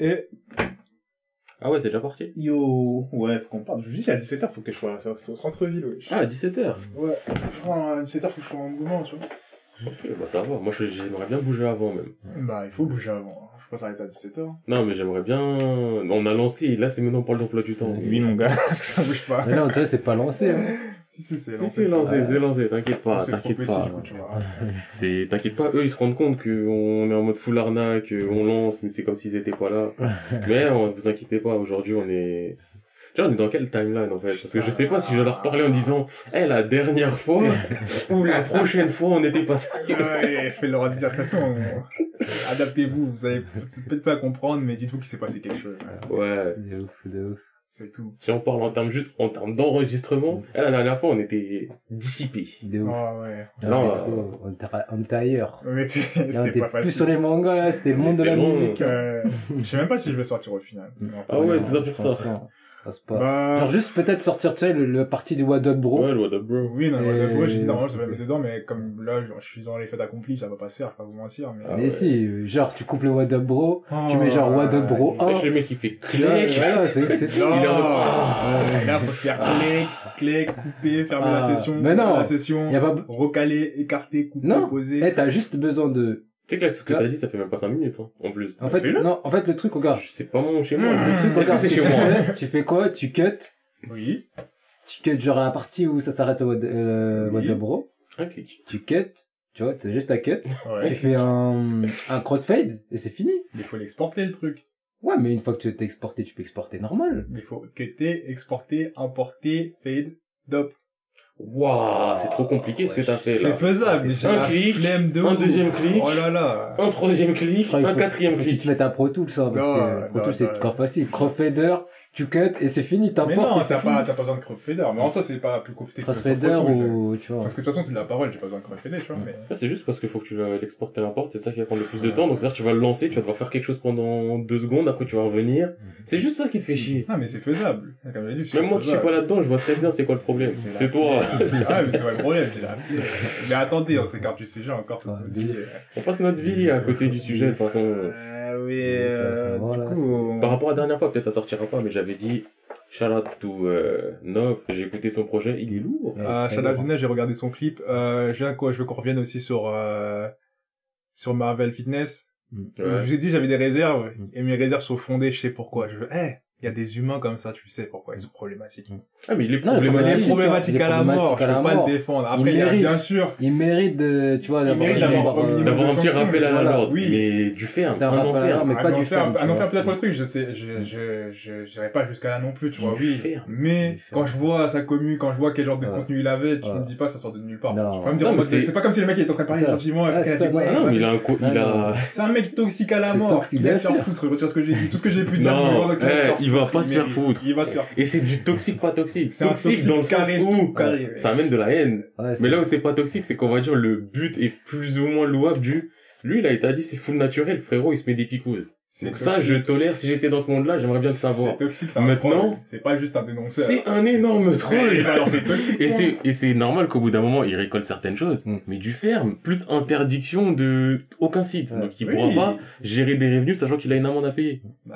Et Ah ouais, c'est déjà parti yo, ouais, faut qu'on parle. Je vous dis, à 17h, faut que je sois au centre-ville, wesh. Ah, à 17h Ouais, franchement, à 17h, faut que je sois en mouvement, tu vois. Ok, bah ça va. Moi, je- j'aimerais bien bouger avant même. Bah, il faut bouger avant. hein. Faut pas s'arrêter à 17h. Non, mais j'aimerais bien... On a lancé, là, c'est maintenant pour l'emploi du temps. Oui, mon gars, parce que ça bouge pas. Mais non, tu vois, c'est pas lancé, hein. Si, si, c'est lancé. c'est lancé, c'est lancé, t'inquiète pas, t'inquiète pas. C'est, t'inquiète pas, eux, ils se rendent compte qu'on est en mode full arnaque, on lance, mais c'est comme s'ils étaient pas là. mais on, vous inquiétez pas, aujourd'hui, on est... Genre, on est dans quelle timeline, en fait? Parce que je sais pas si je dois leur parler en disant, eh, la dernière fois, ou la prochaine fois, on était pas sérieux. Ouais, fais leur dissertation. Adaptez-vous, vous allez peut-être pas comprendre, mais dites-vous qu'il s'est passé quelque chose. Voilà, c'est- Ouais. De ouf, de ouf. C'est tout. Si on parle en termes juste, en termes d'enregistrement, eh, la dernière fois, on était dissipés. De ouf. Oh, ouais. On Non, était trop- on était, on était ailleurs. On était, Là, on c'était était pas plus facile. sur les mangas, là, c'était le monde de la musique. hein. Euh, je sais même pas si je vais sortir au final. Non, Ah ouais, Non, tout ça pour ça. Pas. Bah, Genre juste peut-être sortir, tu sais, le, le parti de What Up Bro. Ouais, le what up, bro. oui, non, Et- ouais, d'abord, j'ai dit normalement, je devais mettre dedans, mais comme là, genre, je suis dans les fêtes accomplies, ça va pas se faire, je vais pas vous mentir, mais. Ah Mais ouais. si, genre tu coupes le What Up Bro, Oh, tu mets genre What Up Bro ouais. 1. Wesh, le mec, il fait clic. voilà, c'est c'est Il est en mode- Ah, là, faut faire clic, clic, couper, fermer la Ah, session, mais non. la session, Y a pas... recaler, écarter, couper, Non. poser. Eh, t'as juste besoin de... Tu sais que là, ce que t'as dit, ça fait même pas 5 minutes, hein, en plus. En fait, non, en fait, le truc, regarde. C'est pas mon chez moi. Mmh. Le truc, Regarde, c'est tu chez moi? fais- Tu fais quoi? Tu cut? Oui. Tu cut genre la partie où ça s'arrête le What, euh, Oui. Bro. Un clic. Tu cut, tu vois, t'as juste à cut. Tu Ouais. fais un, un crossfade et c'est fini. Il faut l'exporter, le truc. Ouais, mais une fois que tu t'es exporté, tu peux exporter normal. Il faut cutter, exporter, importer, fade, dop. Waouh, c'est trop compliqué ce que t'as fait, C'est là. faisable, mais j'ai Un clic, de un deuxième clic. Oh là là. Un troisième clic, un quatrième que tu clic. te mettes à Pro Tools, ça, parce Non, que Pro non, Tools, c'est trop facile. Crossfader, tu cut et c'est fini, Mais non, t'as pas, t'as pas besoin de crossfader. Mais en soi, c'est pas plus compliqué que Crossfader ou, tu vois. Parce que de toute façon, c'est de la parole, j'ai pas besoin de crossfader, tu vois, mais. Ça, c'est juste parce qu'il faut que tu l'exportes et l'importes, c'est ça qui va prendre le plus de temps. Donc, c'est-à-dire que tu vas le lancer, tu vas devoir faire quelque chose pendant deux secondes, après tu vas revenir. C'est juste ça qui te fait chier. Non, mais c'est faisable. Comme j'ai dit, c'est Même moi qui suis pas là-dedans, je vois très bien c'est quoi le problème. C'est toi. Ah, mais c'est pas le problème, j'ai la Mais attendez, on s'écarte du sujet encore, dit. On passe notre vie à côté du sujet, de toute façon. Euh, oui, euh, Voilà, du coup, Par rapport à la dernière fois, peut-être ça sortira pas, mais j'avais dit, shout out to euh, Nov, j'ai écouté son projet, il est lourd. Très Shadab lourd. Junior, j'ai regardé son clip. Euh, je veux quoi, je veux qu'on revienne aussi sur euh, sur Marvel Fitness. Ouais. Je vous ai dit, j'avais des réserves Mm. et mes réserves sont fondées. Je sais pourquoi. Je veux, eh, il y a des humains comme ça, tu sais pourquoi ils sont problématiques. Ah, mais il est Non, il est Il problématique. problématique il à la mort. problématique Je peux pas mort. le défendre. Il Après, il y a mérite. bien sûr. Il mérite de, tu vois, Il d'avoir, euh, un petit rappel à la Lorde, oui. mais du ferme, D'un un rappel à la enfer. Mais un pas du ferme, un enfer peut-être pas le truc. Je sais, je, je, je, j'irai pas jusqu'à là non plus, tu vois. Oui. Mais quand je vois sa commu, quand je vois quel genre de contenu il avait, tu me dis pas ça sort de nulle part. Non. Tu peux pas me dire c'est- pas comme si le mec il était en train de parler gentiment. Il Ah non, mais il a un il C'est un mec toxique à la mort. toxique, qui laisse faire foutre. Retire ce que j'ai dit. Tout ce que j'ai pu dire. Il va pas se faire foutre. Il va se faire foutre. et c'est du toxique pas toxique. C'est un Toxique dans le sens où, ça amène de la haine. Mais là où c'est pas toxique, c'est qu'on va dire le but est plus ou moins louable du, lui, il a été dit, c'est full naturel, frérot, il se met des picouses. C'est Donc ça, je tolère, si j'étais dans ce monde-là, j'aimerais bien le savoir. C'est toxique, c'est Maintenant. C'est pas juste un dénonceur. C'est un énorme troll. Ouais, alors c'est toxique. Et c'est, et c'est normal qu'au bout d'un moment, il récolte certaines choses, Mm. mais du ferme, plus interdiction de aucun site. Ouais. Donc il Oui. pourra pas gérer des revenus sachant qu'il a une amende à payer. Bah,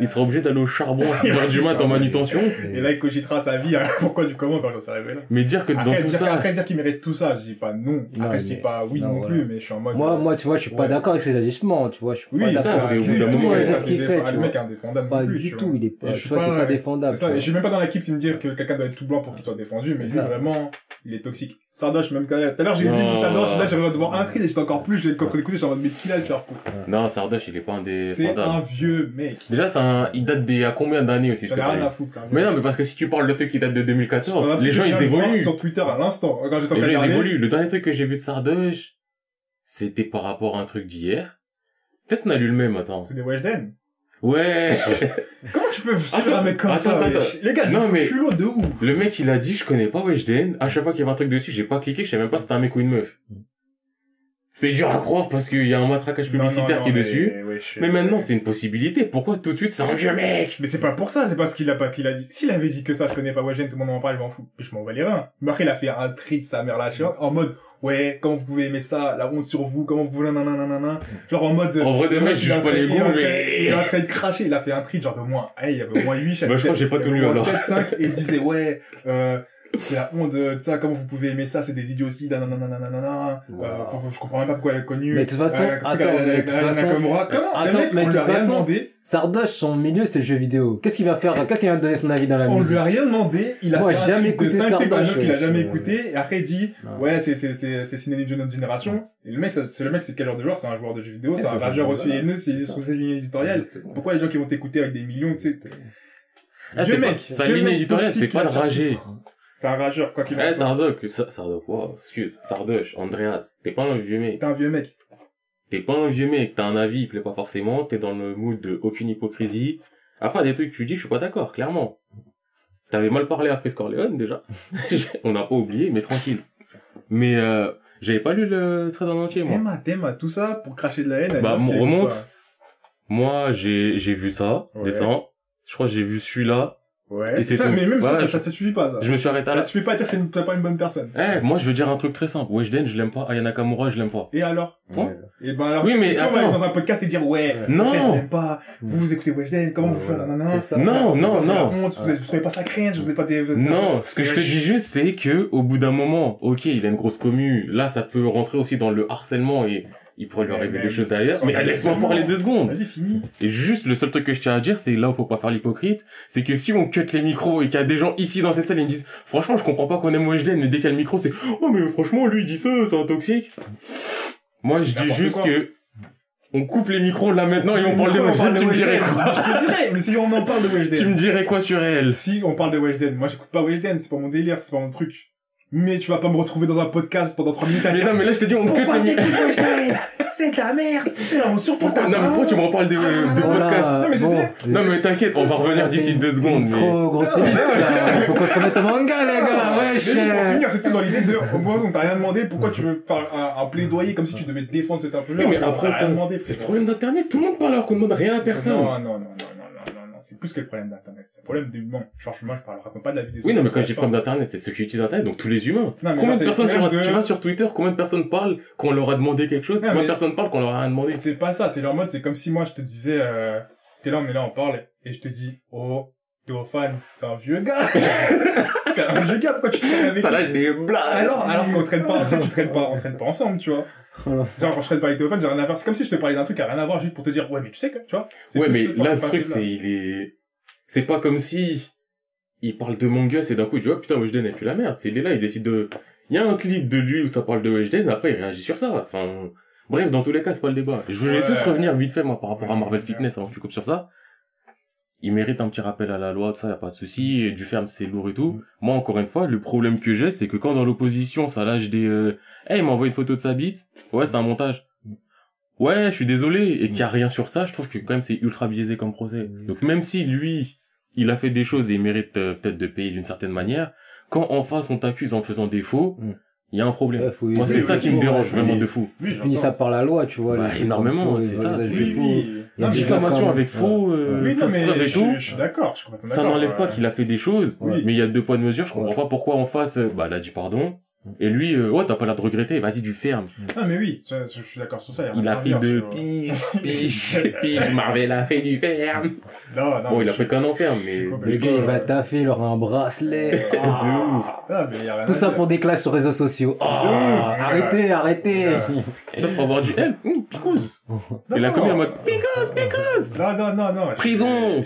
Il sera obligé d'aller au charbon à 6 heures du mat en manutention. Et là, il cogitera sa vie, hein, pourquoi du comment quand on s'est arrivé là. Mais dire que dans tout dire, ça, après dire qu'il mérite tout ça, je dis pas non. Non, Après, je dis pas oui non, non, voilà. plus, mais je suis en mode. Moi, euh, moi, tu vois, je suis pas ouais. d'accord avec ses agissements, tu vois, je suis Oui, pas ça, d'accord. c'est au bout du d'un tout moment, avec ce qu'il fait, tu Le mec est indéfendable Pas plus, du tout, il est pas, je tu suis vois, pas- pas défendable. C'est ça, et je suis même pas dans l'équipe qui me dit que quelqu'un doit être tout blanc pour qu'il soit défendu, mais C'est lui, ça. vraiment, il est toxique. Sardoche, même tout à l'heure, tout à l'heure, j'ai dit. Sardoche, là, j'arrive à devoir un tri, et j'étais encore plus, j'ai contre-écouté, j'étais en mode, mais qui là se faire foutre? non, Sardoche, il est pas C'est un vieux mec. Déjà, c'est un, il date d'il y a combien d'années aussi, ce que rien à foutre, vieux Mais non, mais parce que si tu parles de trucs qui datent de 2014, On a un les truc gens, ils évoluent. Sur Twitter à l'instant, quand j'étais en Les gens, ils évoluent. Le dernier truc que j'ai vu de Sardoche, c'était par rapport à un truc d'hier. Peut-être on a lu le même, attends. C'est des Weshden. Ouais. Comment tu peux suivre Attends, un mec comme attends, ça, attends, wesh Les gars, Non, mais- culot de ouf. Le mec, il a dit, je connais pas Weshden. À chaque fois qu'il y avait un truc dessus, j'ai pas cliqué, je savais même pas si c'était un mec ou une meuf. C'est dur à croire parce qu'il y a un matraquage Non, non, publicitaire non, qui est mais, dessus. Mais maintenant, c'est une possibilité. Pourquoi tout de suite, c'est un vieux mec? Mais c'est pas pour ça, c'est parce qu'il a pas qu'il a dit. S'il avait dit que ça, je connais pas Weshden, tout le monde en parle, je m'en fous. Je m'en bats les reins. Il a fait un tri de sa mère là, en mode, ouais, comment vous pouvez aimer ça, la honte sur vous, comment vous pouvez nanana, genre en mode, En vrai, de vrai, je juge pas les goûts, mais- Il a fait de cracher, il a fait un tweet genre de moins, hey, il y avait au moins 8 chapitres. Bah, je crois que j'ai pas tout lu, alors. 7, 5, et il disait, ouais, euh, c'est la honte de ça, comment vous pouvez aimer ça, c'est des idioties, nanana, nanana, Wow. euh, je comprends même pas pourquoi elle est connue. Mais de toute façon, Euh, attends, mais de toute façon- mais on de lui a toute rien façon- demandé, Sardoche, son milieu, c'est le jeu vidéo. Qu'est-ce qu'il va faire Qu'est-ce qu'il va donner son avis dans la on musique lui a rien demandé, il a Moi, fait un j'ai jamais tweet de écouté 5 trucs Sardoche, qu'il a jamais écouté, et après il dit, ouais, c'est, c'est, c'est, c'est synonyme de notre génération. Et le mec, c'est le mec, c'est quel genre de joueur? C'est un joueur de jeux vidéo, c'est un un rageur joueur, aussi haineux, c'est son ligne éditoriale. Pourquoi les gens qui vont t'écouter avec des millions, tu sais, Ah, Dieu mec, sa ligne éditoriale, c'est pas de rager. C'est un rageur, quoi qu'il en Eh, soit. Sardoc, Sa- Sardoc, wow, excuse, Sardoche, Andreas, t'es pas un vieux mec. T'es un vieux mec. T'es pas un vieux mec, t'as un avis, il plaît pas forcément, t'es dans le mood de aucune hypocrisie. Après, des trucs que tu dis, je suis pas d'accord, clairement. T'avais mal parlé après Corleone, déjà. On n'a pas oublié, mais tranquille. Mais, euh, j'avais pas lu le thread en entier, moi. Théma, théma, tout ça pour cracher de la haine. à Bah, remonte. Moi, j'ai, j'ai vu ça, Ouais. descends. Je crois que j'ai vu celui-là. Pas. Ouais. Et c'est ça, tout. mais même ça, ça, je- ça, ça suffit pas, ça. Je me suis arrêté à Ça là. suffit pas à dire que c'est une- t'es pas une bonne personne. Eh, moi, je veux dire un truc très simple. Weshden, je l'aime pas. Ayana Nakamura, je l'aime pas. Et alors? Quoi Et ben alors, Oui, mais est-ce qu'on va attends. dans un podcast et dire, ouais, Non. Je l'aime pas, vous vous écoutez Weshden, comment vous faites, Voilà. nanana. Ça. Non, non, la non. honte, vous, êtes- vous trouvez pas ça cringe, vous êtes pas des... Non, ce que je te dis juste, c'est que au bout d'un moment, ok, il a une grosse commu. Là, ça peut rentrer aussi dans le harcèlement et il pourrait lui arriver des choses d'ailleurs. Mais laisse-moi parler deux secondes. Vas-y, fini. Et juste, le seul truc que je tiens à dire, c'est là où faut pas faire l'hypocrite, c'est que si on cut les micros et qu'il y a des gens ici dans cette salle, ils me disent, franchement, je comprends pas qu'on aime Weshden, mais dès qu'il y a le micro, c'est, oh, mais franchement, lui, il dit ça, c'est un toxique. Moi, je dis juste quoi. que, on coupe les micros là maintenant et on parle de Weshden, tu me dirais quoi? Je te dirais, mais si on en parle de Tu me Weshden. dirais quoi sur elle? Si on parle de Weshden, moi j'écoute pas Weshden, c'est pas mon délire, c'est pas mon truc. Mais tu vas pas me retrouver dans un podcast pendant 3 minutes à Mais dire non, mais là, je te dis, on Pourquoi C'est de la merde C'est la honte sur Pourquoi, non, mais pourquoi tu me reparles des, des podcasts? Non, mais c'est ça. Non, mais t'inquiète, on va revenir d'ici deux secondes. mais- Trop grosse élite, là. Faut qu'on se remette au manga, les gars. Mais Wesh. juste pour finir, c'est plus dans l'idée de, au moins, on t'a rien demandé, pourquoi tu veux faire un, un plaidoyer comme si tu devais défendre cet Oui, influence mais après, ça, c'est le problème d'Internet. Tout le monde parle alors qu'on demande rien à personne. Non, non, non, non, non, non, non, non, c'est plus que le problème d'internet, c'est le problème du bon. Genre, moi, je parle, raconte pas de la vie des Oui, non, mais quand je dis problème d'Internet, c'est ceux qui utilisent Internet, donc tous les humains. Non, mais combien de personnes sur, de- tu vas sur Twitter, combien de personnes parlent quand on leur a demandé quelque chose, Non, combien de mais- personnes parlent quand on leur a rien demandé? C'est pas ça, c'est leur mode, c'est comme si moi, je te disais, euh, t'es là, on est là, on parle, et je te dis, oh, Théophane, c'est un vieux gars. c'est un vieux gars, pourquoi tu traînes avec Ça là, blagues. alors, alors qu'on traîne pas, tu traînes pas, on traîne pas ensemble, tu vois. Genre, quand je pas avec Théophane, j'ai rien à faire. C'est comme si je te parlais d'un truc a rien à voir, juste pour te dire, ouais, mais tu sais que, tu vois. C'est Ouais, mais là, le truc, c'est, il est, c'est pas comme si il parle de mon gosse et d'un coup, il dit, oh putain, Weshden, elle fait la merde. C'est, il est là, il décide de, il y a un clip de lui où ça parle de Weshden, après, il réagit sur ça. Enfin, bref, dans tous les cas, c'est pas le débat. Je voulais juste revenir vite fait, moi, par rapport à Marvel Fitness, avant que tu coupes sur ça. Il mérite un petit rappel à la loi, tout ça, y a pas de souci. Et Du ferme, c'est lourd et tout. Mm. Moi, encore une fois, le problème que j'ai, c'est que quand dans l'opposition, ça lâche des, euh, hey, il m'a envoyé une photo de sa bite. Ouais, c'est un montage. Ouais, je suis désolé. Et qu'il y a rien sur ça, je trouve que quand même c'est ultra biaisé comme procès. Mm. Donc même si lui, il a fait des choses et il mérite euh, peut-être de payer d'une certaine manière, quand en face on t'accuse en faisant défaut, il y a un problème. Ouais, faut Moi, c'est ça qui me dérange ouais, vraiment de fou. Oui, C'est punissable par la loi, tu vois. Bah, les énormément, faux, c'est ça, Oui. Il y a Non, La mais diffamation avec faux, euh, Oui, non, fausses mais preuves et je, tout. je suis d'accord, je suis Ça n'enlève pas euh, qu'il a fait des choses, mais il y a deux poids de mesure, je comprends Ouais. pas pourquoi en face, euh, bah, elle a dit pardon, et lui, euh, ouais, t'as pas l'air de regretter, vas-y, du ferme. Non, mais oui, je, je suis d'accord sur ça. Il a pris de pige, pige, pige, Marvel a fait du ferme. Non, non. Bon, il a fait qu'un enferme, mais... Le gars, il va taffer, il aura un bracelet. De ouf. Ah, mais y a rien Tout ça dire. pour des clashs sur réseaux sociaux. Ah, arrêtez, arrêtez. Ça pour avoir du L, hum, picouse. Il a commis en mode picouse, picouse. Non, non, non, non. Prison.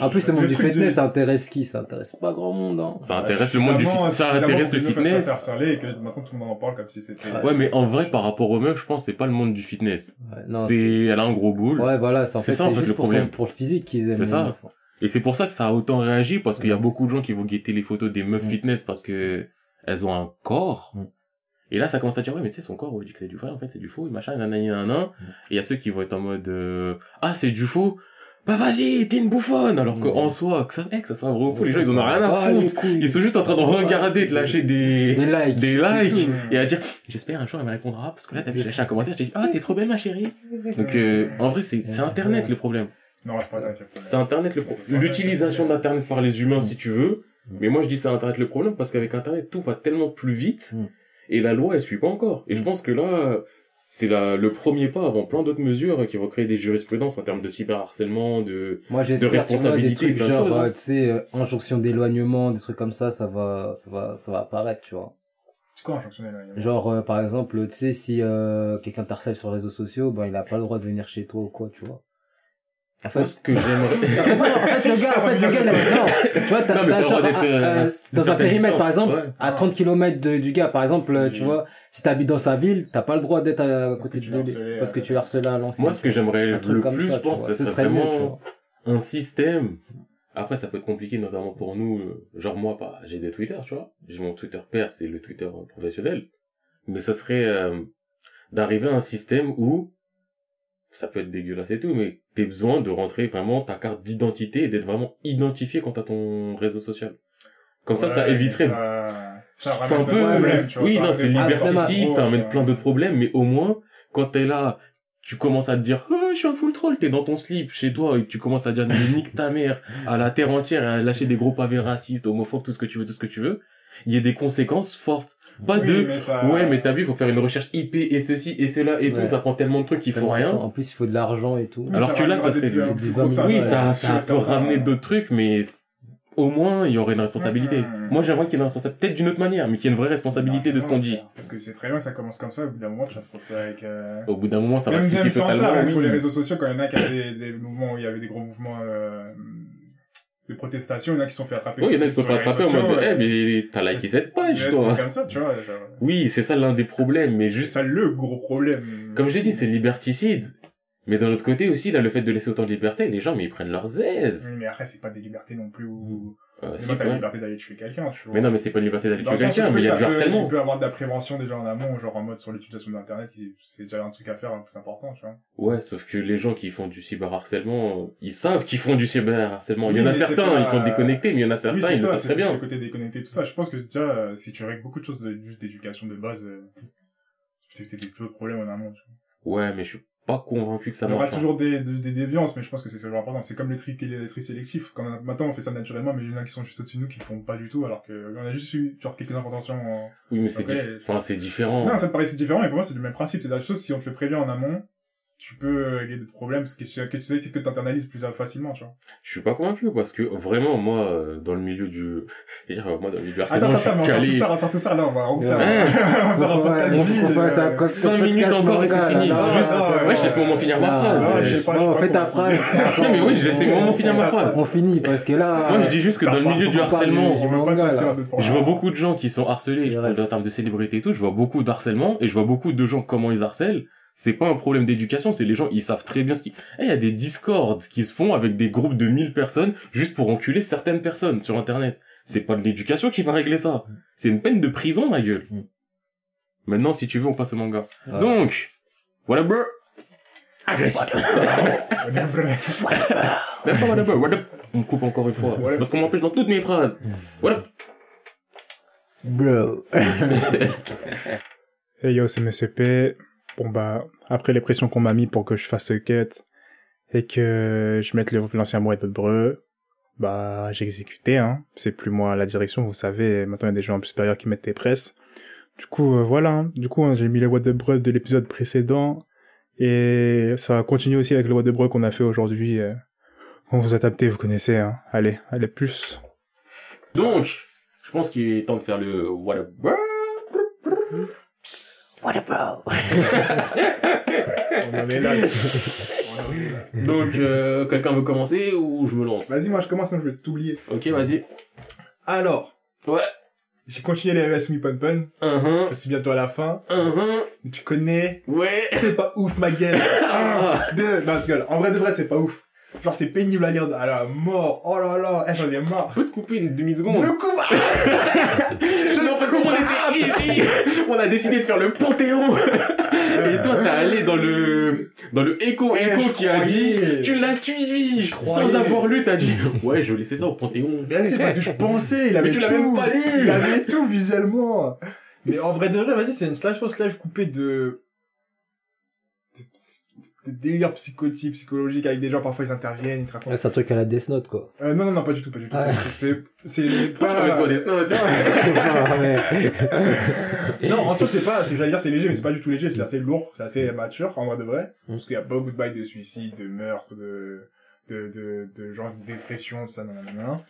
En plus, le monde du fitness, ça intéresse qui? Ça intéresse pas grand monde, hein. Ça intéresse le monde du fitness, ça intéresse le fitness. Et que maintenant tout le monde en parle comme si c'était... Ouais. Ouais, mais en vrai, par rapport aux meufs, je pense que c'est pas le monde du fitness. Ouais, C'est, elle a un gros boule. Ouais, voilà, c'est en fait, ça, en c'est fait, juste le pour, son- problème. pour le physique qu'ils aiment. C'est ça. meufs. Et c'est pour ça que ça a autant réagi, parce qu'il y a beaucoup de gens qui vont guetter les photos des meufs fitness parce que elles ont un corps. Et là, ça commence à dire, ouais, mais tu sais, son corps, on dit que c'est du vrai, en fait, c'est du faux, et machin, nanana, nanana. Et il y a ceux qui vont être en mode, euh, ah, c'est du faux. Bah, vas-y, t'es une bouffonne. Alors qu'en soi, que ça, eh, que ça soit vrai ou faux, les gens, ils en ont rien à foutre. Ils sont juste en train de regarder, de lâcher des, Des likes. des likes. Et à dire, j'espère un jour elle me répondra, parce que là, t'as vu, j'ai lâché un commentaire, j'ai dit, ah, t'es trop belle, ma chérie. Donc, euh, en vrai, c'est, c'est Internet, le problème. Non, c'est pas problème. C'est Internet le problème. L'utilisation d'Internet par les humains, si tu veux. Mais moi, je dis c'est Internet le problème parce qu'avec Internet, tout va tellement plus vite. Et la loi elle suit pas encore. Et je pense que là c'est la, le premier pas avant plein d'autres mesures qui vont créer des jurisprudences en termes de cyberharcèlement, de Moi, tu des responsabilité, trucs plein de genre, euh, tu sais, euh, injonction d'éloignement, des trucs comme ça, ça va, ça va, ça va apparaître, tu vois. C'est quoi injonction d'éloignement? Genre, euh, par exemple, tu sais, si euh, quelqu'un t'harcèle sur les réseaux sociaux, ben, il a pas le droit de venir chez toi ou quoi, tu vois. En fait, ce que j'aimerais Non, en fait, le gars, en fait, le gars, il a- non, tu vois, t'as, Non, genre, euh, à dans un périmètre, par exemple, ouais. à 30 km de, du gars, par exemple, tu vois, si t'habites dans sa ville, t'as pas le droit d'être à côté de lui, parce que euh, tu l'as harcelé à l'ancien. Moi, ce que j'aimerais le plus, ça, je pense, vois. ce Ce serait vraiment un système. Après, ça peut être compliqué, notamment pour nous. euh, Genre moi, bah, j'ai des Twitter, tu vois. J'ai mon Twitter père, c'est le Twitter euh, professionnel. Mais ça serait euh, d'arriver à un système où ça peut être dégueulasse et tout, mais t'as besoin de rentrer vraiment ta carte d'identité et d'être vraiment identifié quant à ton réseau social. Comme ça, ça éviterait ça c'est un peu tu vois. oui Ça non c'est liberticide ça amène plein d'autres problèmes mais au moins quand t'es là tu commences à te dire oh, je suis un full troll t'es dans ton slip chez toi et tu commences à dire mais nique ta mère à la terre entière et à lâcher des gros pavés racistes homophobes tout ce que tu veux tout ce que tu veux il y a des conséquences fortes pas Oui, de mais ça- ouais mais t'as vu il faut faire une recherche IP et ceci et cela et Ouais. tout ça prend tellement de trucs qu'il faut rien En plus, il faut de l'argent et tout. Alors que là, ça serait ça, oui ça peut ramener d'autres trucs mais au moins il y aurait une responsabilité moi j'aimerais qu'il y ait une responsabilité peut-être d'une autre manière mais qu'il y ait une vraie responsabilité de ce qu'on dit Parce que c'est très bien ça commence comme ça, au bout d'un moment, tu vas te retrouver avec, euh... au bout d'un moment ça va même, fliquer même sans ça, totalement même oui. sur les réseaux sociaux, quand il y en a qui avaient des, des mouvements où il y avait des gros mouvements, euh, de protestation, il y en a qui se sont fait attraper. Oui, il y en a qui se sont fait attraper en mode, eh, mais t'as liké cette page, toi. c'est comme ça, tu vois. genre. Oui, c'est ça l'un des problèmes, mais C'est juste, ça le gros problème. comme je l'ai dit, c'est liberticide. Mais d'un autre côté aussi, là, le fait de laisser autant de liberté, les gens, mais ils prennent leurs aises. Mais après, c'est pas des libertés non plus où... Euh, Mais si, t'as la liberté d'aller tuer quelqu'un, tu vois. Mais non, mais c'est pas une liberté d'aller tuer quelqu'un, mais il y a du harcèlement. Il peut avoir de la prévention déjà en amont, genre en mode sur l'utilisation d'internet, c'est déjà un truc à faire un plus important, tu vois. Ouais, sauf que les gens qui font du cyberharcèlement, ils savent qu'ils font du cyberharcèlement. il y Oui, en a certains, pas- ils sont déconnectés, mais il y en a certains, oui, ils le savent très bien. le côté déconnecté, tout ça. Je pense que déjà, euh, si tu règles beaucoup de choses d'éducation de base, euh, tu t'évites des plus de problèmes en amont, tu vois. Ouais, mais je suis pas convaincu que ça Il y aura marche. toujours des, des, des déviances, mais je pense que c'est toujours important. C'est comme les tri, les tri sélectifs. Quand on- maintenant, on fait ça naturellement, mais il y en a qui sont juste au-dessus de nous qui le font pas du tout, alors que on a juste eu, genre, quelques informations en... Oui, mais c'est enfin, c'est différent. Non, ça te paraît c'est différent, mais pour moi, c'est le même principe. C'est la chose, si on te le prévient en amont, tu peux régler d'autres problèmes, ce qui est- que tu sais que t'internalises plus facilement, tu vois. Je suis pas convaincu parce que vraiment moi euh, dans le milieu du je veux dire, moi dans le milieu du Attends, harcèlement attends, mais on je sort suis tout calé ça, on sort tout ça, là, on va on va faire un Ouais, podcast on vide, faut faire ça euh, minutes encore et c'est fini. Juste- ouais, ouais, je laisse mon moment finir ma phrase. Non, fais ta phrase. Non mais oui, je laisse mon moment finir ma phrase. On finit parce que là. Moi je dis juste que Ça dans le milieu du harcèlement, je vois beaucoup de gens qui sont harcelés, je Ouais. parle en termes de célébrité et tout, je vois beaucoup d'harcèlement et je vois beaucoup de gens comment ils harcèlent. C'est pas un problème d'éducation, c'est les gens, ils savent très bien ce qui... Eh, Il y a des discords qui se font avec des groupes de 1000 personnes juste pour enculer certaines personnes sur Internet. C'est pas de l'éducation qui va régler ça. C'est une peine de prison, ma gueule. Mm. Maintenant, si tu veux, on passe au manga. Ouais. Donc, voilà, bro? On me coupe encore une fois. Parce qu'on m'empêche dans toutes mes phrases. Voilà. Bro. Hey yo, c'est MCP. Bon bah, après les pressions qu'on m'a mis pour que je fasse ce quête et que je mette l'ancien boîte de bah j'ai hein. C'est plus moi la direction, vous savez, maintenant il y a des gens supérieurs qui mettent les presses. Du coup, euh, voilà. hein. Du coup, hein, j'ai mis les boîtes de de l'épisode précédent et ça va continuer aussi avec le boîte de breu qu'on a fait aujourd'hui. euh. On vous a vous connaissez, hein. Allez, allez plus. Donc, je pense qu'il est temps de faire le. What a bro. On en est là. Donc, euh, quelqu'un veut commencer ou je me lance? Vas-y, moi je commence, sinon je vais t'oublier. Ok, vas-y. Alors, Ouais. j'ai continué les RS Mi Pon Pon. Uh C'est bientôt à la fin. Mais tu connais? Ouais. C'est pas ouf, ma gueule. Un, deux. Non, je gueule. En vrai de vrai, c'est pas ouf. Genre, c'est pénible à lire à la mort. Oh là là. Eh, j'en ai marre. Je peux te couper une demi-seconde Le coup. Non, parce qu'on était ici On a décidé de faire le Panthéon Et toi, t'as allé dans le... dans le écho Eh, écho je qui a dit... Tu l'as suivi Sans croyais. avoir lu, t'as dit... Ouais, je vais laisser ça au Panthéon. Mais c'est parce que je pensais, il avait Mais tu l'as tout. même pas lu. Il avait tout visuellement. Mais en vrai de vrai, vas-y, c'est une slash post live coupée de... de- des délires psychotiques, psychologiques avec des gens, parfois ils interviennent, ils te racontent. Ouais, c'est un truc à la Death Note, quoi. Euh, non, non, non, pas du tout, pas du tout. Ah. C'est, c'est tu pas... toi tu vois Non, Non, en soi, c'est pas, c'est, j'allais dire, c'est léger, mais c'est pas du tout léger, c'est assez lourd, c'est assez mature, en vrai de vrai. Mm. Parce qu'il y a beaucoup de bails de suicide, de meurtre, de, de, de, de gens de dépression, tout ça, nanana.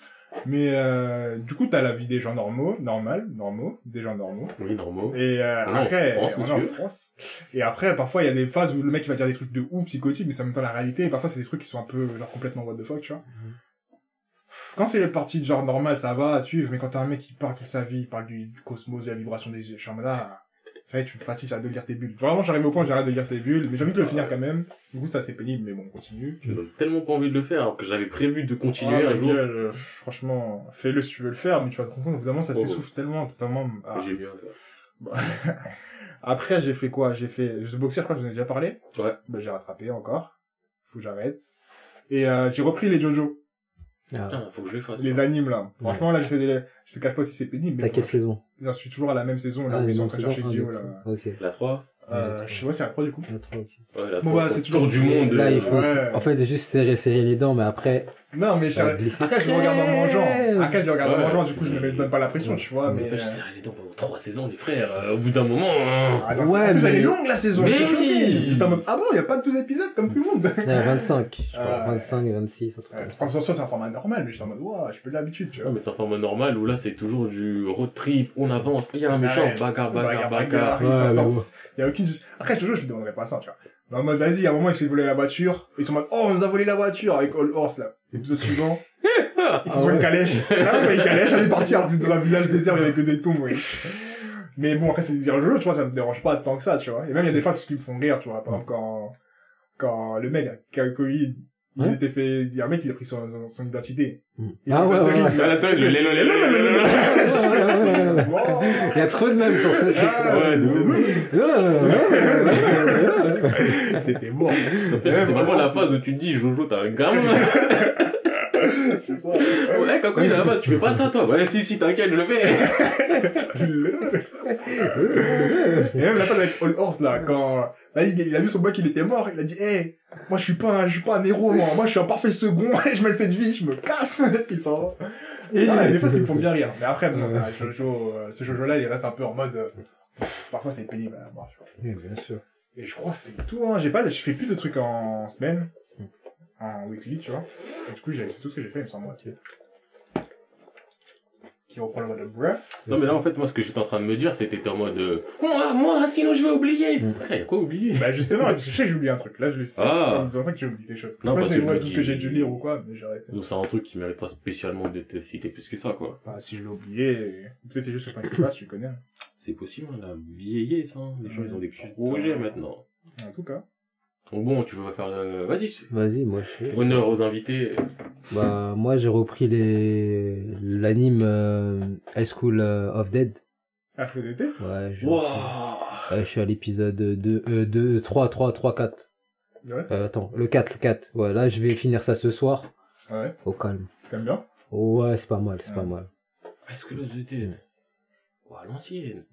Mais, euh, du coup, t'as la vie des gens normaux, normal, normaux, des gens normaux. Oui, normaux. Et euh, On est en après, France, on est en. France. Et après, parfois, il y a des phases où le mec il va dire des trucs de ouf, psychotiques, mais c'est en même temps la réalité. Et parfois, c'est des trucs qui sont un peu genre complètement what the fuck, tu vois. Mhm. Quand c'est le parti de genre normal, ça va à suivre. Mais quand t'as un mec qui parle toute sa vie, il parle du cosmos, de la vibration des yeux, je suis en mode ah, ça y est, tu me fatigues, j'arrête de lire tes bulles. Vraiment, j'arrive au point, j'arrête de lire ces bulles. Mais j'ai envie de le finir quand même. Du coup, ça c'est pénible, mais bon, on continue. Je donne tellement pas envie de le faire, alors que j'avais prévu de continuer Ah, un jour. gueule, euh, franchement, fais-le si tu veux le faire, mais tu vas te rendre compte, évidemment, ça Oh. s'essouffle tellement, totalement. ah. J'ai à faire. Après, j'ai fait quoi? J'ai fait The Boxer, je crois que j'en ai déjà parlé. Ouais. Bah, j'ai rattrapé encore. Faut que j'arrête. Et euh, j'ai repris les Jojo, Ah, Putain, faut que je le fasse. les animes là. Franchement, là, j'essaie de les... Je te cache pas si c'est pénible, T'as mais quelle saison j'en suis toujours à la même saison, là, Ah, où ils sont en train de chercher Gio, deux, là. La 3 Euh, je sais pas, c'est la 3 du coup. Un, trois, ok. Ouais, la Bon, 3. bah, c'est toujours- Tour du monde. Là, il euh, faut, Ouais. en fait, juste serrer, serrer les dents, mais après, Non, mais je... Ça glisser. après, je le regarde en mangeant. Après, je le regarde en Ouais. mangeant, du coup, je me donne pas la pression, tu vois, Mais mais... je euh, serre les dents pendant 3 saisons, les frères. Euh, au bout d'un moment, hein. Ah, non, Ouais, en plus, elle mais- est longue, la saison. Mais oui. J'étais en mode, ah bon, y a pas 12 épisodes comme tout le monde. il y a 25, je crois. Ouais. 25, 26, un truc Ouais, comme ça. Enfin, soit c'est un format normal, mais j'étais en mode, waouh, j'ai plus de l'habitude, tu vois. Non, mais c'est un format normal où là, c'est toujours du road trip, on avance, il y a un Ouais. méchant, bagarre, bagarre, bagarre. Ouais, mais. Il y a aucune... Après, Jojo, je lui demanderais pas ça, tu vois. Mais en mode, vas-y, à un moment, il se fait voler la voiture. Ils sont en mode, oh, on nous a volé la voiture avec All Horse, là. Épisode suivant. Ils sont Ah ouais. calèche. Là, une calèche, elle est partie alors que c'est dans un village désert, il y avait que des tombes, oui. Mais bon, après, c'est des Jojo, tu vois, ça me dérange pas tant que ça, tu vois. Et même, il y a des phases qui me font rire, tu vois. Par exemple, quand, quand le mec, Covid, il Ouais. était fait, il y a un mec, il a pris son, son, son identité. Mm. Il Ah ouais, ouais. Ah, la cerise, le lélo, lélo, lélo, lélo, lélo. Wow. Il y a trop de mèmes sur ce Ah, Ouais, de C'était bon. C'est vraiment la phase où tu te dis, Jojo, t'as un gamin. C'est ça. Ouais, quand il est là-bas, tu fais pas ça, toi. Ouais, si, si, t'inquiète, je le fais. Et même la phase avec All Horse, là, quand, là, il, a vu son boy qu'il était mort, il a dit, hey, moi, je suis pas un, je suis pas un héros, moi. Moi, je suis un parfait second, et je mets cette vie, je me casse. Il s'en va. Ah, des fois, ça me font bien rire. Mais après, bon, ça, Jojo, euh, ce Jojo-là, il reste un peu en mode, euh, pff, parfois, c'est pénible à vois. Oui, bien sûr. Et je crois que c'est tout, hein. J'ai pas, je fais plus de trucs en semaine. En weekly, tu vois. Et du coup, j'ai- c'est tout ce que j'ai fait, il me semble, moi. Qui reprend le mode de bruh. Non, mais là, en fait, moi, ce que j'étais en train de me dire, c'était en mode, euh, moi, moi, sinon je vais oublier. Frère, y a quoi oublier? Bah justement, parce que je sais que j'ai oublié un truc. Là, je sais Ah. en disant ça que j'ai oublié des choses. Non, Moi, parce c'est que dis- que j'ai dû lire ou quoi, mais j'ai arrêté. Donc, c'est un truc qui mérite pas spécialement d'être cité plus que ça, quoi. Bah, si je l'ai oublié, peut-être c'est juste qu'il passe, tu connais. C'est possible, hein, la vieillesse, hein. Les gens, ils ont des projets maintenant. En tout cas. Donc bon, tu veux faire le... Vas-y, Vas-y, moi je suis. honneur aux invités. Bah, moi j'ai repris les l'anime euh, High School euh, of Dead. AFDT Ouais, je, Wow ouais, je suis à l'épisode 2, euh, 2, 3, 3, 3, 4. Ouais. Euh, attends, le 4, le 4. Ouais, là je vais finir ça ce soir. Ouais. Au calme. T'aimes bien? Ouais, c'est pas mal, c'est Ouais. pas mal. Que le The Dead Ouah, l'ancienne.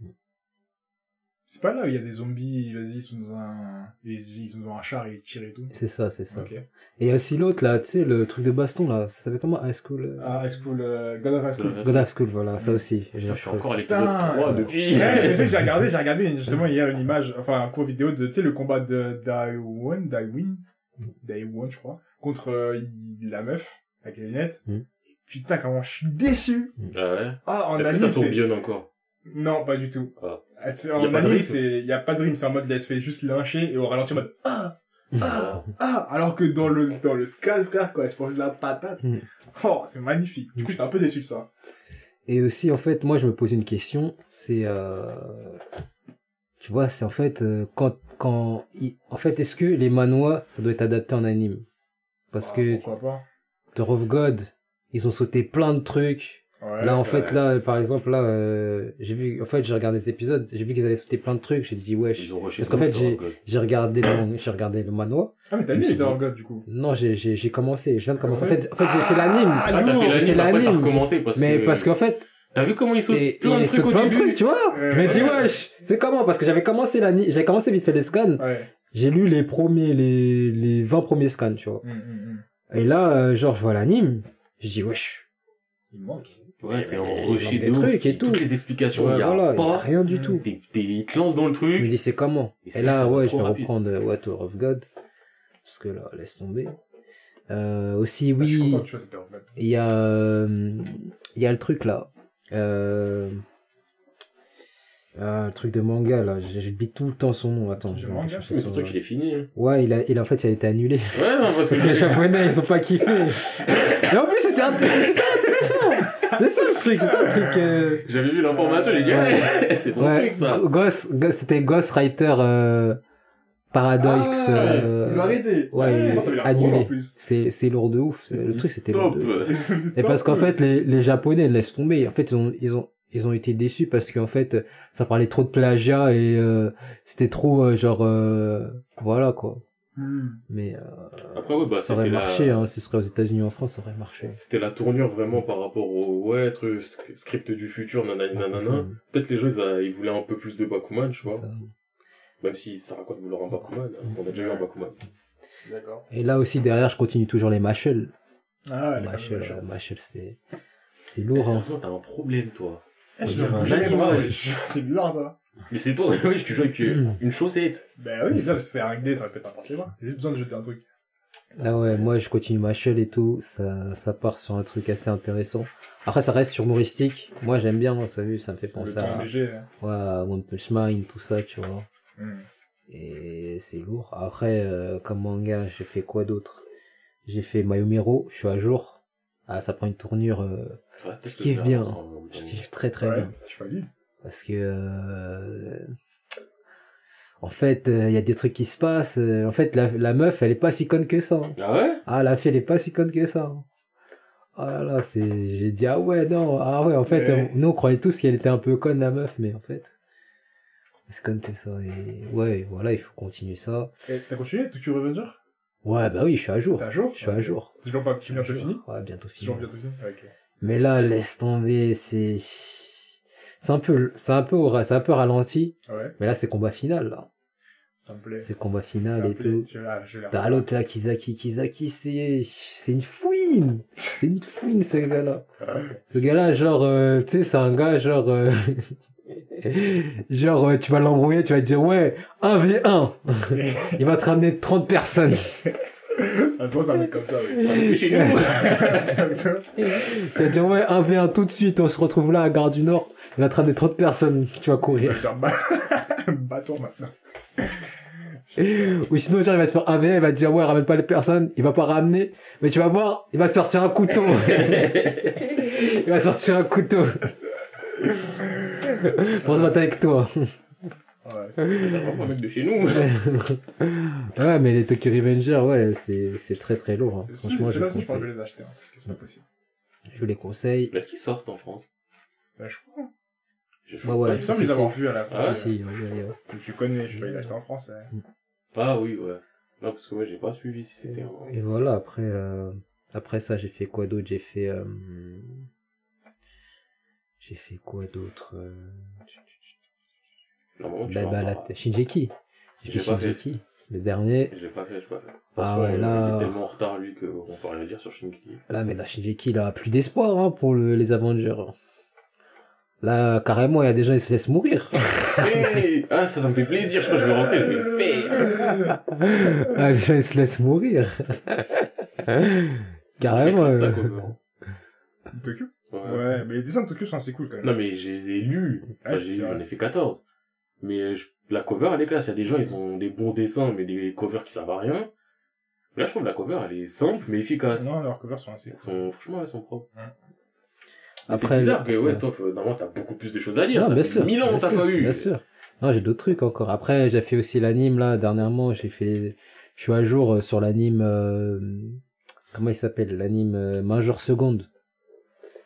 C'est pas là où il y a des zombies, vas-y, ils sont dans un... Ils ils sont dans un char et ils tirent et tout. C'est ça, c'est ça. Ok. Et il y a aussi l'autre là, tu sais, le truc de baston là. Ça s'appelle comment? High School euh, Ah, High School, euh, God of High School. God of School, voilà, ça aussi. J'ai Putain, je suis encore à aussi. l'épisode Putain. 3 depuis. Ouais, mais tu sais, j'ai regardé, j'ai regardé justement hier une image, enfin un court vidéo de, tu sais, le combat de Daewon, Daewin, Daewon, je crois, contre euh, la meuf avec les lunettes. Mm. Et Putain, comment je suis déçu. Ah ouais? Ah, en Est-ce que ça tourbillonne encore? Non, pas du tout. Ah. Ah, En de anime, c'est, y a pas de rime, c'est en mode, là, elle se fait juste lyncher et au ralenti en mode, ah, Ah. ah, alors que dans le, dans le scalp, frère, quand elle se mange de la patate, Mm. oh, c'est magnifique. Du coup, j'étais un peu déçu de ça. Et aussi, en fait, moi, je me pose une question. C'est, euh, tu vois, c'est en fait, euh, quand, quand, il- en fait, est-ce que les manois, ça doit être adapté en anime? Parce Ah, que? The of God, ils ont sauté plein de trucs. Ouais. là, en fait, ouais. là, par exemple, là, euh, j'ai vu, en fait, j'ai regardé cet épisode, j'ai vu qu'ils avaient sauté plein de trucs. J'ai dit, wesh. Rushé Parce qu'en fait, j'ai, j'ai regardé le, j'ai regardé le manoir. Ah, mais t'as lu Dark God, du coup. Non, j'ai, j'ai, j'ai commencé, je viens de commencer. En Ouais. fait, en fait, j'ai fait l'anime. Ah, Ah, t'as fait j'ai l'anime, après parce mais que... parce qu'en fait, T'as vu comment ils sautent et, plein et de trucs au plein de début trucs, tu vois. Ouais. Je me dis, wesh, c'est comment? Parce que j'avais commencé l'anime, j'ai commencé vite fait les scans. Ouais. j'ai lu les premiers, les, les 20 premiers scans, tu vois. Hum, hum, hum. Et là, euh, genre, je vois l'anime, je dis, wesh. Il manque. Ouais, c'est Il un rushé des de ouf. trucs et tout. Toutes les explications, Ouais, il voilà, y a rien du tout. T'es- t'es- il te lance dans le Je me truc. dis, c'est comment Et là, ouais, je vais rapide. reprendre euh, Water of God. Parce que là, laisse tomber. Euh, aussi, Ah, oui, il y a, euh, il y a le truc là. Euh, ah, le truc de manga là, J'ai- j'oublie tout le temps son nom. Attends, je vais chercher son ton truc, il est fini. hein. Ouais, il a, il a, en fait, il a été annulé. Ouais, non, parce que Parce que les japonais, ils ont pas kiffé. Et en plus, c'était super. C'est ça le truc, c'est ça le truc. euh, J'avais vu l'information, Ouais. ouais, c'est ton Ouais, truc, ça. Ghost, Ghost- c'était Ghostwriter euh, Paradox. Ah, euh, il l'a arrêté. ouais, Ça, ça avait l'air annulé. drôle, en plus. c'est c'est lourd de ouf. c'est- Le truc, c'était lourd Top. de ouf. Et parce qu'en fait, les, les Japonais laissent tomber. En fait, ils ont, ils ont, ils ont été déçus parce qu'en fait, ça parlait trop de plagiat et euh, c'était trop euh, genre, euh, voilà quoi. Hmm. Mais euh, Après, ouais, bah, ça aurait marché. la... Hein, si ce serait aux États-Unis ou en France, ça aurait marché. C'était la tournure vraiment par rapport au, ouais, truc, sc- script du futur, nanani, nanana. Ça, Peut-être les gens, ils, voulaient un peu plus de Bakuman, tu vois. ça. Même si ça raconte vouloir un Bakuman. hein. On a déjà eu un Bakuman. D'accord. Et là aussi, derrière, je continue toujours les Machel. Ah, les Machel, c'est, c'est Mais lourd. Hein. sérieusement, t'as un problème, toi. Eh, je un animal. C'est bizarre. Mais c'est toi, oui, je te jure que Mm. une chaussette. Ben oui, là, c'est un dé, ça répète n'importe quoi. J'ai juste besoin de jeter un truc. Ah ouais, moi je continue Machel et tout, ça, ça part sur un truc assez intéressant. Après ça reste sur humoristique, moi j'aime bien, ça, vu, ça me fait penser à, léger. hein. ouais, à One Punch Man, tout ça, tu vois. Hmm. Et c'est lourd. Après, euh, comme manga, j'ai fait quoi d'autre? J'ai fait Mayomero, je suis à jour. Ah, ça prend une tournure, euh, Je kiffe bien. je kiffe très très Ouais, bien. je valide. Parce que, euh, en fait, il y a des trucs qui se passent. euh, en fait, la, la meuf, elle est pas si conne que ça. Ah ouais? Ah, la fille, elle est pas si conne que ça. Oh là là, c'est, j'ai dit, ah ouais, non, ah ouais, en fait, Ouais. on- nous, on croyait tous qu'elle était un peu conne, la meuf, mais en fait, c'est conne que ça. Et ouais, voilà, il faut continuer ça. T'as continué, Tokyo Revenger Ouais, bah oui, je suis à jour. T'es à jour? Je suis à jour. C'est toujours pas Je suis à bientôt fini? Ouais, bientôt C'est fini. toujours bientôt fini? Mais là, laisse tomber, c'est, c'est un peu, c'est un peu, c'est un peu ralenti. Ouais, Mais là, c'est combat final, là. ça me plaît. C'est combat final et plaît. tout. T'as l'autre là, Kizaki. Kizaki, c'est, c'est une fouine. C'est une fouine, ce gars-là. Ce gars-là, genre, euh, tu sais, c'est un gars, genre, euh, genre, euh, tu vas l'embrouiller, tu vas dire, ouais, 1v1. Il va te ramener 30 personnes. Ça se voit, ça va être comme ça, oui. Tu vas dire, ouais, 1v1 tout de suite, on se retrouve là à Gare du Nord. Il va te ramener 30 personnes. Tu vas courir. bâton maintenant. Ou sinon, genre, il va te faire 1v1, il va te dire, ouais, ramène pas les personnes. Il va pas ramener. Mais tu vas voir, il va sortir un couteau. il va sortir un couteau. Pour se battre avec toi. Ouais. C'est vraiment un mec de chez nous. Ouais, mais les Tokyo Revenger, ouais, c'est, c'est très très lourd. Hein. Si, Franchement, je, je pense que je conseille. vais les acheter, hein, parce que c'est pas possible. je vous les conseille. Est-ce qu'ils sortent en France? Bah, je crois. Je sais Bah pas. ouais, il semble les avoir vus à la Ah. Si, ouais, ouais, ouais. Que tu connais, je vais les acheter en France. hein. Ah oui, ouais. Non, parce que moi, j'ai pas suivi si c'était un... Et voilà, après, euh, après ça, j'ai fait quoi d'autre? J'ai fait. euh, J'ai fait quoi d'autre euh, bah, bah, en la-. Shinjeki. J'ai fait pas fait. Shinjeki. Le dernier. Je l'ai pas fait, je l'ai pas fait. Ah ouais, euh, là- Il est tellement en retard, lui, qu'on peut rien dire sur Shingeki. Là, mais dans Shinjeki, il a plus d'espoir hein, pour le- les Avengers. Là, carrément, il y a des gens, ils se laissent mourir. Hey ah, ça, ça me fait plaisir. Je crois que je vais rentrer, je vais le faire. ah, les gens, ils se laissent mourir. carrément. Euh. quoi. Tokyo Ouais. Ouais, mais les dessins de Tokyo sont assez cool quand même. Non, mais je les ai lus. Enfin, j'ai- j'en ai fait 14. Mais je- la cover, elle est classe. Il y a des gens, ils ont des bons dessins, mais des covers qui servent à rien. Là, je trouve que la cover, elle est simple, mais efficace. Non, leurs covers sont assez cool. sont, franchement, elles sont propres. Ouais. Après, c'est bizarre que, ouais, ouais. toi, normalement, t'as beaucoup plus de choses à lire. Non, ça bien fait sûr. 1000 ans bien que t'as pas eu. Bien sûr. Non, j'ai d'autres trucs encore. Après, j'ai fait aussi l'anime, là, dernièrement. J'ai fait les... Je suis à jour euh, sur l'anime... euh, Comment il s'appelle L'anime euh, Major Seconde.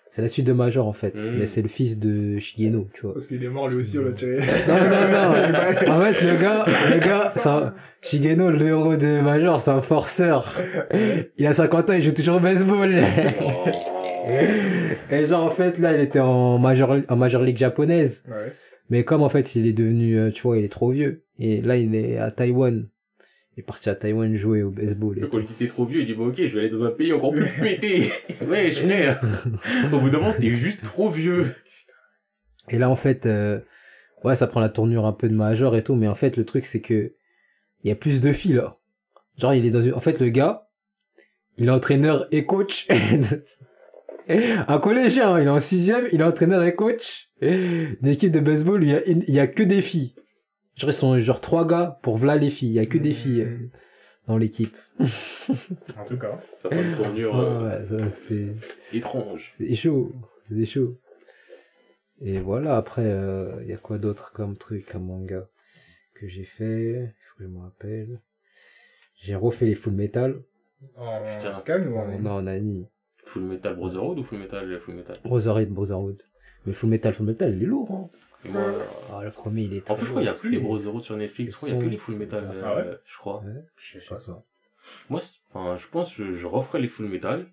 C'est la suite de Major, en fait. Mm. Mais c'est le fils de Shigeno, tu vois. Parce qu'il est mort lui aussi, on l'a tiré. Non, non, non. En fait, le gars, le gars, un- Shigeno, le héros de Major, c'est un forceur. Il a 50 ans, il joue toujours au baseball. Et genre, en fait, là, il était en Major, en Major League japonaise. Ouais. Mais comme en fait il est devenu, euh, tu vois, il est trop vieux. Et là il est à Taïwan. Il est parti à Taïwan jouer au baseball. Et quand il était trop vieux, il dit, bon, ok, je vais aller dans un pays encore plus pété. ouais, je frère. Au bout d'un moment, t'es juste trop vieux. Et là, en fait, euh, ouais, ça prend la tournure un peu de major et tout, mais en fait, le truc, c'est que il y a plus de filles, là. Genre, il est dans une... En fait, le gars, il est entraîneur et coach. un collégien, hein, il est en sixième, il est entraîneur et coach d'une équipe de baseball, il y a, il y a que des filles. Genre, ils sont genre trois gars pour v'là les filles, il y a que des filles euh, dans l'équipe. En tout cas. Ça prend une tournure euh, Ouais, ouais, ça, c'est... étrange. C'est chaud, c'est chaud. Et voilà, après, il y a quoi d'autre comme truc, comme manga que j'ai fait? Il faut que je me rappelle. J'ai refait les Full Metal. En Putain. scan ou en Non, en anime. Full Metal Brotherhood ou Full Metal Full Metal? Brotherhood, Brotherhood. Mais Full Metal, Full Metal, il est lourd. Hein. Et moi, Ah, le premier, il est très En plus, je crois qu'il y a plus les Brotherhood sur Netflix. Je crois qu'il y a que les Full Metal, Ah euh, je crois. Ouais, Je sais pas ça. Moi, enfin, je pense que je, referai les Full Metal,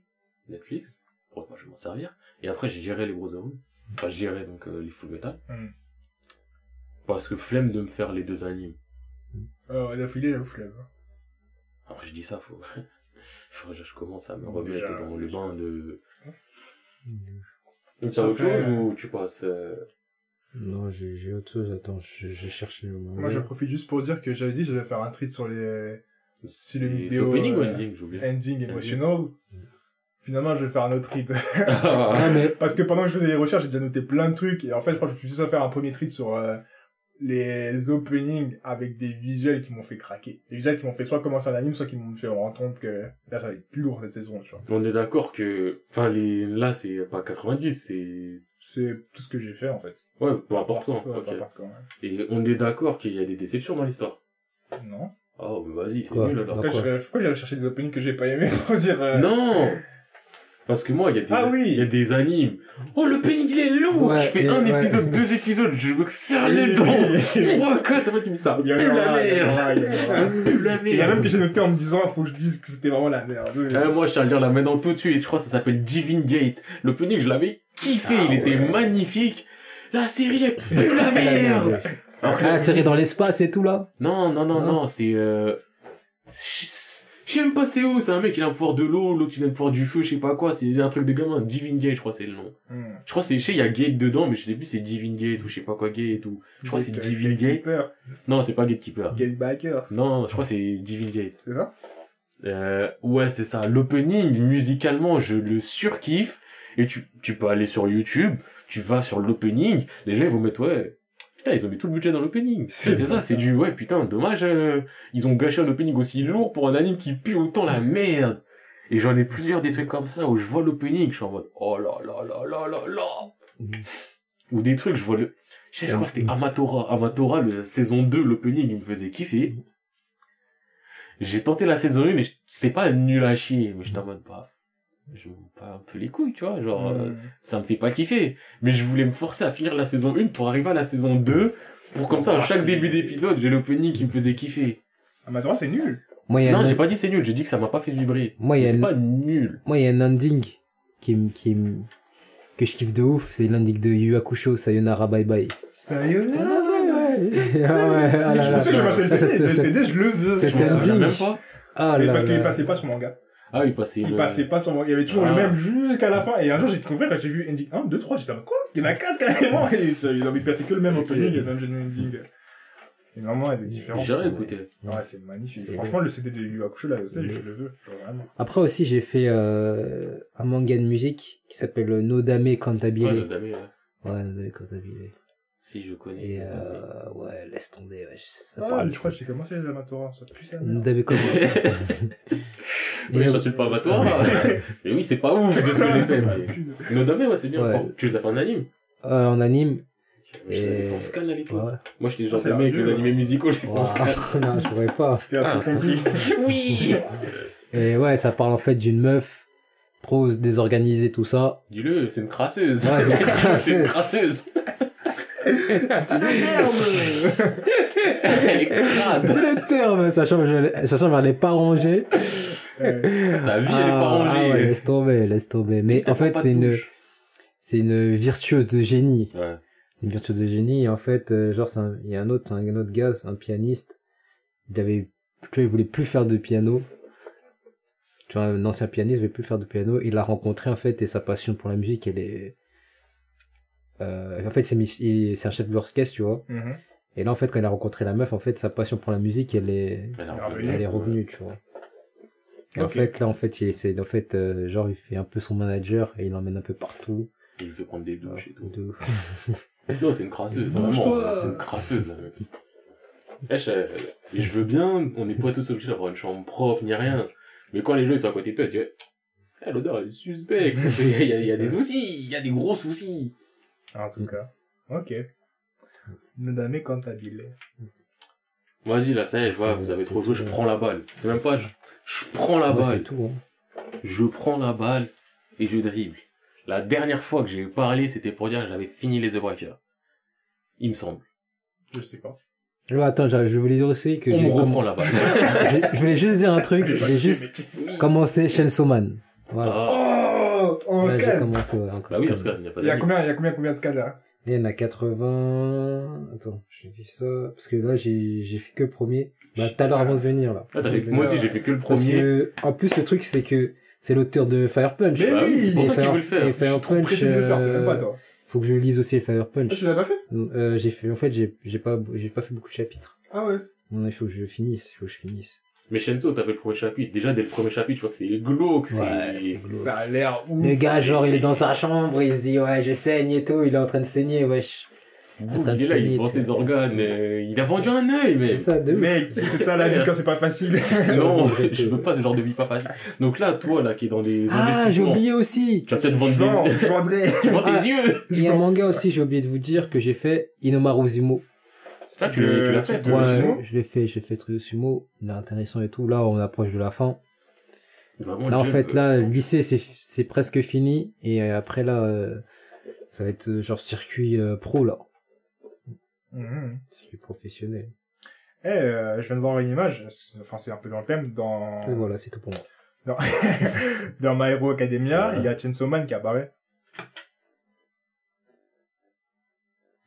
Netflix. Je vais m'en servir. Et après, j'ai géré les Brotherhood. Enfin, je gérais donc euh, les Full Metal. Hmm. Parce que flemme de me faire les deux animes. Oh, d'affilée, la flemme. Après, je dis ça, faut, que je commence à me Déjà, remettre dans le bain de... T'as autre chose ou tu passes euh, Non, j'ai j'ai autre chose. Attends, je, je cherche le manga. Moi, j'en profite juste pour dire que j'avais dit que j'allais faire un tweet sur les sur les c'est- vidéos. C'est opening ou euh, ending, j'ai ending emotional. Finalement, je vais faire un autre tweet. Ah, mais Parce que pendant que je faisais des recherches, j'ai déjà noté plein de trucs. Et en fait, je crois que je suis juste à faire un premier tweet sur euh, les openings avec des visuels qui m'ont fait craquer. Des visuels qui m'ont fait soit commencer un anime, soit qui m'ont fait me rendre compte que là, ça va être lourd cette saison, tu vois. On est d'accord que, enfin, les, là, c'est pas 90, c'est, C'est tout ce que j'ai fait, en fait. ouais, peu importe quoi. Ouais, quand, ouais. Et on est d'accord qu'il y a des déceptions dans l'histoire? Non. Oh, mais vas-y, c'est Quoi? nul alors. Bah, Pourquoi quoi? j'irais chercher des openings que j'ai pas aimés pour dire... euh, Non! Parce que moi, il y a des, Ah oui il y a des animes. Oh, le pénible, il est lourd! Ouais, je fais un ouais. épisode, deux épisodes, je veux que serre les dents! Trois, quatre, après, tu me dis ça Il y pue en a la un, il y en a merde! il y en a un. Ça pue la Il y a même que j'ai noté en me disant, faut que je dise que c'était vraiment la merde. Ah, moi, je tiens à le dire là maintenant tout de suite. Je crois que ça s'appelle Divine Gate. L'opening, je l'avais kiffé. Ah il était magnifique. La série, elle pue la merde. Alors Ah, la série dans l'espace et tout là Non, non, non, Non. non, c'est, euh... Je sais même pas c'est où. C'est un mec, il a un pouvoir de l'eau, l'autre, il a un pouvoir du feu, je sais pas quoi. C'est un truc de gamin. Divine Gate, je crois, c'est le nom. Hmm. Je crois c'est, je sais, il y a Gate dedans, mais je sais plus c'est Divine Gate ou je sais pas quoi Gate ou... Je crois c'est Divine Gate. Gatekeeper. Non, c'est pas Gatekeeper. Gatebackers. Non, je crois c'est Divine Gate. C'est ça? Euh, ouais, c'est ça. L'opening, musicalement, je le surkiffe. Et tu, tu peux aller sur YouTube, tu vas sur l'opening, les gens ils vont mettre, ouais, putain, ils ont mis tout le budget dans l'opening. C'est ça, c'est du, ouais, putain, dommage, euh, ils ont gâché un opening aussi lourd pour un anime qui pue autant la merde. Et j'en ai plusieurs des trucs comme ça où je vois l'opening, je suis en mode, oh là là là là là là. Mhm. Ou des trucs, je vois le, je sais, que c'était Amatora. Amatora, le saison 2, l'opening, il me faisait kiffer. J'ai tenté la saison 1, mais c'est pas nul à chier, mais je t'en mode pas. Je m'en bats un peu les couilles, tu vois, genre, euh, Hmm. ça me fait pas kiffer. Mais je voulais me forcer à finir la saison 1 pour arriver à la saison 2, pour comme ça, à Ah, chaque début d'épisode, j'ai l'opening qui me faisait kiffer. Amatora, c'est nul. Moi, y a Non, un- j'ai pas dit c'est nul, j'ai dit que ça m'a pas fait vibrer. Moi, il y a c'est pas nul. Moi, il y a un ending qui qui que je kiffe de ouf, c'est l'ending de Yu Hakusho, Sayonara Bye Bye. Sayonara, Ah ouais, ah là Je là. sais que je vais acheter le CD, le c'est- CD, je le veux. c'est Je m'en souviens ending. même pas. Ah Mais là parce qu'il passait pas sur manga. Ah, il passait Il le- passait pas sur manga. Il y avait toujours Ah. le même jusqu'à la fin. Et un jour, j'ai trouvé quand j'ai vu ending 1, 2, 3, j'étais en quoi? Il y en a 4 carrément. Et ça, ils avaient passé que le même opening et le même ending. Et vraiment, il y a des différences. J'ai rien écouté. Ouais, c'est magnifique. Franchement, le CD de Yu Hakusho, là, je je le veux. Genre, vraiment. Après aussi, j'ai fait euh, un manga de musique qui s'appelle Nodame Cantabile. Ouais, Ouais, le damé, ouais. Nodame Cantabile. Si, je connais. Et le euh, ouais, laisse tomber, ouais, ça Ah, parle. je crois que j'ai commencé les Amatora. Ça pue ça. Nodame Cantabile. Oui, je suis pas toi. Mais oui, c'est pas ouf de ce que j'ai fait. Mais-. Nodame, ouais, c'est bien. Ouais. Oh, tu les as fait en anime euh, en anime. Je les avais Et- fait en scan à l'époque. Ouais. Moi, j'étais le genre Ah, c'est de mec, les hein. animés musicaux, j'ai fait en scan. Non, je pourrais pas. Oui Et ouais, ça parle en fait d'une meuf trop désorganisée, tout ça. Dis-le, c'est une crasseuse. Ouais, c'est une c'est une crasseuse. Elle est crade. C'est le terme, sachant que sachant pas rangée. Euh, Sa vie, elle est pas rangée. ah ouais, laisse tomber, laisse tomber. Mais en fait, c'est une, c'est une virtuose de génie. Ouais. C'est une virtuose de génie. Et en fait, euh, genre, il y a un autre, un autre gars, un pianiste. Il avait tu vois, il voulait plus faire de piano. Tu vois, un ancien pianiste voulait plus faire de piano. Il l'a rencontré, en fait, et sa passion pour la musique, elle est, en fait, c'est, un chef d'orchestre, tu vois. Mhm. Et là, en fait, quand il a rencontré la meuf, en fait, sa passion pour la musique, elle est, Elle est revenue. elle est revenue, tu vois. Et en fait, là, en fait, il essaie, en fait, euh, genre, il fait un peu son manager et il l'emmène un peu partout. Il lui fait prendre des douches et tout. Non, c'est une crasseuse, vraiment. C'est une crasseuse, la meuf. Eh, je, et je veux bien, on n'est pas tous obligés d'avoir une chambre propre, ni rien. Mais quand les gens ils sont à côté de toi, tu dis, eh, l'odeur elle est suspecte. Il y, a, il y a des soucis, il y a des gros soucis. En tout cas. Ok. Madame cantabile. Vas-y, là, ça y est, je vois, vous avez trop joué, je prends la balle. C'est même pas, je, je prends la Ouais, c'est balle. tout, hein. Je prends la balle et je dribble. La dernière fois que j'ai parlé, c'était pour dire que j'avais fini les The Breakers. Il me semble. Je sais pas. Ouais, attends, je je voulais dire aussi que On j'ai me comm- reprend la balle. je, je voulais juste dire un truc, j'ai juste commencé Chainsaw Man. Voilà. Ah. Oh, en Ouais, j'ai scan. commencé, ouais, encore. Bah oui, scan. Oscar, il n'y a pas Il y a combien, il y a combien, combien de scans là? Il y en a 80... Attends, je dis ça... Parce que là, j'ai j'ai fait que le premier. Bah, tout à l'heure avant de venir, là. Ah, t'as fait- moi aussi, j'ai fait que le Parce premier. que, en plus, le truc, c'est que c'est l'auteur de Fire Punch. Mais Bah oui, c'est pour ça qu'il veut le faire. Et Fire Punch, de le faire, c'est même pas euh, toi. faut que je lise aussi Fire Ah, Punch. tu l'as pas fait? Euh, j'ai fait, en fait, j'ai j'ai pas, j'ai pas fait beaucoup de chapitres. Ah ouais. Non, il faut que je finisse, il faut que je finisse. Mais Shenso, t'as fait le premier chapitre. Déjà, dès le premier chapitre, tu vois que c'est glauque. Ouais, glauque. Ça a l'air ouf. Le gars, genre, il est dans sa chambre, il se dit, ouais, je saigne et tout, il est en train de saigner, wesh. Ouh, il est là, il vend ses organes. euh, il a vendu un œil, mais... C'est ça, de ouf. Mec, c'est ça la vie quand c'est pas facile. Non, je veux pas ce genre de vie pas facile. Donc là, toi, là, qui est dans des Ah, j'ai oublié aussi. tu vas peut-être vendre des... je vendrais. tu vends Ah. tes yeux Il y a un manga aussi, j'ai oublié de vous dire que j'ai fait Inomaru Zumo. Ça, tu l'as fait, toi. Ouais, sumo je l'ai fait, j'ai fait truc de sumo, il est intéressant et tout. Là, on approche de la fin. Vraiment, Là, en fait, euh, là, le lycée, c'est, c'est presque fini. Et euh, après, là, euh, ça va être euh, genre circuit euh, pro, là. Mhm. Circuit professionnel. Eh, euh, je viens de voir une image, c'est- enfin c'est un peu dans le thème, dans, Et voilà, c'est tout pour moi. dans My Hero Academia, Ouais. il y a Chainsaw Man qui apparaît.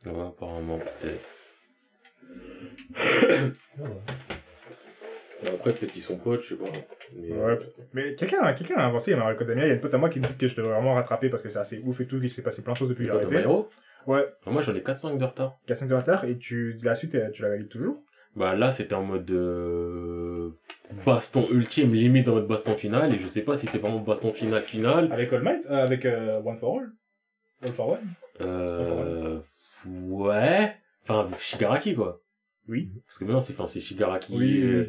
Ouais, apparemment, peut-être. Après, peut-être qu'ils sont potes, je sais pas. Mais, Ouais, euh, Mais quelqu'un, quelqu'un a avancé My Hero Academia, il y a une pote à moi qui me dit que je devrais vraiment rattraper parce que c'est assez ouf et tout, il s'est passé plein de choses depuis que j'ai arrêté. Ouais, Moi, j'en ai 4-5 de retard. 4 de retard et tu, la suite, tu la valides toujours? Bah là, c'était en mode euh, baston ultime, limite en mode baston final, et je sais pas si c'est vraiment baston final final. Avec All Might, euh, avec euh, One for All? All for One? Euh, ouais. Enfin, Shigaraki, quoi. Oui. Parce que maintenant, c'est, enfin, c'est Shigaraki. euh,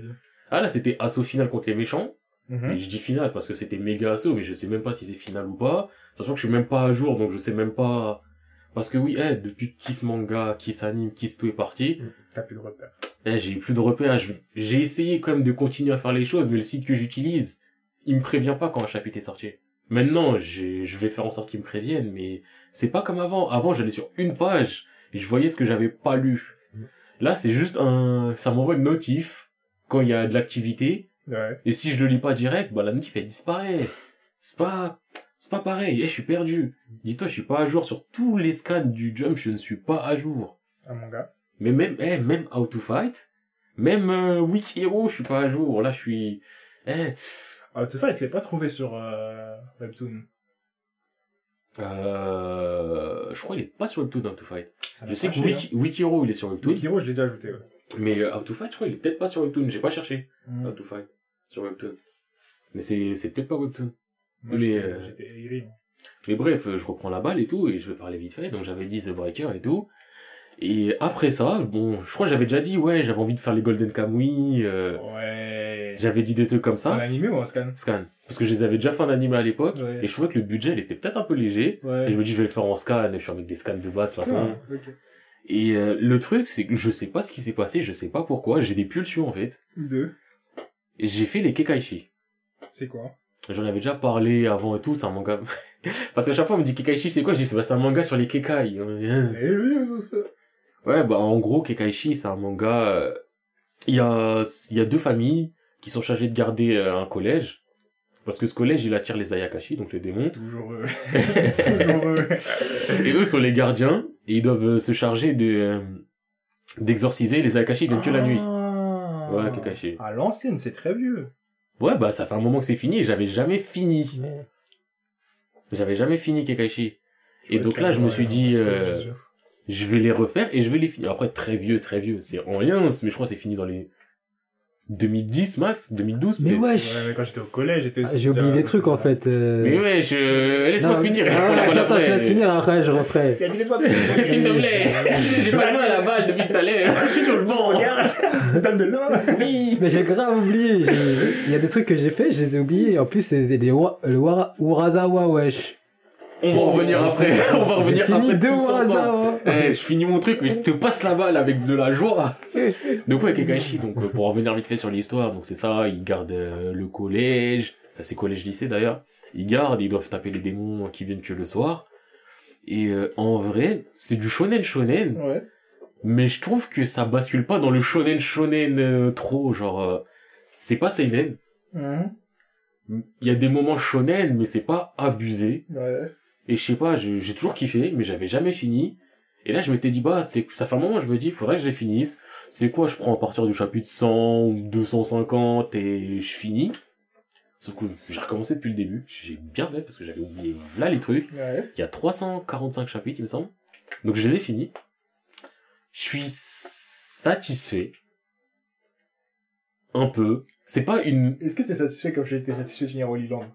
Ah là, c'était assaut final contre les méchants. Mhm. Et je dis final parce que c'était méga assaut, mais je sais même pas si c'est final ou pas. Sachant que je suis même pas à jour, donc je sais même pas. Parce que oui, eh, depuis que Kiss Manga, Kiss Anime, Kiss tout est parti, T'as plus de repères. eh, j'ai eu plus de repères. Je- J'ai essayé quand même de continuer à faire les choses, mais le site que j'utilise, il me prévient pas quand un chapitre est sorti. Maintenant, j'ai- je vais faire en sorte qu'il me prévienne, mais c'est pas comme avant. Avant, j'allais sur une page et je voyais ce que j'avais pas lu. Là, c'est juste un, ça m'envoie une notif quand il y a de l'activité. Ouais. Et si je le lis pas direct, bah la notif elle disparaît. C'est pas, c'est pas pareil. Eh, je suis perdu. Dis-toi, je suis pas à jour sur tous les scans du jump. Je ne suis pas à jour. Un manga. Mais même, eh, même How to Fight, même euh, Hero, je suis pas à jour. Là, je suis, eh, Ah, tout ça, je l'ai pas trouvé sur euh, Webtoon. Euh, je crois qu'il est pas sur Webtoon How to Fight. Je sais que fâché, Wiki, Wiki Hero, il est sur hein. Webtoon. Wikiro, je l'ai déjà ajouté, ouais. Mais euh, How to Fight, je crois, il est peut-être pas sur Webtoon. J'ai pas cherché. How to Fight sur Webtoon. Mais c'est, c'est peut-être pas Webtoon. Moi, Mais, j'étais- euh. Mais bref, euh, je reprends la balle et tout, et je vais parler vite fait. Donc j'avais dit The Breaker et tout. Et après ça, bon, je crois que j'avais déjà dit, ouais, j'avais envie de faire les Golden Kamui, euh, Ouais. j'avais dit des trucs comme En ça. animé ou en scan? Scan. Parce que je les avais déjà fait en animé à l'époque, Ouais. et je trouvais que le budget, il était peut-être un peu léger. Ouais. Et je me dis, je vais le faire en scan, je suis avec des scans de base, de toute façon. Ah, ok. Et euh, le truc, c'est que je sais pas ce qui s'est passé, je sais pas pourquoi, j'ai des pulsions en fait. Deux. Et j'ai fait les Kekaishi. C'est quoi? J'en avais déjà parlé avant et tout, c'est un manga. Parce qu'à chaque fois, on me dit Kekaishi, c'est quoi? Je dis, c'est bah, c'est un manga sur les Kekai. Ouais, bah en gros, Kekaishi, c'est un manga... euh, Il y, a, il y a deux familles qui sont chargées de garder euh, un collège. Parce que ce collège, il attire les Ayakashi, donc les démons. Toujours eux. Toujours eux. Et eux sont les gardiens, et ils doivent euh, se charger de euh, d'exorciser les Ayakashi, ils viennent que la nuit. Ah. Ouais, Kakashi. À l'ancienne, c'est très vieux. Ouais, bah ça fait un moment que c'est fini, j'avais jamais fini. J'avais jamais fini Kakashi. Et donc là, je me suis dit, euh, je vais les refaire et je vais les finir. Après, très vieux, très vieux. C'est en lien, mais je crois que c'est fini dans les 2010 max, 2012 Mais wesh Ouais, mais quand j'étais au collège, j'étais. Ah, J'ai oublié des trucs en fait. euh. Mais ouais, je... laisse-moi finir. ah, la attends, après. je laisse finir après, je referai. Il a dit laisse-moi S'il te plaît. J'ai pas loin la balle depuis tout à l'heure. Je suis sur le banc. Regarde, donne de l'eau. Oui. Mais j'ai grave oublié. Il y a des trucs que j'ai fait, je les ai oubliés. En plus, c'est des wa- le Wara- Urasawa, wesh. On va revenir après. On va revenir fini après deux ensemble. Urasawa. Eh, je finis mon truc, mais je te passe la balle avec de la joie. Donc ouais, Kakashi, donc euh, pour revenir vite fait sur l'histoire, donc c'est ça, ils gardent euh, le collège, c'est collège-lycée d'ailleurs, ils gardent, ils doivent taper les démons qui viennent que le soir. Et euh, en vrai, c'est du shonen shonen, Ouais. mais je trouve que ça bascule pas dans le shonen shonen euh, trop, genre euh, c'est pas seinen. Mhm. Il y a des moments shonen, mais c'est pas abusé. Ouais. Et je sais pas, j'ai toujours kiffé, mais j'avais jamais fini. Et là, je m'étais dit, bah, c'est, ça fait un moment, je me dis, faudrait que je les finisse. C'est quoi, je prends à partir du chapitre 100 ou 250 et je finis. Sauf que j'ai recommencé depuis le début. J'ai bien fait parce que j'avais oublié là les trucs. Ouais. Il y a 345 chapitres, il me semble. Donc je les ai finis. Je suis satisfait. Un peu. C'est pas une, Est-ce que t'es satisfait comme j'ai été satisfait de finir Holy Land?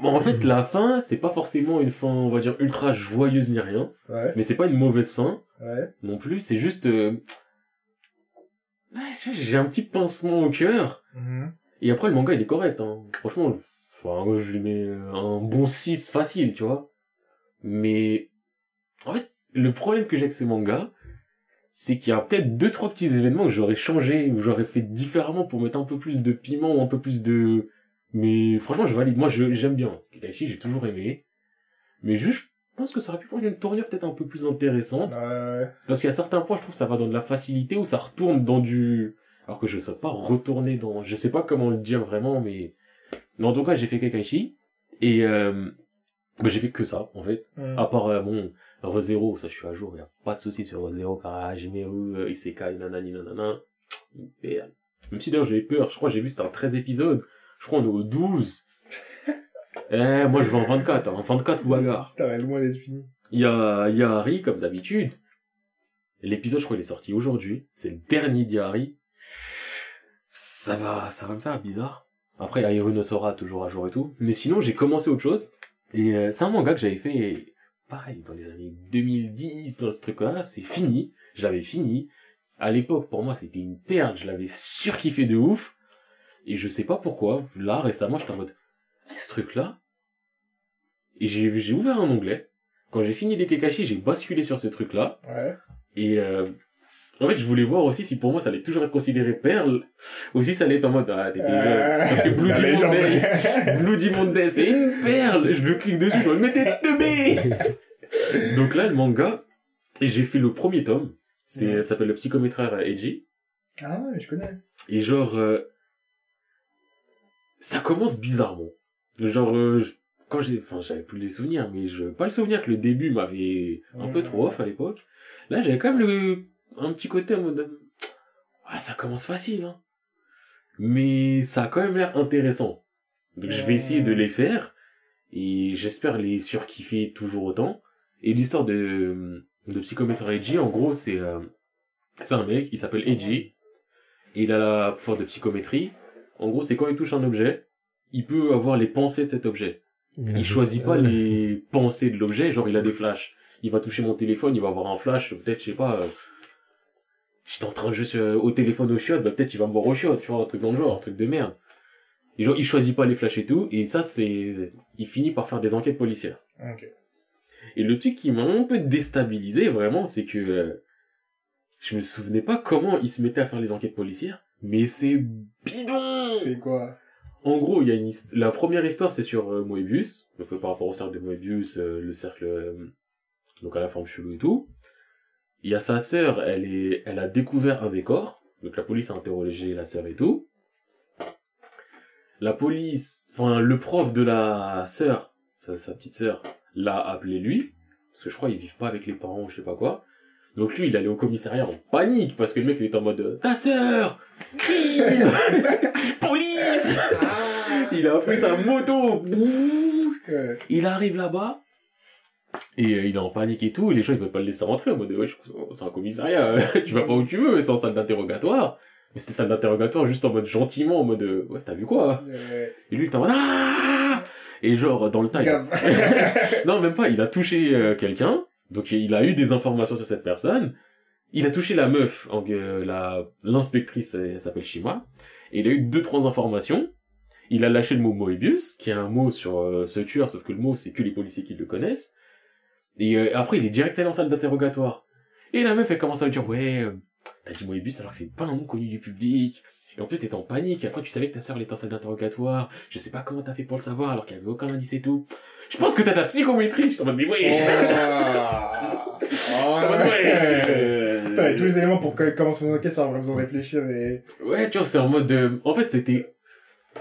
Bon, en fait, la fin, c'est pas forcément une fin, on va dire, ultra joyeuse ni rien. Ouais. Mais c'est pas une mauvaise fin. Ouais. non plus, c'est juste... euh, j'ai un petit pincement au cœur. Mhm. Et après, le manga, il est correct. Hein. Franchement, enfin, je lui mets un bon 6 facile, tu vois. Mais... En fait, le problème que j'ai avec ce manga, c'est qu'il y a peut-être deux, trois petits événements que j'aurais changé, ou j'aurais fait différemment pour mettre un peu plus de piment, ou un peu plus de... Mais franchement, je valide. Moi, je- j'aime bien. Kakashi, j'ai toujours aimé. Mais juste, je pense que ça aurait pu prendre une tournure peut-être un peu plus intéressante. Ouais. Parce qu'à certains points, je trouve que ça va dans de la facilité ou ça retourne dans du... Alors que je ne sais pas retourner dans... Je sais pas comment le dire vraiment, mais... Mais en tout cas, j'ai fait Kakashi. Et euh... bah, j'ai fait que ça, en fait. Mhm. À part, euh, bon, ReZero, ça je suis à jour, y a pas de souci sur ReZero, car euh, Isekai, nanani, nanana. Même si d'ailleurs j'ai peur, je crois que j'ai vu c'était en 13 épisodes. Je crois qu'on est au 12. eh, moi je vais en 24, hein, en 24 ou bagarre. T'as réellement d'être fini. Il y a, il y a Harry, comme d'habitude. L'épisode, je crois, il est sorti aujourd'hui. C'est le dernier d'Harry. Ça va, ça va me faire bizarre. Après, il y a Irunosora toujours à jour et tout. Mais sinon, j'ai commencé autre chose. Et euh, c'est un manga que j'avais fait, pareil, dans les années 2010, dans ce truc-là. C'est fini. Je l'avais fini. À l'époque, pour moi, c'était une perle. Je l'avais surkiffé de ouf. Et je sais pas pourquoi. Là, récemment, j'étais en mode, ce truc-là? Et j'ai, j'ai ouvert un onglet. Quand j'ai fini les Kekashi, j'ai basculé sur ce truc-là. Ouais. Et euh, en fait, je voulais voir aussi si pour moi ça allait toujours être considéré perle, ou si ça allait être en mode ah t'étais jeune. Parce que Blue Demon. Day, Blue Demon Day, c'est une perle. Je le clique dessus, je me mettais teubé. Donc là, le manga, et j'ai fait le premier tome. C'est, ça s'appelle le psychométraire Eiji. Ah ouais, je connais. Et genre, euh, ça commence bizarrement. Genre, euh, quand j'ai, enfin, j'avais plus les souvenirs, mais je, pas le souvenir que le début m'avait un peu trop off à l'époque. Là, j'avais quand même le, un petit côté en mode, ah, ça commence facile, hein. Mais ça a quand même l'air intéressant. Donc je vais essayer de les faire, et j'espère les surkiffer toujours autant. Et l'histoire de, de Psychometer Eiji, en gros, c'est, euh, c'est un mec, il s'appelle Eiji, il a la pouvoir de psychométrie. En gros, c'est quand il touche un objet, il peut avoir les pensées de cet objet. Il choisit pas les pensées de l'objet, genre il a des flashs. Il va toucher mon téléphone, il va avoir un flash, peut-être, je sais pas, euh, j'étais en train de jouer sur- au téléphone au chiottes, bah peut-être il va me voir au chiottes, tu vois, un truc dans le genre, un truc de merde. Et genre, il choisit pas les flashs et tout, et ça, c'est, il finit par faire des enquêtes policières. Ok. Et le truc qui m'a un peu déstabilisé, vraiment, c'est que euh, je me souvenais pas comment il se mettait à faire les enquêtes policières, mais c'est bidon C'est quoi En gros, il y a une hist- la première histoire, c'est sur euh, Moebius, donc euh, par rapport au cercle de Moebius, euh, le cercle, donc à la forme chelou et tout. Il y a sa sœur, elle est, elle a découvert un décor, donc la police a interrogé la sœur et tout. La police, enfin le prof de la sœur, sa, sa petite sœur, l'a appelé lui, parce que je crois qu'ils vivent pas avec les parents ou je sais pas quoi. Donc lui, il allait au commissariat en panique parce que le mec, il était en mode ta sœur, crie, police. il a pris sa moto. Il arrive là-bas. Et euh, il est en panique et tout, et les gens ils veulent pas le laisser rentrer en mode ouais, c'est un commissariat, tu vas pas où tu veux, c'est en salle d'interrogatoire. Mais c'était salle d'interrogatoire juste en mode gentiment, en mode euh, ouais t'as vu quoi? Et lui il était en mode ah Et genre dans le tas, il non même pas, il a touché euh, quelqu'un, donc il a eu des informations sur cette personne. Il a touché la meuf, en- euh, la l'inspectrice, elle s'appelle Shima, et il a eu deux trois informations. Il a lâché le mot Moebius, qui est un mot sur euh, ce tueur, sauf que le mot c'est que les policiers qui le connaissent. Et euh, après il est direct allé en salle d'interrogatoire. Et la meuf elle commence à lui dire ouais, euh, t'as dit Moebius alors que c'est pas un nom connu du public. Et en plus t'étais en panique, après tu savais que ta sœur elle était en salle d'interrogatoire. Je sais pas comment t'as fait pour le savoir alors qu'il y avait aucun indice et tout. Je pense que t'as de la psychométrie. Je t'en mode mais ouais. Oh. J'étais T'as tous les éléments pour que- commencer mon enquête sans avoir besoin de réfléchir et... Ouais, tu vois, c'est en mode de... En fait, c'était...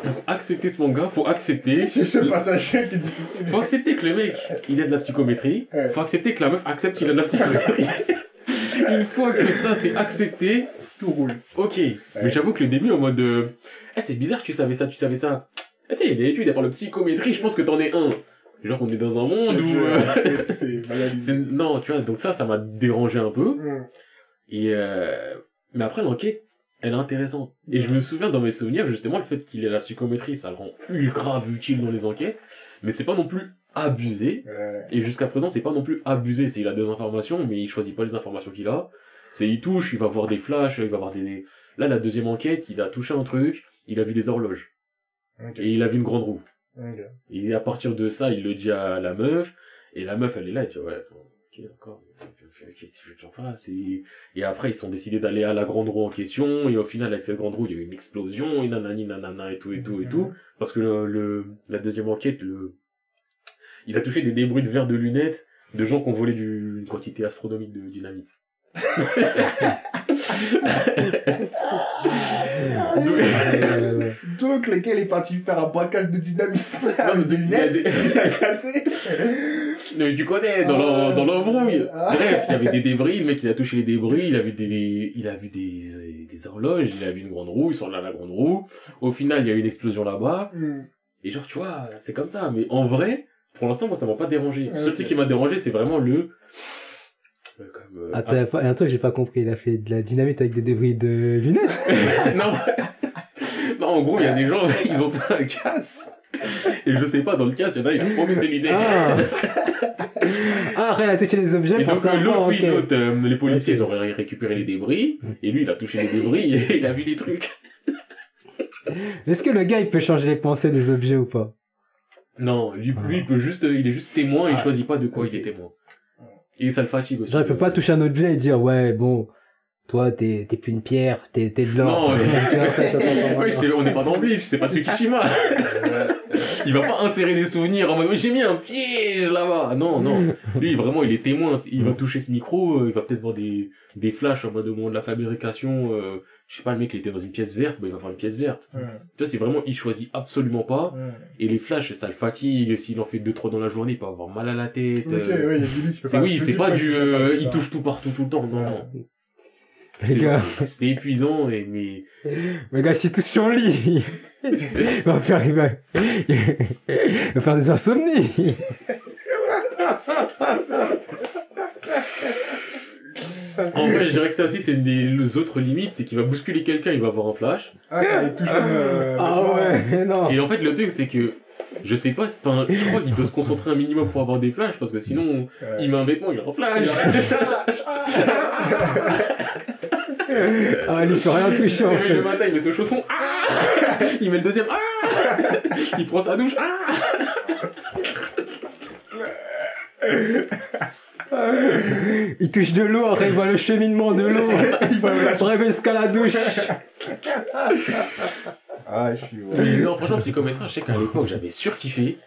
Pour accepter ce manga, faut accepter... C'est ce passage qui est difficile. Faut accepter que le mec, il a de la psychométrie. Ouais. Faut accepter que la meuf accepte qu'il a de la psychométrie. Une fois que ça, c'est accepté, Tout roule. ok. Mais j'avoue que le début, en mode de... Eh, c'est bizarre, tu savais ça, tu savais ça. Eh, tu sais, il y a des études, à part le psychométrie, je pense que t'en es un. Genre, on est dans un monde où... euh, C'est- C'est Non, tu vois, donc ça, ça m'a dérangé un peu. Et euh... mais après l'enquête, elle est intéressante. Et je me souviens dans mes souvenirs justement le fait qu'il ait la psychométrie, ça le rend ultra utile dans les enquêtes, mais c'est pas non plus abusé. Ouais. Et jusqu'à présent, c'est pas non plus abusé. C'est il a des informations, mais il choisit pas les informations qu'il a. C'est il touche, il va voir des flashs, il va voir des. Là, la deuxième enquête, il a touché un truc, il a vu des horloges et il a vu une grande roue. Et à partir de ça, il le dit à la meuf, et la meuf, elle est là, dit, ouais, ok, d'accord, qu'est-ce que tu veux que j'en fasse? Et, et après, ils sont décidés d'aller à la grande roue en question, et au final, avec cette grande roue, il y a eu une explosion, et nanani, nanana, et tout, et tout, et tout. Parce que le, le- la deuxième enquête, le, il a touché des débris de verre de lunettes de gens qui ont volé du, une quantité astronomique de dynamite. Donc, lequel est parti faire un braquage de dynamite? A lunettes, dit- il s'est cassé. Mais tu connais, dans Ah. l'en- dans l'embrouille. Ah. Bref, il y avait des débris, le mec il a touché les débris, il a vu des, il a vu des, des horloges, il a vu une grande roue, ils sont là à la grande roue. Au final, il y a eu une explosion là-bas. Hum. Et genre, tu vois, c'est comme ça. Mais en vrai, pour l'instant, moi, ça m'a pas dérangé. Le seul truc qui m'a dérangé, c'est vraiment le... Euh, comme, euh, Attends, il il un truc que j'ai pas compris. Il a fait de la dynamite avec des débris de lunettes. non. non, en gros, il y a des gens, ils ont fait un casse. Et je sais pas, dans le casse, il y en a, ils ont promis ses. Ah. ah, après, il a touché les objets Et pour donc, euh, l'autre, oui, ok. l'autre, euh, les policiers, ils ont ré- récupéré les débris. Et lui, il a touché les débris et il a vu les trucs. Est-ce que le gars, il peut changer les pensées des objets ou pas? Non, lui, Ah. lui, il peut juste, euh, il est juste témoin et il Ah. choisit pas de quoi il est témoin. Et ça le fatigue aussi. Genre, il peut pas toucher un objet et dire, ouais, bon, toi, t'es t'es plus une pierre, t'es t'es de l'or. Non, mais- Ouais, on n'est pas dans Bleach, c'est pas Tsukishima. il va pas insérer des souvenirs en mode, Oui, j'ai mis un piège là-bas. Non, non. Lui, vraiment, il est témoin. Il va toucher ce micro, euh, il va peut-être voir des, des flashs en mode au moment de la fabrication. euh, je sais pas, le mec, il était dans une pièce verte, bah, il va voir une pièce verte. Tu vois, c'est vraiment, il choisit absolument pas. Et les flashs, ça le fatigue. S'il en fait deux, trois dans la journée, il peut avoir mal à la tête. Ok, euh, ouais, il y a du lui qui peut c'est pas- oui, c'est pas du, euh, il touche tout partout tout le temps. Non, non. Les C'est- gars, C'est épuisant et mais le gars, s'il touche son lit, il va faire, il va, il va faire des insomnies. en vrai, je dirais que ça aussi c'est une des autres limites, c'est qu'il va bousculer quelqu'un, il va avoir un flash. Ah, il touche euh, Ah ouais, non. Et en fait, le truc c'est que je sais pas, enfin, je crois qu'il doit se concentrer un minimum pour avoir des flashs parce que sinon, Ouais. il met un vêtement, il a un flash. Ah, lui, il peut rien toucher, en le fait. matin, il met ce chausson. Ah il met le deuxième. Ah il prend sa douche. Ah Il touche de l'eau, après, il voit le cheminement de l'eau. Il va la jusqu'à la douche. Ah, je suis... Mais non, franchement, psychométrage, je sais qu'à l'époque, j'avais surkiffé.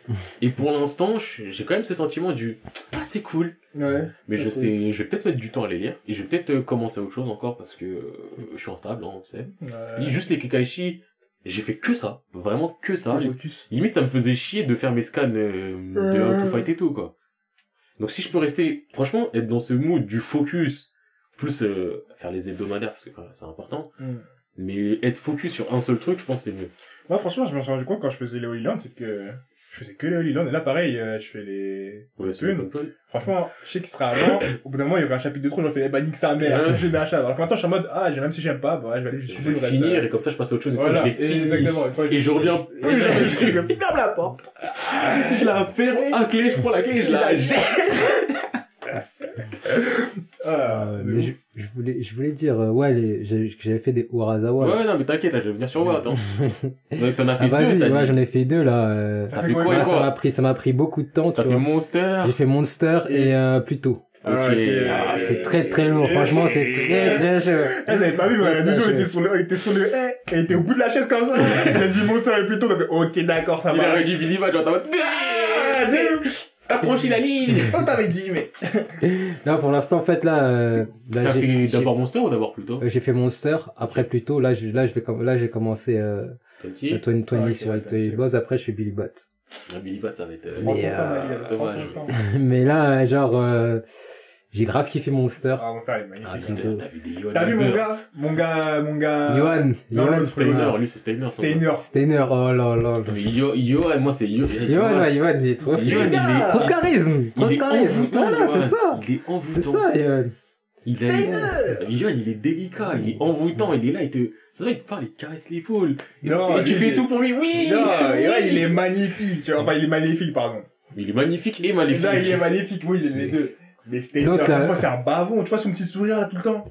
Et pour l'instant, j'ai quand même ce sentiment du Ah, c'est cool. Ouais. Mais je sais, je vais peut-être mettre du temps à les lire. Et je vais peut-être euh, commencer autre chose encore parce que euh, je suis instable, hein. Ouais. Lis juste les Kekaishi, j'ai fait que ça. Vraiment que ça. Limite, ça me faisait chier de faire mes scans euh, de. How to Fight et tout, quoi. Donc si je peux rester, franchement, être dans ce mood du focus, plus euh, faire les hebdomadaires parce que c'est important. Mm. Mais être focus sur un seul truc, je pense c'est mieux. Moi, franchement, je me suis rendu compte quand je faisais les Holy c'est que je faisais que les Holy Land. Et là, pareil, euh, je fais les... Ouais, c'est Une. le contrôle. Franchement, je sais qu'il sera avant. Au bout d'un moment, il y aura un chapitre de trop. J'en fais, eh ben, nique sa mère. J'ai des achats. Alors que maintenant, je suis en mode, ah, même si j'aime pas, bah, je vais aller Je juste vais le reste. finir et comme ça je passe à autre chose. Une fois Voilà, que je fini, exactement. Une fois, Et je reviens plus jamais je ferme la porte. Je la ferme à clé, je prends la clé et je la jette. Ah, Euh, mais je, je voulais, je voulais dire, euh, ouais, j'avais fait des Urasawa. là. Ouais, non, mais t'inquiète, là, je vais venir sur moi, attends. Donc, t'en as Ah, fait vas-y, deux, t'as ouais, dit. j'en ai fait deux, là. euh. T'as fait quoi, quoi? Et Ouais, ça m'a quoi pris, ça m'a pris beaucoup de temps, tu T'as fait vois. Monster? J'ai fait Monster et, euh, Pluto. Ah, Ok. ok. Ah, c'est très très lourd, franchement, c'est très très chaud. Eh, vous avez pas vu, mais je- était sur le, elle était sur le, eh, elle était au bout de la chaise comme ça. Il a dit Monster et plutôt, on a fait, ok, d'accord, ça Il va. a dit Billy Badge, t'as Ah, de- T'as franchi la ligne. On t'avait dit, mais. Là, pour l'instant, en fait, là, euh, là, T'as j'ai fait d'abord Monster ou d'abord Pluto euh, j'ai fait Monster, après Pluto, là, je, là, je vais, com- là, j'ai commencé, euh, Twenty. le 2020 Ah, sur Boss, après, je fais Billy Bat. Ah, Billy Badge, ça va être. euh, Mais, euh. Mais là, genre, euh, j'ai grave kiffé Monster. Ah, Monster, il est Ah, magnifique. putain. T'as vu des Yohan T'as vu mon gars Mon gars, mon gars. Johan, non, Johan, Steiner, lui c'est Steiner. Steiner. Steiner, oh là là. Mais Yo- Johan, moi c'est Yo- Johan, ouais, Johan, il est trop Johan, il est- Trop de charisme, trop Il de est charisme. envoûtant, Voilà, c'est ça. Il est C'est envoûtant. ça, Johan. Il a- Johan, il est délicat, il est envoûtant, il est là, il te, ça doit, il te parle, il te caresse l'épaule. Et tu fais tout pour lui, oui! Non, et là, oui. il est magnifique. tu vois. Enfin, il est magnifique, pardon. Il est magnifique et maléfique. Là, il est magnifique, oui, il est les deux. Mais là- fois, c'est un bavon. Tu vois son petit sourire, là, tout le temps.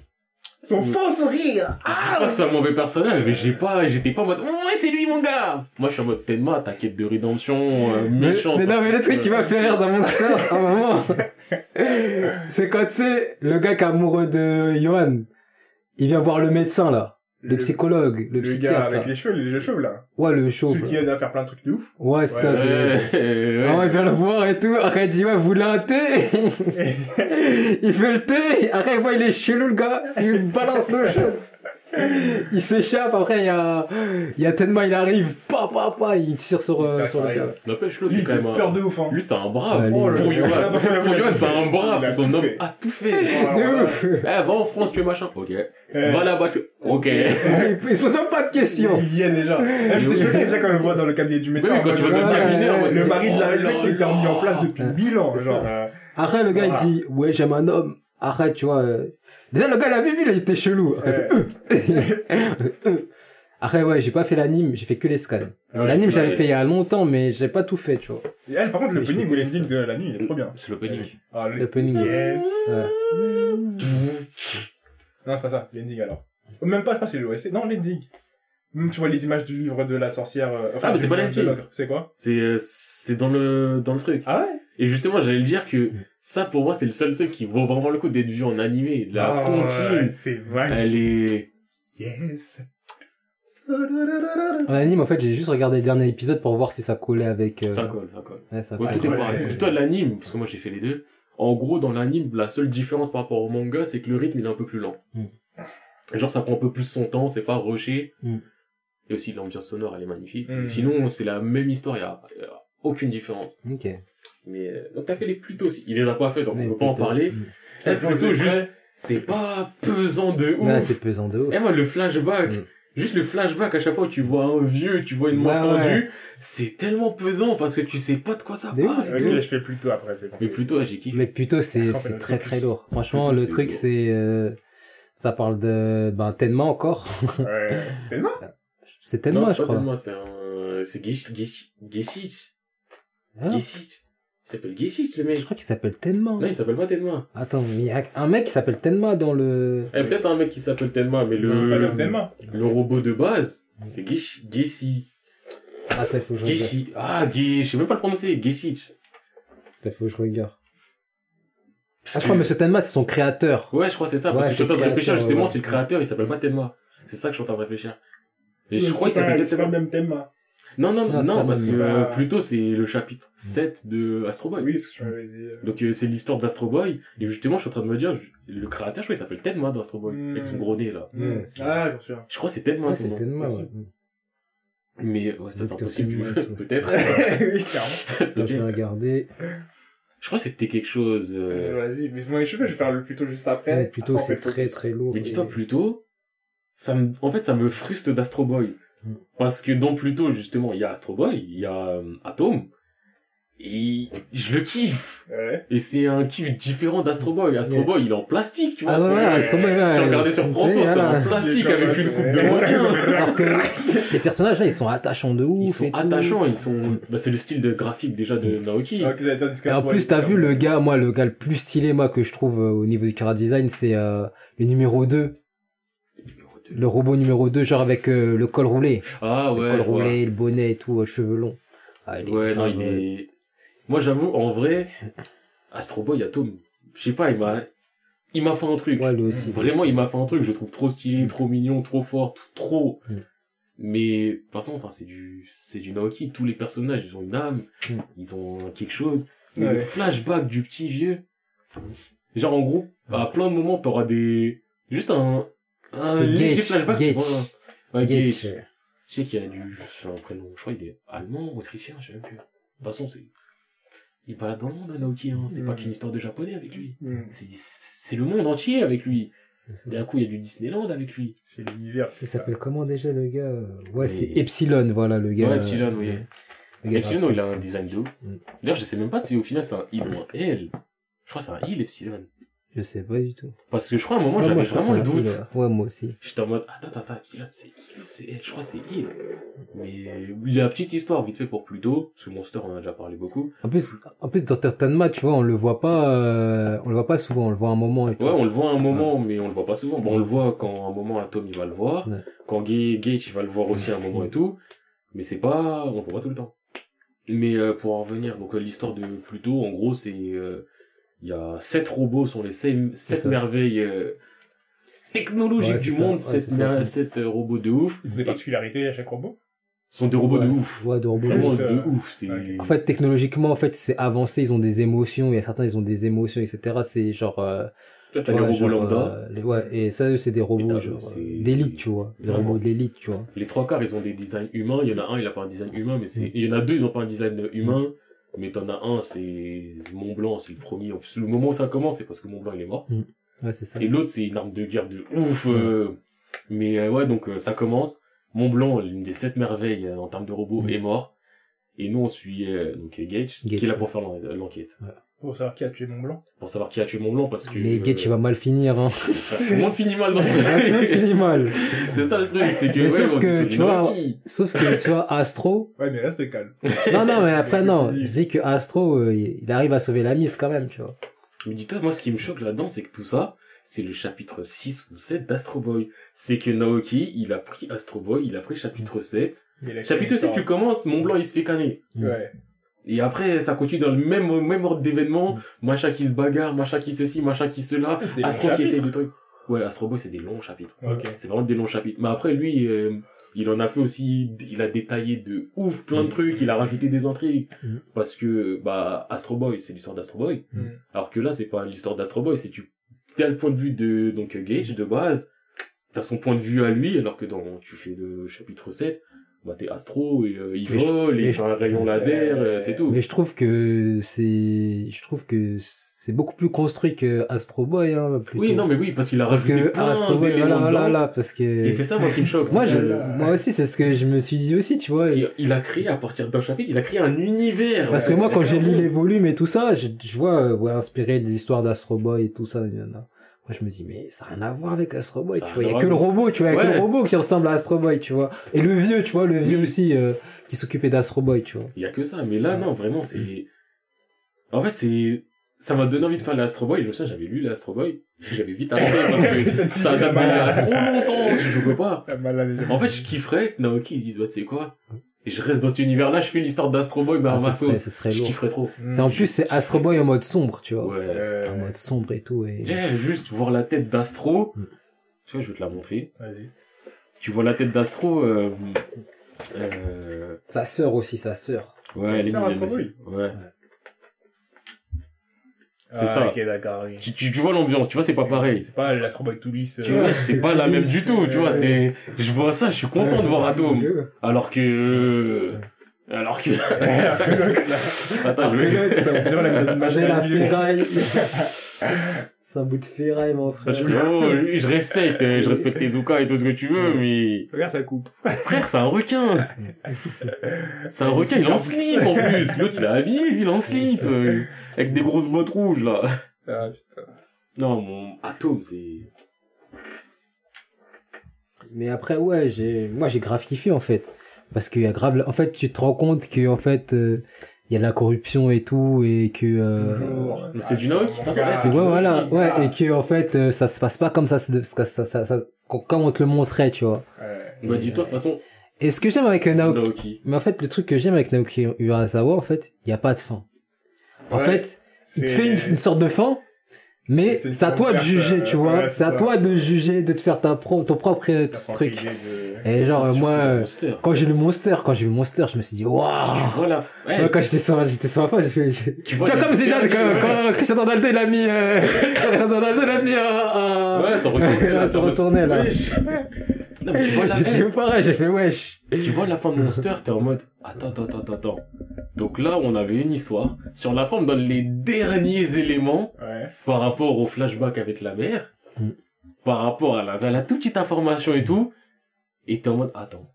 Son faux sourire. Je crois que c'est un mauvais personnage, mais j'ai pas, j'étais pas en mode, ouais, c'est lui, mon gars! Moi, je suis en mode Tenma, ta quête de rédemption, euh, Mais, méchant. mais non, mais le truc qui m'a fait rire dans Monster, à un moment, c'est quand, tu sais, le gars qui est amoureux de Johan, il vient voir le médecin, là. Le psychologue, le, Le psychiatre. gars avec les cheveux, les cheveux, là. Ouais, le chauve. Celui qui aide à faire plein de trucs de ouf. Ouais, c'est ça. Ouais, Ouais, ouais. Ah ouais, il vient le voir et tout. Il dit, ouais, vous voulez un thé? il fait le thé. Il voit, il est chelou, le gars. Il balance le chaud. Il s'échappe. Après, il y a, il y a Tenma, il arrive. Pa, pa, pa. Il tire sur, euh, sur le là. N'empêche, l'autre, Lui, c'est il quand fait même peur un... de ouf, hein. Lui, c'est un brave. Lui, pour c'est un brave. C'est son tout homme fait. a tout fait. Oh, De voilà. ouf. Eh, va en France, tu es machin. Ok. Euh, Va là-bas, tu... Ok. Il, se pose même pas de questions. Il vient déjà. Là, J'étais choqué déjà quand on le voit dans le cabinet du médecin. Quand tu vas dans le cabinet, Le mari de la oh mec, il était mis en place depuis 1000 ans. Euh, Après, le gars, il dit, ouais, j'aime un homme. Arrête, tu vois. Euh. Déjà, le gars, il avait vu, là, il était chelou. Après, euh, Après, ouais, j'ai pas fait l'anime, j'ai fait que les scans. Ouais, l'anime, j'avais ouais. fait il y a longtemps, mais j'ai pas tout fait, tu vois. Et elle, par contre, Mais le je opening fais ou l'ending de la nuit, il est trop bien. C'est l'opening. Ah, le- L'opening. Yes. Ouais. Non, c'est pas ça, l'ending alors. Même pas, je crois que c'est l'OSC. Non, l'ending. Même tu vois les images du livre de la sorcière. euh, Enfin, Ah, mais c'est pas l'ending. C'est quoi? C'est, euh, c'est dans le, dans le truc. Ah ouais? Et justement, j'allais le dire que ça, pour moi, c'est le seul truc qui vaut vraiment le coup d'être vu en animé. La contine, ouais, C'est magnifique. elle est... Yes. En anime, en fait, j'ai juste regardé le dernier épisode pour voir si ça collait avec. euh, Ça colle, ça colle. Ouais, ça, Ouais, ouais. Dis-toi, l'anime, parce que moi j'ai fait les deux. En gros, dans l'anime, la seule différence par rapport au manga, c'est que le rythme il est un peu plus lent. Mm. Genre, ça prend un peu plus son temps, c'est pas rushé. Mm. Et aussi, l'ambiance sonore, elle est magnifique. Mm. Sinon, c'est la même histoire, il y a, y a aucune différence. Ok. Mais, euh, donc t'as fait les Pluto aussi. Il les a pas fait, donc Mais on peut pas en parler. Mm. Eh, Pluto, juste, c'est pas pesant de ouf. Là, c'est pesant de ouf. Et moi, le flashback, Mm. juste le flashback, à chaque fois que tu vois un vieux, tu vois une Ouais, main tendue, ouais. c'est tellement pesant parce que tu sais pas de quoi ça parle. Ok, je fais plutôt après, c'est Mais plutôt, j'ai kiffé. Mais plutôt, c'est, Franchement, c'est c'est très très lourd. Franchement, le c'est truc, c'est, euh, ça parle de, ben, Tenma encore. Ouais. Tellement C'est Tenma, c'est je crois. tellement, c'est un, c'est Gesh, Gesh, Geshich. Hein? Geshich. Il s'appelle Geshich, le mec. je crois qu'il s'appelle Tenma. Non, il s'appelle pas Tenma. Attends, mais il y a un mec qui s'appelle Tenma dans le... Il y a peut-être un mec qui s'appelle Tenma, mais pas le, le robot de base, c'est Gesh, Geshi. Attends, il faut que je regarde. Geshi. Ah, Gesh, je sais même pas le prononcer, Geshich. Attends, il faut que je regarde. Ah, je crois que Monsieur Tenma, c'est son créateur. Ouais, je crois que c'est ça, Ouais, parce que je suis en train de réfléchir créateur, justement ouais. si le créateur il s'appelle pas Tenma. C'est ça que je suis en train de réfléchir. Et je crois qu'il s'appelle peut-être C'est pas le Tenma. même thème. hein. Non, non, Non, non, parce que euh, plutôt c'est le chapitre 7 de Astro Boy. Oui, c'est ce que tu m'avais dit. Donc euh, c'est l'histoire d'Astro Boy et justement je suis en train de me dire je- le créateur je crois il s'appelle Tenma dans Astro Boy Mm. avec son gros nez là. Ah, bien sûr. Je crois que c'est Tenma c'est. Tenma, ouais. Mais ouais, ça c'est impossible peut-être. oui, clairement. Je vais regarder. Je crois que c'était quelque chose... euh, Vas-y, mais échauffé, je vais faire le plutôt juste après. Ouais, plutôt, c'est très, très lourd. Mais dis-toi plutôt, ça me, en fait, ça me frustre d'Astro Boy. Parce que dans Pluto, justement, il y a Astro Boy, il y a euh, Atom, et je le kiffe. Ouais. Et c'est un kiff différent d'Astro Boy. Astro Yeah. Boy, il est en plastique, tu vois. Ah ouais, ouais, c'est comme J'ai regardé sur France 3, c'est en plastique avec une coupe de Ouais. requin. Alors que les personnages là, ils sont attachants de ouf. Ils sont tout. attachants, ils sont, bah, c'est le style de graphique déjà de Naoki. Et en Boy, plus, t'as vu le gars, moi, le gars le plus stylé, moi, que je trouve euh, au niveau du car design, c'est euh, le numéro 2. Le robot numéro 2, genre avec euh, le col roulé. Ah le ouais, col je vois. roulé, le bonnet et tout, euh, cheveux longs. Ah, il est Ouais, non, il euh, est... Moi, j'avoue, en vrai, Astro Boy, Atom, je sais pas, il m'a, il m'a fait un truc. Ouais, lui aussi. Vraiment, il m'a fait un truc, je le trouve trop stylé, trop mignon, trop fort, tout- trop. Mm. Mais, de toute façon, enfin, c'est du, c'est du Naoki. Tous les personnages, ils ont une âme, Mm. ils ont quelque chose. Mais Ouais. le flashback du petit vieux, genre, en gros, à plein de moments, t'auras des, juste un, léger Gage, flashback, tu Gage. vois. Ouais, Gage, Gage. euh, Je sais qu'il y a du, c'est un prénom, je crois qu'il est allemand, autrichien, je sais même plus. De toute façon, c'est, il balade dans le monde, Naoki, hein. C'est pas Mm. qu'une histoire de japonais avec lui. Hmm, C'est, c'est le monde entier avec lui. D'un coup, il y a du Disneyland avec lui. C'est l'univers. Il s'appelle comment déjà le gars? Ouais, Mais- c'est Epsilon, voilà le gars. Ouais, Epsilon, oui. Le gars Epsilon, il a un design de ouf. Mm. D'ailleurs, je sais même pas si au final c'est un il ou un elle. Je crois que c'est un il, Epsilon. Je sais pas du tout. Parce que je crois à un moment, Ouais, j'avais vraiment le que doute. ouais. Moi aussi. J'étais en mode, attends, attends, attends, c'est c'est elle? Je crois que c'est il. Mais, il y a une petite histoire vite fait pour Pluto. Ce Monster, on en a déjà parlé beaucoup. En plus, en plus, Dr. Tanma, tu vois, on le voit pas, euh, on le voit pas souvent, on le voit un moment et tout. Ouais, on le voit un moment, mais on le voit pas souvent. Bon, on le voit quand un moment Atom il va le voir. Ouais. Quand Ga- Gage il va le voir aussi un moment et tout. Mais c'est pas, on le voit pas tout le temps. Mais euh, pour en revenir, donc l'histoire de Pluto, en gros, c'est euh, il y a sept robots sont les sept, sept ça. merveilles euh, technologiques Ouais, du ça. monde, Ouais, sept, mer- euh, robots de ouf. C'est des particularités à chaque robot? sont des robots de ouf. Ouais, de robots. De euh, ouf. C'est ok. En fait, technologiquement, en fait, c'est avancé, ils ont des émotions, il y a certains, ils ont des émotions, etc. C'est genre, euh, Toi, t'as tu les robots genre, lambda. euh, les- ouais, et ça, eux, c'est des robots, t'as- genre, c'est- euh, d'élite, tu vois. Des Vraiment. robots de l'élite, tu vois. Les trois quarts, ils ont des designs humains. Il y en a un, il a pas un design humain, mais Mm. c'est, il y en a deux, ils ont pas un design humain. Mais t'en as un, c'est Mont Blanc, c'est le premier. En plus, le moment où ça commence, c'est parce que Mont Blanc, il est mort. Ouais, c'est ça. Et l'autre, c'est une arme de guerre de ouf. euh. Mais euh, ouais, donc euh, ça commence. Mont Blanc, l'une des sept merveilles euh, en termes de robots, Mm. est mort. Et nous, on suit euh, donc Gage, Gage, qui est là pour faire l'en- l'enquête. Pour savoir qui a tué Mont Blanc. Pour savoir qui a tué Mont Blanc, parce que... Mais Gage, il va euh, mal finir, hein. tout le monde finit mal dans ce Tout le monde finit mal. C'est ça le truc, c'est que... Mais ouais, sauf que, sur tu vois. Sauf que, tu vois, Astro, Ouais, mais reste calme. non, non, mais après, non. Je dis que Astro, euh, il arrive à sauver la mise quand même, tu vois. Mais dis-toi, moi, ce qui me choque là-dedans, c'est que tout ça, c'est le chapitre 6 ou 7 d'Astro Boy. C'est que Naoki, il a pris Astro Boy, il a pris chapitre 7. Mais il a Chapitre fait 7, une tu commences, Mont Blanc, il se fait canner. Ouais. Et après, ça continue dans le même, même ordre d'événements. Machin qui se bagarre, machin qui ceci, machin qui cela. Astro qui essaye des trucs. Ouais, Astro Boy, c'est des longs chapitres. Ok. C'est vraiment des longs chapitres. Mais après, lui, euh, il en a fait aussi, il a détaillé de ouf plein de Mm. trucs, il a rajouté des intrigues. Mm. Parce que, bah, Astro Boy, c'est l'histoire d'Astro Boy. Alors que là, c'est pas l'histoire d'Astro Boy, c'est tu, t'as le point de vue de, donc, Gage, de base. T'as son point de vue à lui, alors que dans, tu fais le chapitre 7, bah, t'es Astro, et, euh, il Mais vole, il fait un rayon laser, euh, c'est tout. Mais je trouve que c'est, je trouve que c'est beaucoup plus construit que Astro Boy, hein, plutôt. Oui, non, mais oui, parce qu'il a parce rajouté que plein Astro Boy, voilà, voilà, parce que. Et c'est ça, moi, qui me choque. moi, je, que- moi aussi, c'est ce que je me suis dit aussi, tu vois. parce il a créé, à partir d'un chapitre, il a créé un univers. Parce que moi, quand j'ai lu les volumes et tout ça, je, je vois, euh, ouais, inspiré des histoires d'Astro Boy et tout ça. il y en a. Moi, je me dis, mais ça n'a rien à voir avec Astro Boy, Ça a tu vois. Il y rien a à que le robot, tu vois. Il a que Ouais. le robot qui ressemble à Astro Boy, tu vois. Et le vieux, tu vois, le vieux Oui. aussi, euh, qui s'occupait d'Astro Boy, tu vois. Il y a que ça. Mais là, non, vraiment, c'est... En fait, c'est... Ça m'a donné envie de faire l'Astro Boy. Je me souviens, j'avais lu l'Astro Boy. J'avais vite arrêté parce que ça date d'il y a trop longtemps. Je jouais pas. En fait, je kifferais que Naoki, il dise, bah, tu sais quoi? Et je reste dans cet univers-là, je fais l'histoire d'Astro Boy, mais à Ah, ma ce serait, sauce. ce serait Je lourd. kifferais trop. C'est en plus, c'est Astro Boy en mode sombre, tu vois. Ouais. En mode sombre et tout. Et... J'ai juste voir la tête d'Astro. Mm. Tu vois, je vais te la montrer. Vas-y. Tu vois la tête d'Astro, euh... euh... Sa sœur aussi, sa sœur. Ouais, elle est mignonne. Ouais. C'est Ah, ça. Ok, d'accord. oui. Tu, tu, tu vois l'ambiance, tu vois, c'est pas pareil. C'est pas l'Astro Boy tout lisse. Tu euh, vois, c'est pas la même du tout, tu vois, c'est, je vois ça, je suis content de voir Atom. Alors que, Alors que... Attends, je vais... La C'est un bout de ferraille, mon frère. Oh, je respecte, euh, je respecte tes Zuka et tout ce que tu veux, mais Regarde, ça coupe. frère, c'est un requin. C'est un requin, il en slip en plus. L'autre, il est habillé, lui, il en slip, euh, avec des grosses bottes rouges là. Ah, putain. Non, mon atome, c'est. Mais après, ouais, j'ai, moi, j'ai grave kiffé, en fait. Parce qu'il y a grave, en fait, tu te rends compte que, en fait, euh, il y a de la corruption et tout, et que, euh, c'est du Ah, c'est- ouais, voilà, ouais, Ah. et que, en fait, euh, ça se passe pas comme ça, se- ça, ça, ça, ça- comme on te le montrait, tu vois. Ouais. Bah, dis-toi, de toute façon. Et ce que j'aime avec Naoki, Naoki. mais en fait, le truc que j'aime avec Naoki Urasawa, en fait, il y a pas de fin. En Ouais, fait, il te fait une, une sorte de fin, mais C'est à toi de juger, euh, tu vois. ouais, c'est à ça. toi de juger, de te faire ta pro, ton propre euh, truc. de- Et genre, euh, moi, euh, quand j'ai lu Monster, quand j'ai vu Monster, je me suis dit, waouh! Tu vois la. Ouais, Ouais, quand j'étais sur, j'étais sur la fin, j'ai fait, tu vois Tu vois, la- comme Zidane, quand, quand Cristiano Ronaldo, il a mis, euh, Cristiano Ronaldo, il a mis un, un- Ouais, ça retournait là. Ouais, ça retournait, là. Non, mais tu vois la. J'étais pareil, j'ai fait, wesh. Tu vois la fin de Monster, t'es en mode attends, attends, attends, attends. Donc là, on avait une histoire. Sur la fin, on me donne les derniers éléments Ouais. par rapport au flashback avec la mère, Mm. par rapport à la, à la toute petite information et tout. Et t'es en mode attends.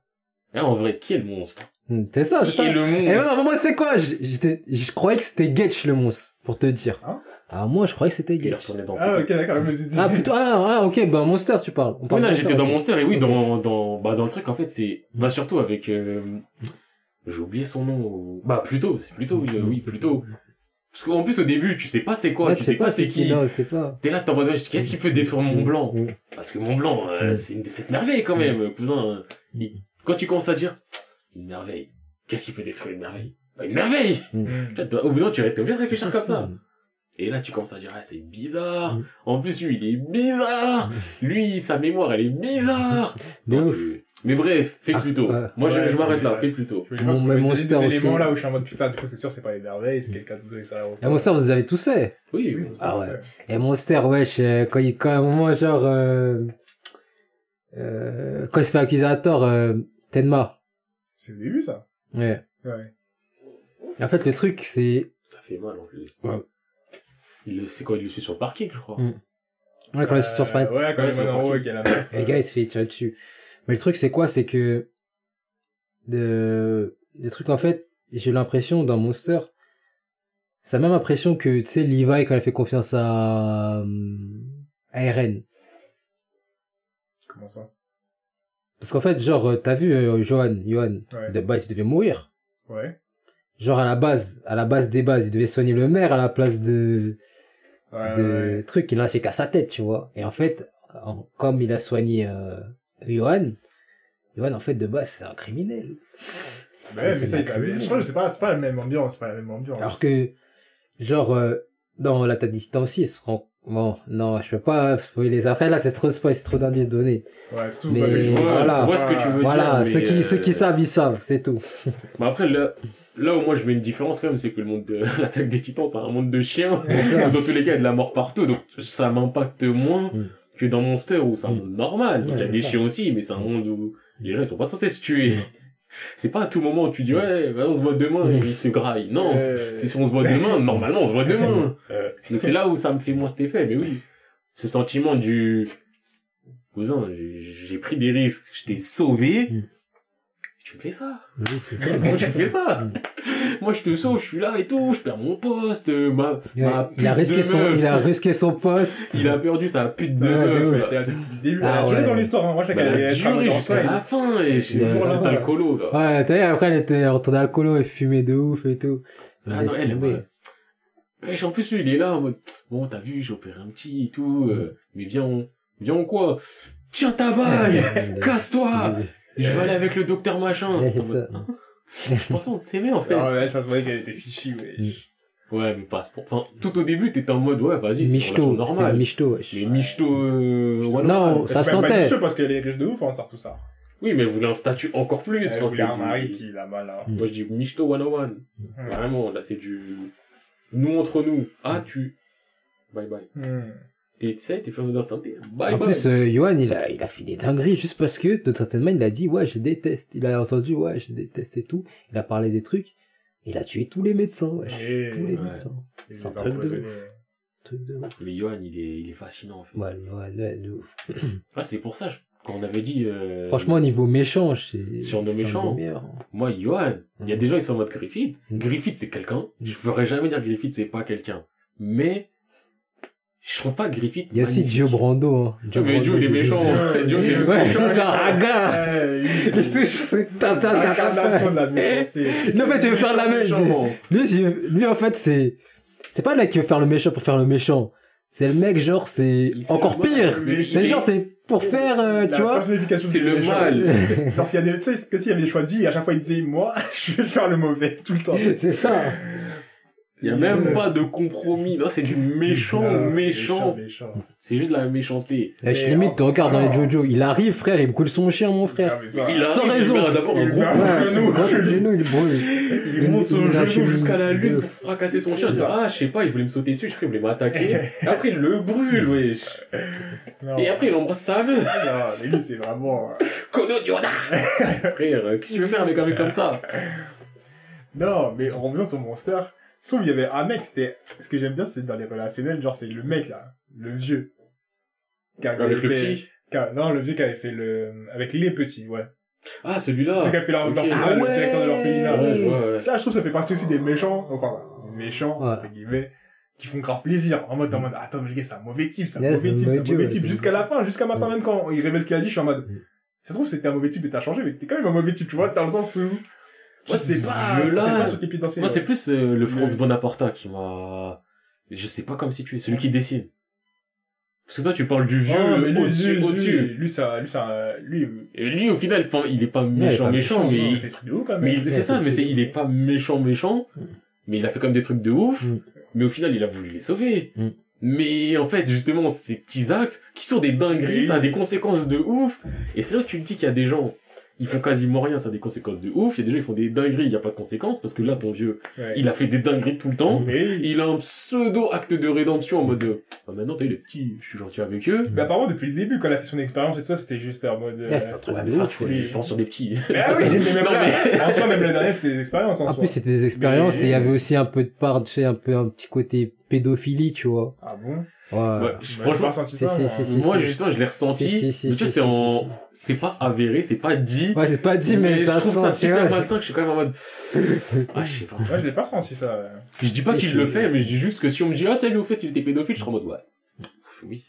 Hein, en vrai, qui est le monstre? Hmm, C'est ça, c'est Qui ça. est le Et monstre à un moment, c'est quoi? J'étais, je croyais que c'était Getch le monstre, pour te dire. Hein? Ah, moi, je croyais que c'était Il est dans Ah, ok, d'accord, je me suis dit. Ah, plutôt, ah, ah, ok, bah, Monster, tu parles. On Oui, parle là, de j'étais dans. Monster et oui, dans, dans, bah, dans le truc, en fait, c'est, bah, surtout avec, euh, j'ai oublié son nom, bah, plutôt, c'est plutôt, oui, euh, oui, plutôt. Parce qu'en plus, au début, tu sais pas c'est quoi, Ouais, tu sais pas c'est qui. Non, c'est pas. T'es là, t'es en mode, qu'est-ce qui peut détruire Mont Blanc? Mm. Parce que Mont Blanc, euh, Mm. c'est une, cette merveille quand même, cousin. Il- Quand tu commences à dire, une merveille, qu'est-ce qui peut détruire une merveille? Bah, une merveille! Mm. Au bout d'un moment, tu vas être obligé de réfléchir comme ça. Et là, tu commences à dire, ah, c'est bizarre. Mm. En plus, lui, il est bizarre. Lui, sa mémoire, elle est bizarre. De Donc, ouf. euh, Mais bref, fais Ah, plutôt. ouais. Moi, je, Ouais, je m'arrête là, ouais, fais plutôt. Mon- j'ai Monster des aussi. éléments là où je suis en mode putain, du coup, c'est sûr, c'est pas les merveilles, c'est quelqu'un d'autre, ça. Et Monster, vous les avez tous fait. Oui, Oui, Ah ouais. fait. Et Monster, wesh, euh, quand il, quand à un moment, genre, euh, euh, quand il se fait accuser à tort, euh, Tenma. C'est le début, ça. Ouais. Ouais. En fait, le truc, c'est, ça fait mal en plus. Ouais. Il le c'est quoi, il le suit sur le parking, je crois. Mm. ouais, quand il est sur ce Euh, Ouais, quand Ouais, il est en haut et qu'il y a la meuf. Le gars, il se fait tirer dessus. Mais le truc, c'est quoi? C'est que, de, le truc, en fait, j'ai l'impression, dans Monster, c'est la même impression que, tu sais, Levi, quand elle fait confiance à, euh, à Eren. Comment ça? Parce qu'en fait, genre, euh, t'as vu, euh, Johan, Johan, Ouais. de base, il devait mourir. Ouais. Genre, à la base, à la base des bases, il devait soigner le maire à la place de, Ouais, de ouais. truc, il en a fait qu'à sa tête, tu vois. Et en fait, en- comme il a soigné, euh, Johan, Johan, en fait, de base, c'est un criminel. Bah ouais, c'est mais ça. Je crois que c'est pas, c'est pas la même ambiance, c'est pas la même ambiance. Alors que, genre, euh, dans la aussi, ils se rend, bon, non, je peux pas spoiler les après, là, c'est trop spoil, c'est trop d'indices donnés. Ouais, c'est tout. Mais bah, je vois, voilà. Je vois ce que tu veux Voilà, dire. ceux qui, euh, ceux qui savent, ils savent, c'est tout. Mais après, là, là où moi je mets une différence quand même, c'est que le monde de l'attaque des titans, c'est un monde de chiens. Ouais. dans tous les cas, il y a de la mort partout, donc ça m'impacte moins Mm. que dans Monster où c'est un Mm. monde normal. Il y a des ça. chiens aussi, mais c'est un monde où les gens ils sont pas censés se tuer. C'est pas à tout moment où tu dis ouais, bah, on se voit demain, Mm. et il se graille. Non. Euh, C'est si on se voit demain, normalement on se voit demain. Euh. Donc c'est là où ça me fait moins cet effet, mais oui. Ce sentiment du cousin, j'ai j'ai pris des risques, je t'ai sauvé. Tu me fais ça. Oui, c'est ça. Moi tu fais ça? Moi je te sauve, je suis là et tout, je perds mon poste, ma, Il a, ma il a risqué de son, meuf. il a risqué son poste. Il a perdu sa pute de Ouais, de meuf. depuis le début. Ah Elle a duré ouais. dans l'histoire, hein. Moi, je Bah, elle a duré jusqu'à la fin et j'ai vu j'étais alcoolo là. Ouais, t'as vu, après, elle était retournée à l'alcoolo et fumée de ouf et tout. Ça Ah non, elle, ouais. Ouais, en plus lui il est là en mode bon t'as vu j'ai opéré un petit et tout euh, mais viens on viens on quoi? Tiens ta balle casse-toi je vais aller avec le docteur machin Ouais. Hein je pensais on s'aimait en fait Ah, elle, ça se voyait qu'elle était fichue, ouais. ouais mais pas point. enfin tout au début t'étais en mode ouais vas-y c'est relation Michto, wesh. mais Michto euh, Non, ça pas- sentait. parce qu'elle est riche de ouf, on sort tout ça. oui mais elle voulait un statut encore plus Elle voulait un mari qui, là-bas, là. moi je dis Michto 101 Ouais. vraiment là c'est du nous entre nous ah tu bye bye Hmm. T'es, tu sais, t'es plus en odeur de sainteté. Bye En bye. plus, euh, Johan, il a, il a fait des dingueries juste parce que, de certainement, il a dit, ouais, je déteste. Il a entendu, ouais, je déteste et tout. Il a parlé des trucs. Il a tué tous les médecins, ouais. Et- Tous les Ouais. médecins. C'est un truc de empoisonnés. Truc de ouf. Mais Johan, il est, il est fascinant, en fait. Ouais, ouais, ouais, de ouf. Ah, c'est pour ça, je- quand on avait dit, euh, Franchement, au niveau méchant, c'est. Sur nos méchants. moi, Johan, il y a Mhm. des gens, ils sont en mode Griffith. Mhm. Griffith, c'est quelqu'un. Je ferais jamais dire Griffith, c'est pas quelqu'un. Mais, je trouve pas Griffith Il y a aussi. Joe Brando, hein. Ouais, mais Joe, il est méchant. Joe, c'est- Ouais, c'est un Il se touche, c'est ta, ta, ta, ta, ta. L'incarnation de la méchanceté. Non, mais tu veux faire la même. Méchant. Lui, lui, en fait, c'est, c'est pas le mec qui veut faire le méchant pour faire le méchant. C'est le mec, genre, c'est encore pire. C'est genre, c'est pour faire, euh, tu vois. C'est le méchant. mal. Genre, s'il y a des, tu sais, que s'il y avait des choix de vie, à chaque fois, il disait, moi, je vais faire le mauvais, tout le temps. C'est ça. Il y a même pas de compromis. Non, c'est du méchant, Ah, méchant. C'est juste de la méchanceté. Là, je limite, tu en- regardes dans les. Jojo, il arrive, frère, il coule son chien, mon frère. Ah, Il Sans arrive, raison. il d'abord un gros coup. genou. Il brûle. Il monte son genou jusqu'à la lune pour fracasser son chien. Il dit, ah, je sais pas, il voulait me sauter dessus, je crois qu'il voulait m'attaquer. Après, il le brûle, wesh. Non. Et après, il embrasse sa meuf. Non, mais lui, c'est vraiment... euh, Kono Dioda. Frère, qu'est-ce que tu veux faire avec un mec comme ça? Non, mais en revenant sur Monster, je trouve qu'il y avait un mec, c'était... Ce que j'aime bien, c'est dans les relationnels, genre, c'est le mec, là, le vieux. Qui avait Avec le fait- petit. qui a- Non, le vieux qui avait fait le... Avec les petits, ouais. Ah, celui-là. C'est qui a fait l'orphelinat, Ah le directeur de l'orphelinat. Ouais. Ça, je trouve, ça fait partie aussi des méchants, enfin, méchants, entre guillemets, qui font grave plaisir. En mode, en mode, attends, mais le gars, c'est un mauvais type, c'est un mauvais type, c'est un mauvais type, Jusqu'à la fin, jusqu'à maintenant, même quand il révèle ce qu'il a dit, je suis en mode, Mm. ça se trouve, c'était un mauvais type et t'as changé, mais t'es quand même un mauvais type, tu vois, dans le sens où, Ouais, sais ce pas, sais vieux-là. pas. Moi, c'est plus euh, le Franz Bonaparta qui m'a... Je sais pas comme si tu es, celui qui dessine. Parce que toi, tu parles du vieux Oh, au-dessus, lui, au-dessus. lui, lui, ça, lui, ça, lui, Et lui, au final, il est pas méchant, méchant, mais, il fait des trucs de ouf, quand même. mais il- Ouais, c'est ça, c'est mais c'est, il est pas méchant, méchant, Mm. mais il a fait comme des trucs de ouf, Mm. mais au final, il a voulu les sauver. Mm. Mais en fait, justement, ces petits actes, qui sont des dingueries, Oui. ça a des conséquences de ouf, et c'est là que tu te dis qu'il y a des gens, ils font quasiment rien, ça a des conséquences de ouf, il y a des gens, ils font des dingueries, il y a pas de conséquences, parce que là, ton vieux, Ouais. il a fait des dingueries tout le temps, Mais, il a un pseudo acte de rédemption en mode de, ah, maintenant, t'as eu les petits, je suis gentil avec eux. mais apparemment, depuis le début, quand il a fait son expérience et tout ça, c'était juste en mode, euh, Ouais, c'était un truc Ouais, de mais ouf. des expériences sur des petits. mais ah oui, mais même Non, là, mais- en soi, même le dernier, c'était des expériences, en En soi. plus, c'était des expériences Mais- et il y avait aussi un peu de part, tu sais, un peu un petit côté pédophilie, tu vois. Ah bon? Ouais. Ouais, Bah, pas franchement, ressenti si, ça, si, moi. si, si. moi, justement, je l'ai ressenti. Mais tu vois, si, c'est en, c'est pas avéré, c'est pas dit. Ouais, c'est pas dit, mais, je ça trouve sent, ça super malsain que je suis quand même en mode, ah, je sais pas. Ouais, je l'ai pas ressenti, ça. ouais. Je dis pas Et qu'il je- le fait, mais je dis juste que si on me dit, ah, tu sais, lui, au fait, il était pédophile, je serais en mode, ouais. Oui.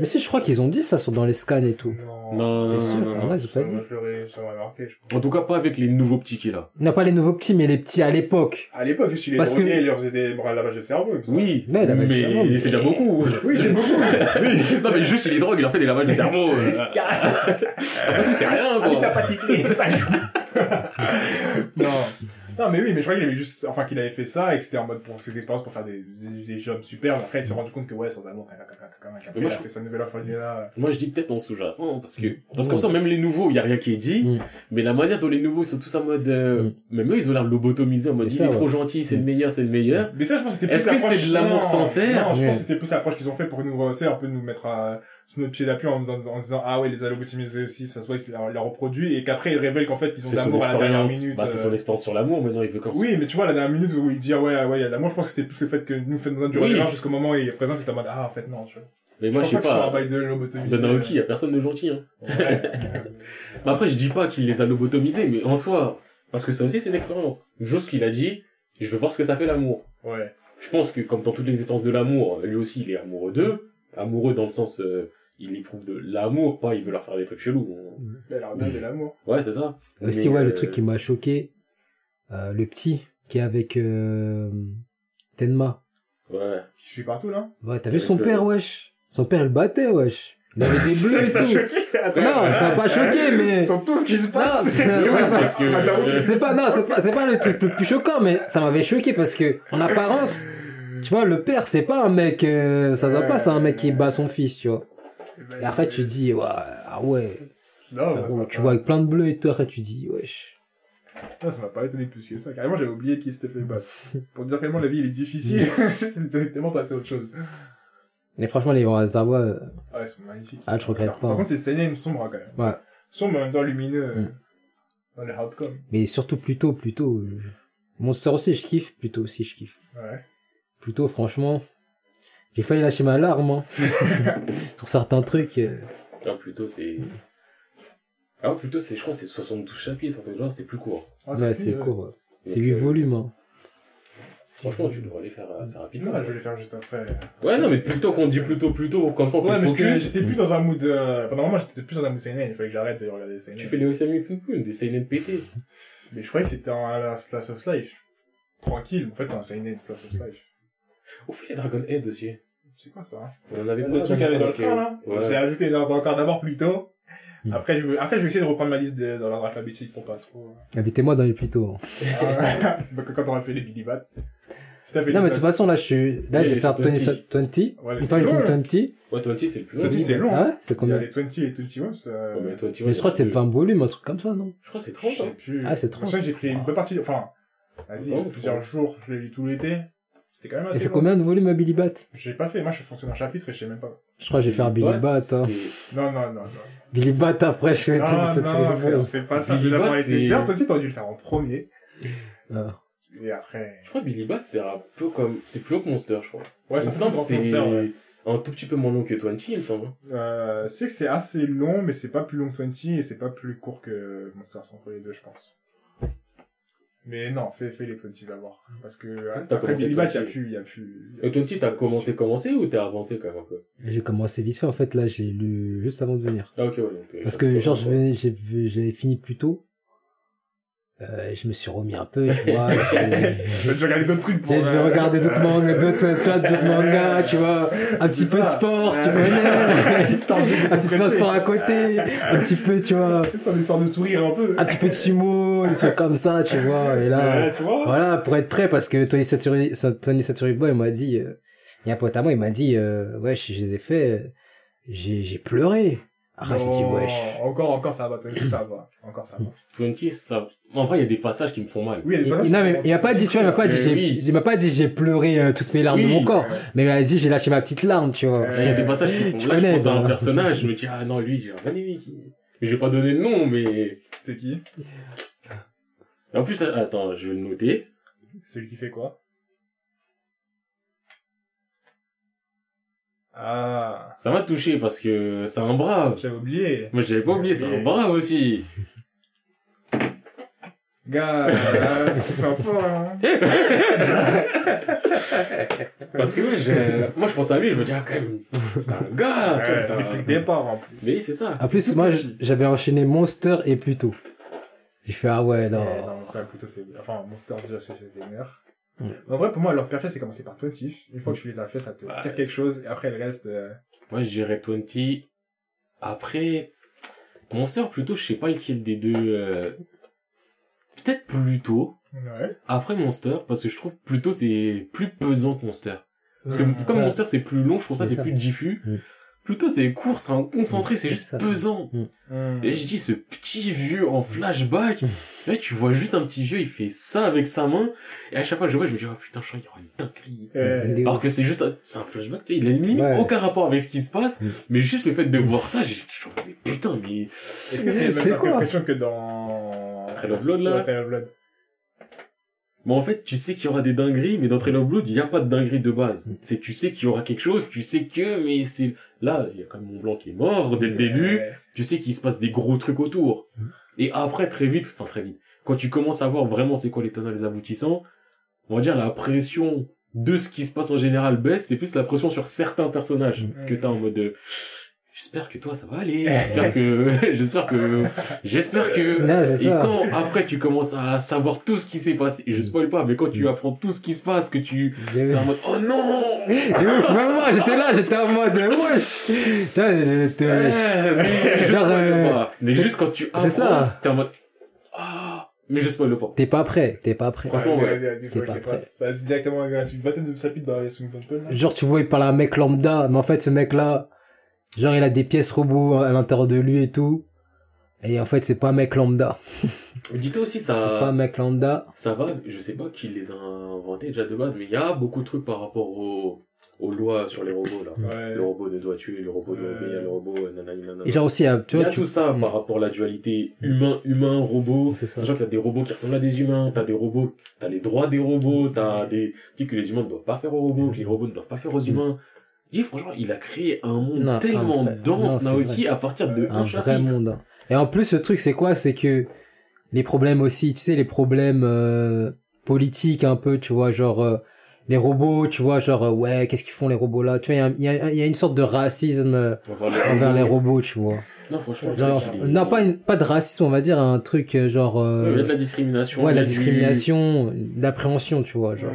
Mais si, je crois qu'ils ont dit ça sur dans les scans et tout. Non, non, sûr non, Ah pas Ça, moi, je l'aurais, ça m'aurait marqué, je pense. En tout cas, pas avec les nouveaux petits qui là. Non, pas les nouveaux petits, mais les petits à l'époque. À l'époque, juste, il les Parce que- droguait, il leur faisait des bras lavage de cerveau. Oui. Cerveau, mais mais- c'est déjà beaucoup. Oui, c'est beaucoup. oui. non, mais juste, il est drogue, il en fait des lavages de cerveau. euh. Après tout, c'est rien, Ah, mais t'as quoi. pas sifflé, c'est ça. non. Non, mais oui, mais je crois qu'il avait juste, enfin, qu'il avait fait ça et que c'était en mode pour ses expériences pour faire des, des, des jobs superbes. Après, il s'est rendu compte que ouais, sans amour, caca, caca, Après, moi, il a je- fait sa nouvelle orphelinat. Moi, je dis peut-être en sous-jacent, parce que, parce qu'en soi, même les nouveaux, il y a rien qui est dit, Mm. mais la manière dont les nouveaux sont tous en mode, euh, Mm. même eux, ils ont l'air lobotomisés en mode, il est ouais. trop gentil, c'est le Mm. meilleur, c'est le meilleur. Mais ça, je pense que c'était plus Est-ce que c'est de l'amour sincère Non, je pense que c'était plus l'approche qu'ils ont fait pour nous, tu sais, un peu nous mettre à, sur notre pied d'appui en, en, en disant, ah ouais, les allobotomisés aussi, ça se voit, ils leur reproduit, et qu'après, ils révèlent qu'en fait, ils ont de l'amour à la dernière expérience, minute. bah, c'est euh, son expérience sur l'amour, maintenant, il veut qu'en Oui, mais tu vois, la dernière minute où il dit, ah ouais, ouais, il y a l'amour, je pense que c'était plus le fait que nous faisons du regard jusqu'au moment où il est présent, t'es en mode, ah, en fait, non, tu vois. Mais moi, je sais pas. lobotomisé. Dans Naoki, il y a personne de gentil, hein. Ouais. Mais après, je dis pas qu'il les a lobotomisés, mais en soi, parce que ça aussi, c'est une expérience. Une chose qu'il a dit, je veux voir ce que ça fait l'amour. ouais. Je pense que, comme dans toutes les expériences de l'amour, lui aussi, il est amoureux d'eux. Amoureux dans le sens, euh, il éprouve de l'amour, pas il veut leur faire des trucs chelous. Elle leur donne de l'amour. Ouais, c'est ça. Aussi, Mais, ouais, le euh, truc qui m'a choqué, euh, le petit qui est avec euh, Tenma. Ouais. Qui suit partout, là. Ouais, t'as vu son le- père, wesh? Son père, il le battait, wesh. Il avait des bleus et T'as tout. choqué Attends. Non, ça m'a pas choqué, mais... Sur tout ce qui se passe. bah, euh, C'est pas, non, c'est pas, c'est pas le truc le plus choquant, mais ça m'avait choqué parce que, en apparence, tu vois, le père, c'est pas un mec, euh, ça se voit pas, c'est un mec qui bat son fils, tu vois. Et après, tu dis, ouais, ah ouais, Non, bah, Bon, tu pas- vois avec plein de bleus et tout, après tu dis, wesh. Ça m'a pas étonné plus que ça. Carrément, j'avais oublié qui s'était fait battre. Pour dire tellement la vie, elle est difficile. C'est directement passé à autre chose. Mais franchement, les Zawa, euh, Ah, ils sont magnifiques. Ah, je regrette Par pas. contre, c'est Seinen sombre, quand même. Ouais. Sombre, en même temps lumineux. Mm. Dans les hardcore. mais surtout plutôt, plutôt. euh, Monster aussi, je kiffe. Plutôt aussi, je kiffe. Ouais. Plutôt, franchement, j'ai failli lâcher ma larme, hein. Sur certains trucs. euh. Ah, plutôt, c'est. Ah, plutôt, c'est, je crois, que c'est 72 chapitres, un truc genre, c'est plus court. Ah, Ouais, c'est court. ouais. C'est Donc, 8 euh, volumes, hein. Franchement, tu devrais les faire assez rapidement. Non, je vais les faire juste après. Ouais, non, mais plutôt qu'on dit plutôt, plutôt, comme ça on fait Ouais, le mais j'étais- focus. j'étais plus dans un mood. Euh... Pendant un moment, j'étais plus dans un mood Seinen. Il fallait que j'arrête de regarder Seinen. Tu fais les Osamu Pum Pum, des seinen pétés. Mais je croyais que c'était un Slash of Life. Tranquille. En fait, c'est un Seinen Slash of Life. On fait les Dragon Head aussi? C'est quoi ça hein On avait pas truc avait dans le train, là Ouais. L'ai ajouté dans- encore d'abord plus tôt. Mm. Après, je vais, après, je vais essayer de reprendre ma liste de, dans l'ordre alphabétique pour pas trop. Invitez-moi dans les plutôt. hein. Ah, quand on a fait les Billy Bat. Fait Non, mais de toute façon, là, je suis, là, Oui, je vais les faire 20. 20, 20. Ouais, Ou c'est pas, ils long, font hein. 20. Ouais, 20 c'est le plus long. 20, c'est long. Ah ouais? C'est Il y a combien? les 20 et 21, ça. Ouais, mais 21, Mais je crois que c'est il y a 20 volumes, un truc comme ça, non? Je crois que c'est Je 30. sais hein. plus. Ah, c'est 30. Pour ça, j'ai pris une bonne partie. Enfin, vas-y, plusieurs jours. Je l'ai lu tout l'été. C'était quand même Et assez c'est long. combien de volumes à Billy Bat? J'ai pas fait. Moi, je fonctionne un chapitre et je sais même pas. Je crois que je vais faire Billy Bat, Bat, hein. c'est- Non, non, non, non. Billy Bat après, je fais Non, non, série. frère, fais pas ça. Billy Bat, c'est- D'ailleurs, toi, tu t'aurais dû le faire en premier. Ah. Et après. Je crois que Billy Bat, c'est un peu comme. C'est plus long que Monster, je crois. Ouais, ça semble c'est c'est. Ouais. un tout petit peu moins long que 20, il me semble. Euh, c'est que c'est assez long, mais c'est pas plus long que 20 et c'est pas plus court que Monster entre les deux, je pense. Mais non, fais, fais les 20 d'abord. Parce que T'as après commencé Billy Bat, 20. y a plus, y a plus. Et toi aussi, t'as commencé, commencé ou t'as avancé quand même un peu? J'ai commencé vite fait, en fait, là, j'ai lu juste avant de venir. Ah, ok, ouais. donc, euh, Parce que, genre, je venais- j'ai vu- j'avais fini plus tôt. Euh, je me suis remis un peu, tu vois. j'ai- regardé d'autres trucs pour. J'ai euh, regardé d'autres mangas, d'autres, tu vois, d'autres mangas, tu vois, un petit peu de ça. sport, tu connais, un petit peu de sport à côté, un petit peu, tu vois, C'est une histoire de sourire un peu. un petit peu de sumo, des trucs comme ça, tu vois, et là, Ouais, tu vois. voilà, pour être prêt, parce que Tony Saturi, Tony Saturi Boy m'a dit, euh, il y a un pote à moi, il m'a dit, euh, ouais, je, les ai fait, j'ai, j'ai pleuré. Après, j'ai dit, wesh. Encore, encore, ça va, Tony, ça va. Encore, ça va. 20, ça. En vrai, il y a des passages qui me font mal. Oui, il y a des Et- passages non, qui mais il m'a pas dit, tu vois, il m'a pas dit, Mais j'ai, il m'a pas dit, j'ai pleuré euh, toutes mes larmes de mon corps. Ouais. Mais il m'a dit, j'ai lâché ma petite larme, tu vois. Il y a des passages qui me font Tu mal. Là, je connais, pense à un personnage, je me dis, ah non, lui, j'ai bien aimé. je vais pas donner de nom, mais. C'était qui? Et en plus, attends, je vais le noter. Celui qui fait quoi? Ah, Ça m'a touché parce que c'est un brave. j'avais oublié. Moi, j'avais pas oublié, c'est un brave aussi. Gars, euh, c'est un fort, hein. Parce que, ouais, moi, je pense à lui, je me dis, ah, quand même, c'est un gars. Ouais, un- depuis le départ, en plus. Mais oui, c'est ça. En plus, moi, j'avais enchaîné Monster et Pluto. J'ai fait, ah ouais, non. Ouais, non, ça, plutôt, c'est, enfin, Monster, déjà, c'est chez Mm. En vrai, pour moi, leur parfait, c'est commencer par 20. Une fois que tu les as fait, ça te Ouais. tire quelque chose, et après, le reste, euh, Moi, je dirais 20. Après, Monster, plutôt, je sais pas lequel des deux. euh, Peut-être Pluto. ouais. Après Monster, parce que je trouve Pluto, c'est plus pesant que Monster. Parce que Mm. comme Ouais. Monster, c'est plus long, je trouve ça, C'est plus diffus. Mm. Pluto, c'est court, c'est un concentré, c'est C'est juste ça. pesant. Mm. Et j'ai dit, ce petit vieux en flashback, là, tu vois juste un petit vieux, il fait ça avec sa main, et à chaque fois que je vois, je me dis, oh putain, je crois qu'il y aura une dinguerie. Euh, Alors que c'est juste, un- c'est un flashback, tu sais, il a limite Ouais. aucun rapport avec ce qui se passe, Mm. mais juste le fait de voir ça, j'ai dit, mais putain, mais... Est-ce que c'est quoi l'impression que dans... Trail of Blood, là Ouais, Trail of Blood. Bon, en fait, tu sais qu'il y aura des dingueries, mais dans Trail of Blood, il n'y a pas de dinguerie de base. Mm. C'est, tu sais qu'il y aura quelque chose, tu sais que, mais c'est, là, il y a quand même Mont Blanc qui est mort dès le début, tu sais qu'il se passe des gros trucs autour. Mm. Et après, très vite, enfin très vite, quand tu commences à voir vraiment c'est quoi les tenants les aboutissants, on va dire la pression de ce qui se passe en général baisse, c'est plus la pression sur certains personnages Mm. que t'as en mode, euh, j'espère que toi ça va aller, j'espère que, j'espère que, j'espère que, Non, et ça. quand après tu commences à savoir tout ce qui s'est passé, et je spoil pas, mais quand tu apprends tout ce qui se passe, que tu, t'es en mode, oh non! de ouf, même moi, j'étais là, j'étais en mode, wesh. Mais Genre, euh. Mais juste quand tu apprends, ça. t'es en mode, ah, mais je spoil pas. T'es pas prêt, t'es pas prêt. Franchement, Vas-y, ouais. T'es pas prêt. Ça, une vingtaine de chapitres dans Punch. Genre, tu vois, il parle à un mec lambda, mais en fait, ce mec-là, genre, il a des pièces robots à l'intérieur de lui et tout. Et en fait, c'est pas un mec lambda. Dis-toi aussi, C'est pas un ça, mec lambda. ça va, je sais pas qui les a inventés déjà de base, mais il y a beaucoup de trucs par rapport aux, aux lois sur les robots, là. Ouais. Le robot ne doit tuer, le robot doit obéir, le robot, nanani, nanana. Et genre aussi, euh, tu Il y vois, a tu... tout ça Mm. par rapport à la dualité humain-humain-robot. C'est ça. Sachant que t'as des robots qui ressemblent à des humains, t'as des robots, t'as les droits des robots, t'as des trucs que les humains ne doivent pas faire aux robots, que les robots ne doivent pas faire aux humains. Dis, franchement, il a créé un monde Non, tellement un dense, non, Naoki, à partir de un, un vrai monde. Et en plus, le truc, c'est quoi? C'est que les problèmes aussi, tu sais, les problèmes euh, politiques un peu, tu vois, genre euh, les robots, tu vois, genre euh, ouais, qu'est-ce qu'ils font les robots là? Tu vois, il y a, y, y une sorte de racisme Envers les robots. tu vois. Non, franchement, Genre, non, pas une, pas de racisme, on va dire un truc genre Ouais, Il y a de la discrimination. ouais, la discrimination, l'appréhension, tu vois, genre.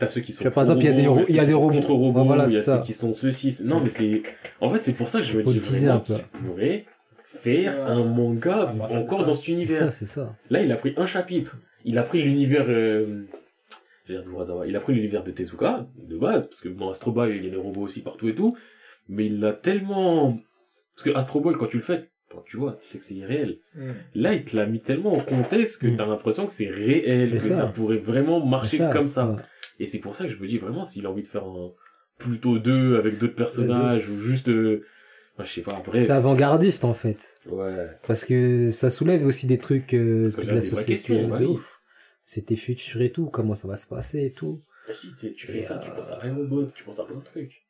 T'as ceux qui sont par exemple, il y a des ro- il y a ceux des qui sont robots. contre robots, Voilà, il y a ça. ceux qui sont ceux-ci. Non, mais c'est, en fait, c'est pour ça que je me dis vraiment un peu. qu'il pourrait faire un manga encore ça. dans cet C'est univers. ça, c'est ça. Là, il a pris un chapitre. Il a pris l'univers, euh. Il a pris l'univers de Tezuka, de base, parce que dans Astro Boy, il y a des robots aussi partout et tout. Mais il l'a tellement, parce que Astro Boy, quand tu le fais, quand tu vois, tu sais que c'est irréel. Mm. Là, il te l'a mis tellement en contexte que Mm. t'as l'impression que c'est réel, que ça. ça pourrait vraiment marcher comme ça. Et c'est pour ça que je me dis vraiment s'il a envie de faire un plutôt deux avec d'autres personnages deux. ou juste euh, je sais pas bref. C'est avant-gardiste en fait. Ouais. Parce que ça soulève aussi des trucs euh, de la société. questions, bah de oui. ouf. C'était futur et tout, comment ça va se passer et tout. Dis, tu fais Et, ça, euh, tu penses à Rainbow, tu penses à plein de trucs.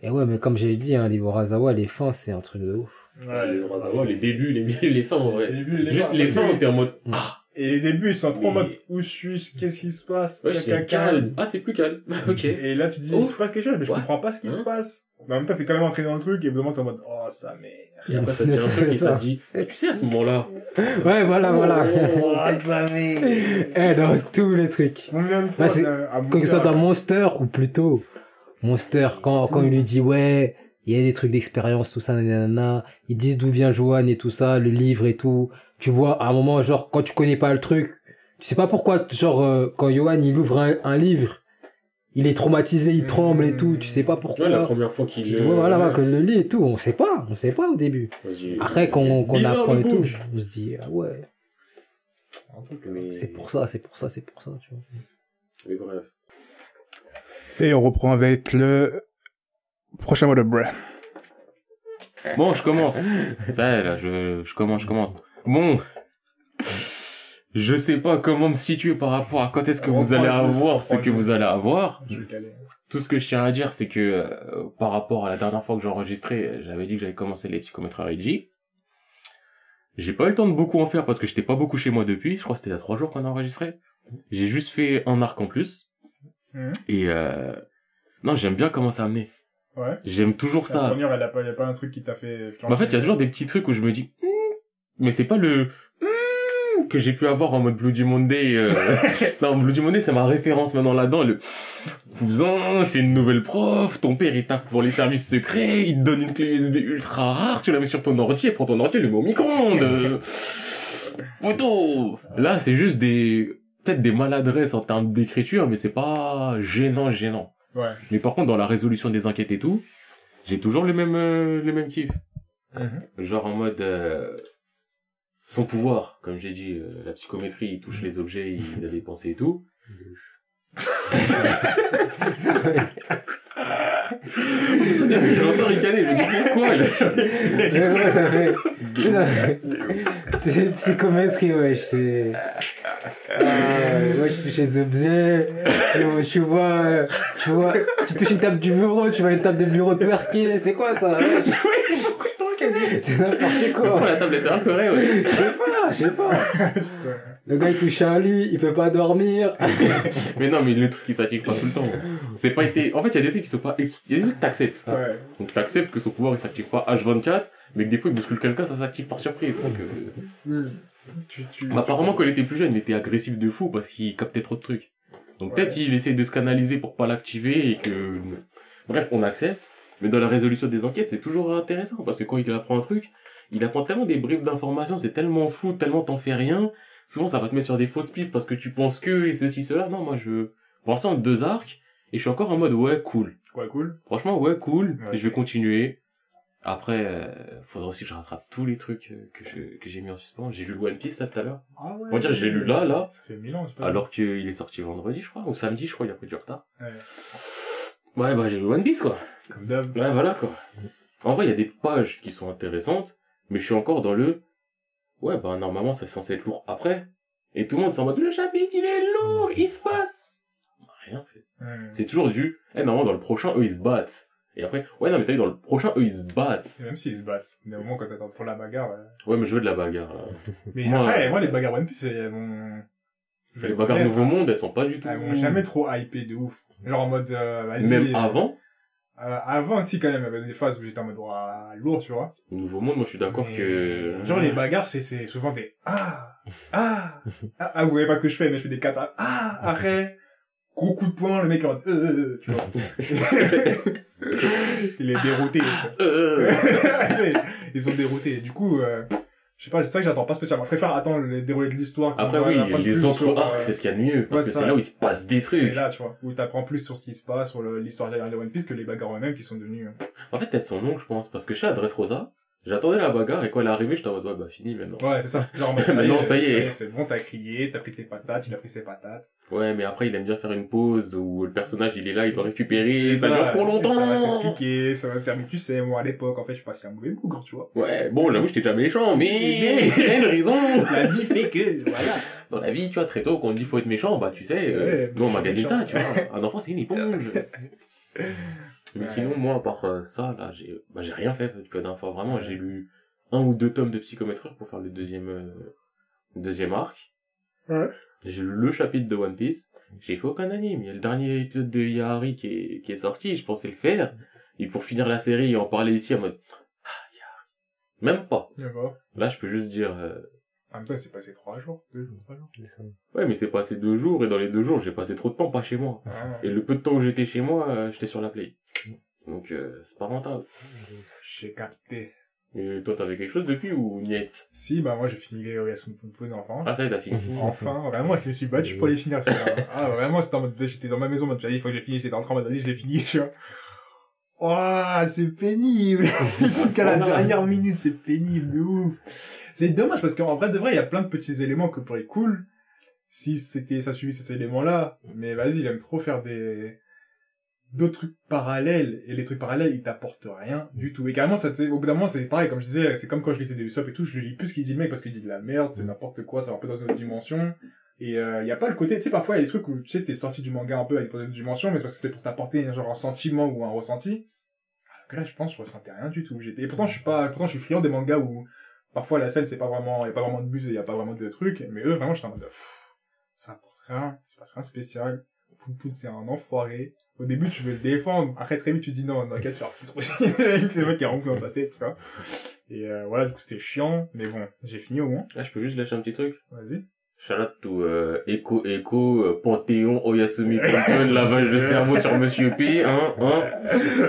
Et ouais, mais comme j'ai dit, hein, les Urasawa, les fins, c'est un truc de ouf. Ouais, les Urasawa, les débuts, les milieux, les fins en vrai. Les débuts, les Juste fins, les fins, t'es en mode Mm. ah Et les débuts, ils sont trop en mode où suis-je, qu'est-ce qui se passe, ouais, Il y a c'est quelqu'un. calme. Ah, c'est plus calme. ok. Et là, tu te dis, Ouf. il se passe quelque chose, mais je Ouais. comprends pas ce qui se Hein? passe. Mais en même temps, t'es quand même entré dans le truc, et évidemment, t'es en mode, oh, ça merde. Et après ça te dit un C'est truc et ça te dit et tu sais à ce moment-là Ouais, voilà, voilà. Oh, ça merde. Eh, dans tous les trucs. Combien de fois, t'as- à Quand il soit dans Monster, ou plutôt, Monster, quand, quand il lui dit, ouais, il y a des trucs d'expérience, tout ça, nanana, ils disent d'où vient Johan et tout ça, le livre et tout. Tu vois, à un moment, genre, quand tu connais pas le truc, tu sais pas pourquoi, genre, euh, quand Johan, il ouvre un, un livre, il est traumatisé, il tremble et tout, tu sais pas tu pourquoi. vois la première fois qu'il Tu le voilà, ouais, que le lit et tout, on sait pas, on sait pas au début. Après, qu'on qu'on Bizarre, apprend et tout, on se dit, ah ouais, Mais... c'est pour ça, c'est pour ça, c'est pour ça, tu vois. Mais bref. Et on reprend avec le prochain mot de. Bon, je commence. Ça y est, là, je, je commence, je commence. Bon. Je sais pas comment me situer par rapport à quand est-ce que vous allez avoir ce que vous allez avoir. Tout ce que je tiens à dire, c'est que euh, par rapport à la dernière fois que j'ai enregistré, j'avais dit que j'avais commencé les psychométres à Reggie. J'ai pas eu le temps de beaucoup en faire parce que j'étais pas beaucoup chez moi depuis. Je crois que c'était il y a trois jours qu'on a enregistré. J'ai juste fait un arc en plus. Mhm. Et euh... non, j'aime bien comment ça amené. Ouais. J'aime toujours La ça. première, elle a pas, y a pas un truc qui t'a fait. Bah, en fait, il y a toujours des petits trucs où je me dis, Hmm mais c'est pas le Hmm que j'ai pu avoir en mode Bloody Monday. Euh... non, Bloody Monday, c'est ma référence maintenant là-dedans. Le cousin, c'est une nouvelle prof, ton père il tape pour les services secrets, il te donne une clé USB ultra rare, tu la mets sur ton ordi, prends ton ordi, le au micro-ondes. Photo Là, c'est juste des peut-être des maladresses en termes d'écriture, mais c'est pas gênant, gênant. Ouais. Mais par contre, dans la résolution des enquêtes et tout, j'ai toujours le même, euh, le même kiff. Genre en mode, euh, son pouvoir, comme j'ai dit, euh, la psychométrie, il touche les objets, il a des pensées et tout. je l'entends ricaner, je me dis pourquoi là Ouais, ouais, ça fait. C'est psychométrie, wesh, c'est. Ah, wesh, chez The Objet, tu, tu vois, euh, tu vois, tu touches une table du bureau, tu vois une table de bureau twerker, c'est quoi ça, wesh? C'est n'importe quoi. la table était incorrecte, ouais. Je sais pas, je sais pas. Le gars il touche un lit, il peut pas dormir. Mais non, mais le truc qui s'active pas tout le temps. C'est pas été, en fait, il y a des trucs qui sont pas, il y a des trucs que t'acceptes. Ouais. Donc t'acceptes que son pouvoir il s'active pas H24, mais que des fois il bouscule quelqu'un, ça s'active par surprise. Donc, euh, Tu, tu, bah, apparemment quand il était plus jeune, il était agressif de fou parce qu'il captait trop de trucs. Donc peut-être il essaie de se canaliser pour pas l'activer et que... Bref, on accepte. Mais dans la résolution des enquêtes, c'est toujours intéressant parce que quand il apprend un truc, il apprend tellement des bribes d'informations, c'est tellement flou, tellement t'en fais rien. Souvent ça va te mettre sur des fausses pistes parce que tu penses que et ceci, cela. Non, moi je... Pour l'instant, deux arcs, et je suis encore en mode ouais, cool. Quoi, cool. Franchement, ouais, cool. Ouais. Et je vais continuer. Après, euh, faudra aussi que je rattrape tous les trucs euh, que je, que j'ai mis en suspens. J'ai lu One Piece, là, tout à l'heure. Ah ouais. On va dire, je l'ai lu là, là, Ça fait mille ans, c'est pas alors qu'il est sorti vendredi, je crois, ou samedi, je crois, il a pris du retard. Ouais. Ouais, bah, j'ai lu One Piece, quoi. Comme d'hab. Ouais, voilà, quoi. En vrai, il y a des pages qui sont intéressantes, mais je suis encore dans le, ouais, bah, normalement, c'est censé être lourd après. Et tout le monde s'en mode, le chapitre, il est lourd, il se passe. Rien fait. Ouais. C'est toujours du, eh, normalement, dans le prochain, eux, ils se battent. Et après, ouais, non, mais t'as vu, dans le prochain, eux, ils se battent. Et même s'ils se battent. Mais au moment quand t'attends pour la bagarre. Ouais, mais je veux de la bagarre, là. Mais Moi, après, euh, moi, les bagarres One Piece, elles vais Les bagarres Nouveau. Monde, elles sont pas du tout. Elles vont jamais trop hyper de ouf. Genre en mode, euh, vas-y. Même euh, avant, euh, avant, si, quand même, il y avait des phases où j'étais en mode, ouah, lourd, tu vois. Nouveau Monde, moi, je suis d'accord Mais, que... Genre, les bagarres, c'est, c'est souvent des, ah, ah, ah, ah, vous voyez pas ce que je fais, mais je fais des katas, ah, arrête, gros coup de poing, le mec, est en mode, euh, euh, euh, tu vois. Il est dérouté. Euh, Ils sont déroutés. Du coup, euh, je sais pas, c'est ça que j'attends pas spécialement. Je préfère attendre les déroulés de l'histoire. Après, oui, les autres arcs, euh, c'est ce qu'il y a de mieux. Parce que c'est là où il se passe des C'est trucs. là, tu vois, où t'apprends plus sur ce qui se passe, sur l'histoire derrière les One Piece que les bagarres eux-mêmes qui sont devenus... euh, En fait, elles sont longues, je pense. Parce que chez Adresse Rosa, j'attendais la bagarre et quand elle est arrivée, j'étais en mode, ouais, bah, fini maintenant. Ouais, c'est ça. Genre, Maintenant, ça y est. C'est bon, t'as crié, t'as pris tes patates, il a pris ses patates. Ouais, mais après, il aime bien faire une pause où le personnage, il est là, il doit récupérer, ça ça, dure trop Ça va longtemps. s'expliquer, ça va se faire, mais tu sais, moi, à l'époque, en fait, je suis passé un mauvais bougre, tu vois. Ouais, bon, j'avoue, j'étais déjà méchant, mais il y a une raison. La vie fait que, voilà. Dans la vie, tu vois, très tôt, quand on dit faut être méchant, bah, tu sais, euh, Ouais, nous, on méchant. ça, tu vois. Un enfant, c'est une éponge. Mais Ouais. sinon, moi, à part euh, ça, là, j'ai, bah, j'ai rien fait, vois, d'un fois, vraiment, j'ai lu un ou deux tomes de psychométrie pour faire le deuxième, euh, deuxième arc. Ouais. J'ai lu le chapitre de One Piece. J'ai fait aucun anime. Il y a le dernier épisode de Yahari qui est, qui est sorti, je pensais le faire. Et pour finir la série et en parler ici en mode, ah, Yahari. Même pas. D'accord. Là, je peux juste dire, euh, En même temps, c'est passé trois jours, deux jours, trois jours. ouais, mais c'est passé deux jours, et dans les deux jours, j'ai passé trop de temps pas chez moi. Ah, Et le peu de temps où j'étais chez moi, euh, j'étais sur la play. Donc, euh, c'est pas rentable. j'ai capté. Et toi, t'avais quelque chose depuis ou niet? Si, bah, moi, j'ai fini les Oyasumi Punpun enfant. Ah, ça y est, t'as fini. Enfin, vraiment, je me suis battu pour les finir. Ah, vraiment, j'étais en mode, j'étais dans ma maison, en mode, il faut que je finisse, j'étais en train de mode, vas-y, je l'ai fini, tu vois. Oh, c'est pénible. Jusqu'à la Voilà. dernière minute, c'est pénible, de ouf. C'est dommage parce qu'en vrai, de vrai, il y a plein de petits éléments que pourraient être cool si c'était, ça suivait ces éléments-là. Mais vas-y, il aime trop faire des, d'autres trucs parallèles et les trucs parallèles ils t'apportent rien du tout. Et carrément ça au bout d'un moment c'est pareil comme je disais c'est comme quand je lisais des Usopp et tout je lis plus ce qu'il dit le mec parce qu'il dit de la merde c'est n'importe quoi ça va un peu dans une autre dimension. Et il y a pas le côté tu sais parfois il y a des trucs où tu sais t'es sorti du manga un peu avec une autre dimension mais c'est parce que c'était pour t'apporter genre un sentiment ou un ressenti. Alors que là je pense je ressentais rien du tout. J'étais et pourtant je suis pas pourtant je suis friand des mangas où parfois la scène c'est pas vraiment il y a pas vraiment de bus il y a pas vraiment de trucs mais eux vraiment j'étais en mode ça apporte rien il se passe rien de spécial Poun c'est un enfoiré au début, tu veux le défendre. Après, très vite, tu dis non, non, qu'à se faire foutre aussi. c'est le mec qui a renflé dans sa tête, tu vois. Et euh, voilà, du coup, c'était chiant. Mais bon, j'ai fini au moins. Là, je peux juste lâcher un petit truc. Vas-y. Shout out to euh, Echo Echo, euh, Panthéon, Oyasumi Punpun, lavage de cerveau sur Monsieur P, hein, hein.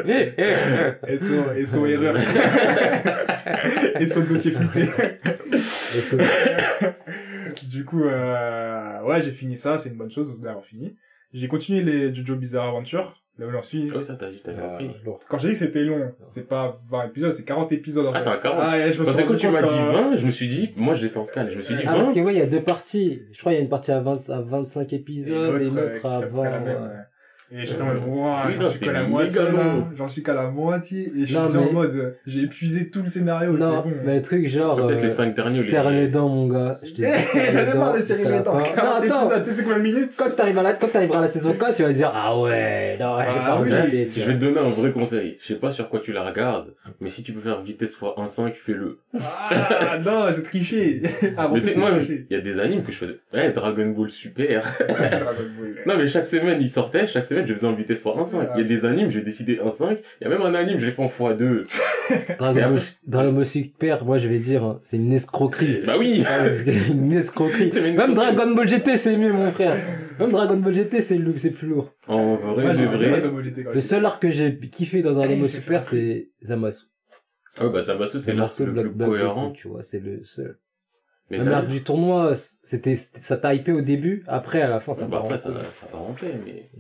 Et son, et son erreur. et son dossier flouté. Du coup, euh, ouais, j'ai fini ça. C'est une bonne chose d'avoir fini. J'ai continué les Jojo Bizarre Adventure. Là où j'en suis. Oh, ça t'a dit, t'avais appris. lourd. Quand j'ai dit que c'était long, c'est pas 20 épisodes, c'est 40 épisodes. en Ah, c'est un 40. Ah, ouais, je me Parce suis que tu m'as dit quand- 20, je me suis dit, moi je l'ai fait en scan, je me suis dit Ah, parce 20. que ouais, il y a deux parties. Je crois qu'il y a une partie à, 20, à 25 Et épisodes et une euh, à fait 20. Et j'étais en mode, Euh, ouah, j'en suis qu'à la moitié, là. J'en suis qu'à la moitié. Et je suis déjà en mode, euh, j'ai épuisé tout le scénario, Non, c'est bon. mais le truc genre. Peut-être euh, les 5 derniers. ou les- Serre les dents, mon gars. J'en ai marre de dents serrer les dents. fin. 40 Non, attends. tu sais combien de minutes? Quand t'arrives à la, quand t'arriveras à la saison 4, tu vas dire, ah ouais, non, j'ai Ah pas oui. regardé, Je vais te donner un vrai conseil. Je sais pas sur quoi tu la regardes, mais si tu peux faire vitesse x 1.5, fais-le. Ah, non, j'ai triché. Avant, mais tu sais moi, il y a des animes que je faisais. Ouais, Dragon Ball super. Non, mais chaque semaine, il sortait, chaque semaine, je faisais en vitesse x 1.5. Il y a des animes, j'ai décidé 1.5. Il y a même un anime, je l'ai fait en x2. Et Dragon Ball, Dragon Ball Super, moi je vais dire, hein, c'est une escroquerie. Bah oui! Ah, c'est une escroquerie. Une Même. Dragon Ball GT, c'est mieux, mon frère. Même Dragon Ball GT, c'est c'est plus lourd. En vrai, Ouais, vrai. Dragon Ball GT quand Le seul arc que j'ai kiffé dans Dragon Ball Super, c'est Zamasu. Ah ouais, bah Zamasu, c'est l'arc le plus cohérent. Tu vois, c'est le seul. Mais Même l'arc du tournoi, c'était, ça t'a hypé au début, après, à la fin, ça bah part après, ça, part en mais...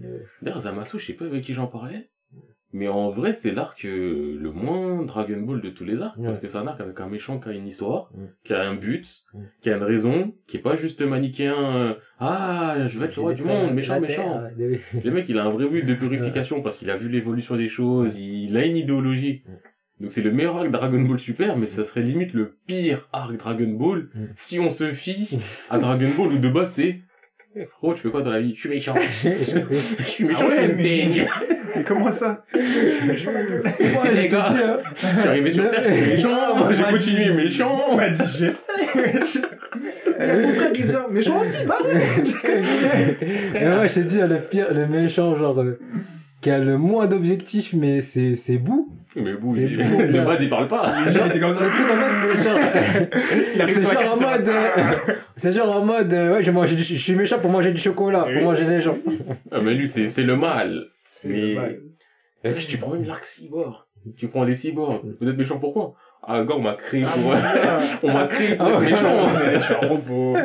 D'ailleurs, Zamasu, je sais pas avec qui j'en parlais, Mais en vrai, c'est l'arc euh, le moins Dragon Ball de tous les arcs, parce que c'est un arc avec un méchant qui a une histoire, qui a un but, qui a une raison, qui est pas juste manichéen, euh, ah, je vais être le roi du monde, méchant, méchant. Le mec, il a un vrai but de purification parce qu'il a vu l'évolution des choses, il a une idéologie. Donc c'est le meilleur arc Dragon Ball Super, mais ça serait limite le pire arc Dragon Ball Mm. si on se fie à Dragon Ball où de base c'est Eh, frérot, tu fais quoi dans la vie? Je suis méchant. Je suis méchant, Ah ouais, je suis mais- comment ça? Moi, je Les te gars. dis, hein. Je suis arrivé sur Terre, je suis méchant, On j'ai continué dit- méchant. On m'a dit j'ai a mon frère qui vient. Méchant aussi, bah Et moi, je te dis, le pire, le méchant, genre, euh, qui a le moins d'objectifs, mais c'est, c'est Bou. Mais bon, C'est il, beau, de là. base il parle pas. Genre, il était comme ça. Le truc, en fait, c'est genre, c'est genre en mode, euh, c'est genre en mode, euh, ouais, je, mange du, je suis méchant pour manger du chocolat, pour Oui. manger les gens. Ah, mais lui, c'est c'est le mal. C'est Mais- mal. Et puis, tu prends même l'arc cyborg. Tu prends les cyborgs. Vous êtes méchant pourquoi Ah, gars, on m'a créé pour... on m'a créé pour Ah être méchant. Je suis un robot.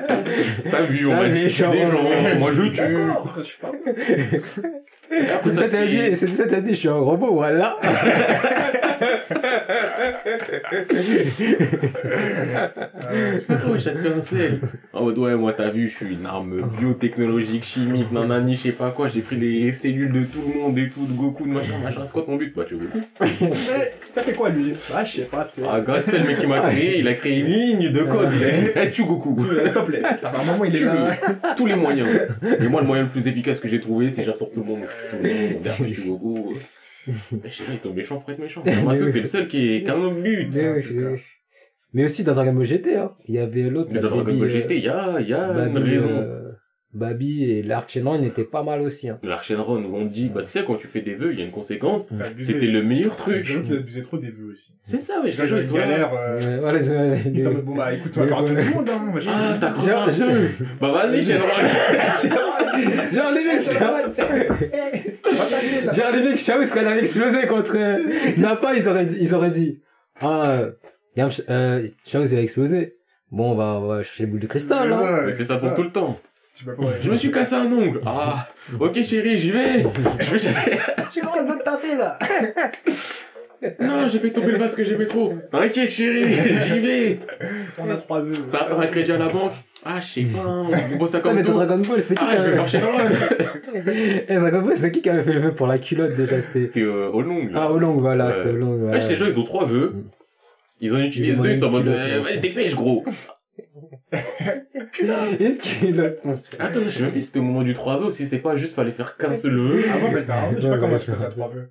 T'as vu, on m'a dit je suis des un gens. robot. Moi, je tue. D'accord, je suis pas C'est ça, t'as dit, c'est ça, t'as dit, je suis un robot, voilà. Je te fais un sel. En mode, ouais, moi, t'as vu, je suis une arme biotechnologique, chimique, nanani, je sais pas quoi. J'ai pris les cellules de tout le monde et tout, de Goku, de machin, machin. C'est quoi ton but Bah, tu veux? Mais t'as fait quoi lui? Ah, je sais pas, tu sais. Ah, God, c'est le mec qui m'a créé. Il a créé une ligne de code. Il a dit, eh, Goku. S'il te plaît, ça fait un moment il est là. tous les moyens. Et moi, le moyen le plus efficace que j'ai trouvé, c'est j'absorbe tout le monde. Tout le monde, après, je suis Goku. Mais je sais pas, ils sont méchants pour être méchants. C'est le seul qui est qu'un autre but. Mais. Mais aussi dans Dragon Ball GT, hein. Il y avait l'autre, Mais dans Dragon Ball euh, GT, il y a, il y a une raison. Baby et l'arc Shenron était pas mal aussi, hein. L'arc Shenron, où on dit, bah, tu sais, quand tu fais des vœux, il y a une conséquence. C'était le meilleur Les truc. gens qui abusaient trop des vœux aussi. C'est ça, ouais, Les les gens, ils sont là. galèrent. euh, Ouais, voilà, les- bon bah écoute, on va faire un tout le monde, hein. Ah, t'as crevé un peu. Bah, vas-y, Shenron. Genre les mecs, genre les mecs, Chaos quand il avait explosé contre euh, Nappa, ils auraient, dit- ils auraient dit, ah, euh, euh, Chaos il a explosé. Bon, on va, on va chercher les boules de cristal, hein. C'est ça pour tout le temps. Je me suis cassé un ongle. Ah, ok chérie, j'y vais. Je chercher- J'ai le droit de là. Non, j'ai fait tomber le vase que j'aimais trop. T'inquiète chérie, j'y vais. On a trois vœux. Ça va faire un crédit à la banque. Ah, je sais pas, on bosse à Ah, comme mais dans. Dragon Ball, c'est qui Ah, qui je vais Shenron. Eh, Dragon Ball, c'est qui qui avait fait le vœu pour la culotte, déjà, c'était... Euh, au long. Ah, Olong, voilà, c'était Olong, Ouais, les gens, ils ont trois vœux. Ils en utilisent ont deux, ils sont en mode, euh, dépêche, gros. Une culotte, mon frère. Attends, je sais même plus si c'était au moment du trois vœux ou si c'est pas juste fallait faire qu'un seul vœu. Faire un vœu. Je sais pas comment tu fais ça, trois vœux.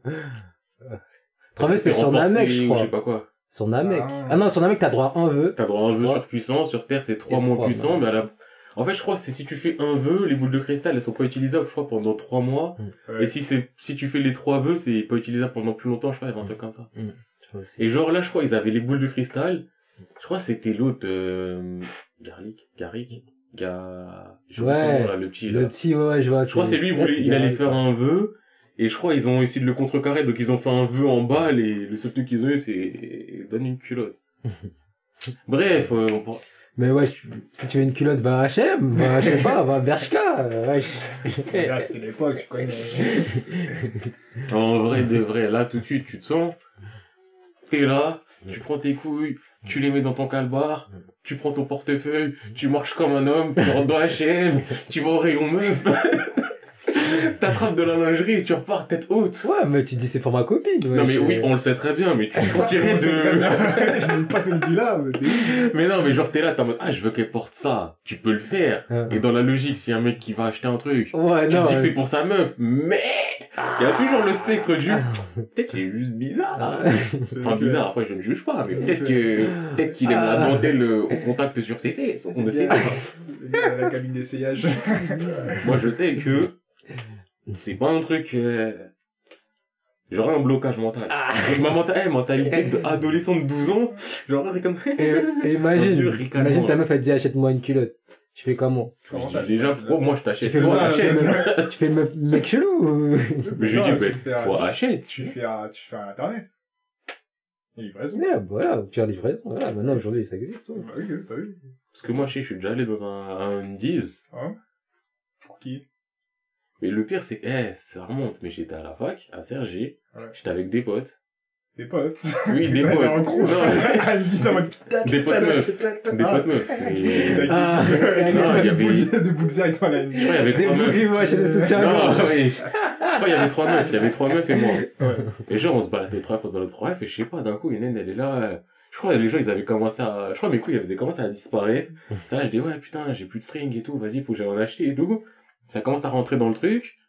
Trois vœux, c'était sur Namek, je crois. Je sais pas quoi. Sur Namek. Ah. Ah non, sur Namek, t'as droit à un vœu. T'as droit à un Je vœu surpuissant, sur Terre c'est trois Et moins trois, puissant, mais à la... En fait, je crois que c'est si tu fais un vœu, les boules de cristal, elles sont pas utilisables, je crois, pendant trois mois. Ouais. Et si c'est, si tu fais les trois vœux, c'est pas utilisable pendant plus longtemps, je crois, il y avait un truc comme ça. Je aussi. Et genre là, je crois, ils avaient les boules de cristal. Je crois que c'était l'autre, euh... Garlic, Garrick, Ga... je Ouais. là, le petit, là. Le petit, ouais, ouais, je vois. Je crois que c'est lui, il, voulait- il allait faire un vœu. Et je crois ils ont essayé de le contrecarrer, donc ils ont fait un vœu en bas, et le seul truc qu'ils ont eu, c'est donne une culotte. Bref, euh, on pourra- Mais ouais, si tu veux une culotte, va à H&M, va, je sais pas, va à Bershka, euh, ouais. je- Là, c'était l'époque, quoi. En vrai, de vrai, là, tout de suite, tu te sens, t'es là, tu prends tes couilles, tu les mets dans ton calbar, tu prends ton portefeuille, tu marches comme un homme, tu rentres dans H&M, tu vas au rayon meuf, t'attrapes de la lingerie et tu repars tête haute. Ouais, mais tu dis c'est pour ma copine, ouais. Non mais je- oui, on le sait très bien, mais tu sortirais de... Je n'aime pas cette vie-là. mais non, mais genre t'es là, t'es en mode, ah, je veux qu'elle porte ça, tu peux le faire. Ah. Et dans la logique, s'il y a un mec qui va acheter un truc, Ouais, tu non. te dis que c'est pour sa meuf, mais il y a toujours le spectre du peut-être qu'il est juste bizarre. Enfin bizarre, après je ne juge pas, mais peut-être que peut-être qu'il aime la Ah. dentelle euh, au contact sur ses fesses, on ne sait pas. À la cabine d'essayage. Moi je sais que c'est pas un truc euh, J'aurais un blocage mental. Donc, ma menta- eh, mentalité d'adolescent de 12 ans, j'aurais comme... Et, et imagine, Dieu, imagine ta meuf elle te dit achète-moi une culotte. Tu fais comment? Ça, déjà, pourquoi moi je t'achète Tu fais. Tu me- mec chelou ou... Mais je Non, dis, tu bah, toi achète. Tu fais un, tu fais internet. Et livraison. Ouais, voilà, tu as livraison. Voilà, maintenant aujourd'hui ça existe. ouais. Bah oui, oui, bah oui. Parce que moi, je sais, je suis déjà allé dans un, un 10. Hein? Pour qui? Mais le pire, c'est que, eh, ça remonte. Mais j'étais à la fac, à Sergi. Ouais. J'étais avec des potes. Des potes. Oui, des potes. En gros. Non, Il me dit ça en mode. Des potes meufs. des potes meufs. Mais- Ah, Non, il y avait- De Bookza, ils sont à la Je crois qu'il y avait Des trois meufs. qui vont acheter des soutiens Non, oui. Je crois qu'il y avait trois meufs. Il y avait trois meufs et moi. Et genre, on se baladait au trap, on se baladait au trap, et je sais pas, d'un coup, une elle est là, euh, je crois, les gens, ils avaient commencé à, je crois, mes couilles, elles avaient commencé à disparaître. Ça, là, je dis, ouais, putain, j'ai plus de string et tout, vas-y, faut que j'aille en acheter et tout. Ça commence à rentrer dans le truc.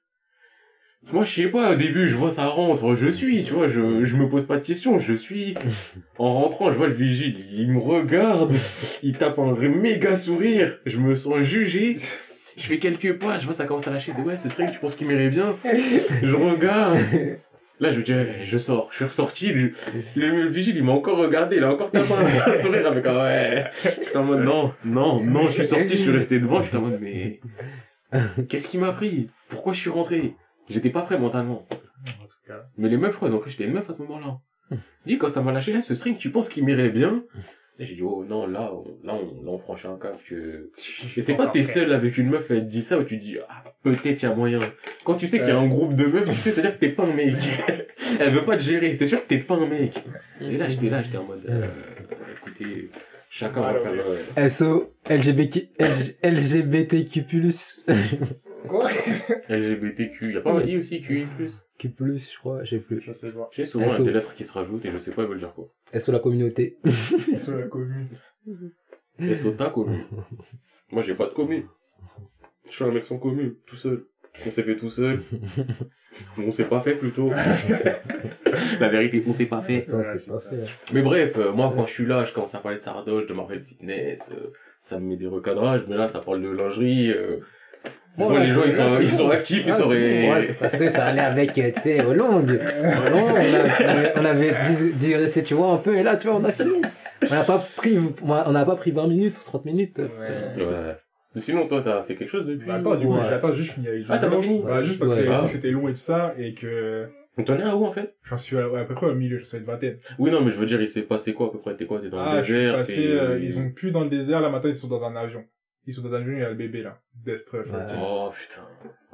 Moi, je sais pas, au début, je vois ça rentre, je suis, tu vois, je, je me pose pas de questions, je suis. En rentrant, je vois le vigile, il me regarde, il tape un méga sourire, je me sens jugé. Je fais quelques pas, je vois ça commence à lâcher, ouais, ce string, tu penses qu'il m'irait bien? Je regarde. Là, je dis, eh, je sors. Je suis ressorti. Le, le, le vigile, il m'a encore regardé. Il a encore tapé un un sourire avec un ouais. J'étais en mode, non, non, non, je suis sorti, je suis resté devant. J'étais en mode, mais, qu'est-ce qui m'a pris? Pourquoi je suis rentré? J'étais pas prêt mentalement. En tout cas. Mais les meufs, je crois, ils ont cru que j'étais une meuf à ce moment-là. J'ai dit, quand ça m'a lâché, eh, ce string, tu penses qu'il m'irait bien? Et j'ai dit, oh non, là, on, là, on, là, on franchit un cap que... Et c'est pas t'es seul avec une meuf, elle te dit ça, où tu te dis, ah, peut-être y a moyen. Quand tu sais qu'il y a un groupe de meufs, tu sais, c'est-à-dire que t'es pas un mec. elle veut pas te gérer, c'est sûr que t'es pas un mec. Et là, j'étais là, j'étais en mode, euh, écoutez, chacun va faire... euh, SO, LGBT, LGBTQ+, Quoi LGBTQ, y a pas un I aussi, QI+. Q+, je crois, j'ai plus. Je sais pas. J'ai souvent SO. des lettres qui se rajoutent et je sais pas, elles veulent dire quoi. SO la communauté. Sur la commune. SOTA commune. Moi, j'ai pas de commune. Je suis un mec sans commune, tout seul. On s'est fait tout seul. On s'est pas fait plutôt. La vérité, on s'est pas fait. Ça, c'est pas fait. hein. Mais bref, euh, moi, quand je suis là, je commence à parler de Sardoche, de Marvel Fitness, euh, ça me met des recadrages, mais là, ça parle de lingerie, euh, je Bon, vois, là, les gens, ils sont, ils sont actifs, ils Ah. Ouais, c'est parce que ça allait avec, tu sais, Hollande. Hollande, on, avait, digressé, tu vois, un peu, et là, tu vois, on a fini. On n'a pas pris, on n'a pas pris 20 minutes ou 30 minutes. Ouais. Ouais. Mais sinon, toi, t'as fait quelque chose depuis Bah, attends, du coup, Ouais. j'attends juste finir avec Ah, t'as pas fini Bah, juste parce Ouais. que j'avais Ah. dit que c'était long et tout ça, et que T'en es à où, en fait? j'en suis à, à peu près au milieu, je suis à une vingtaine. Oui, non, mais je veux dire, il s'est passé quoi, à peu près? T'es quoi? T'es dans Ah, le je suis désert passé, t'es- euh, ils ont plus dans le désert, là, maintenant, ils sont dans un avion. Ils sont dans un avion, il y a le bébé, là. Destre. Oh, putain.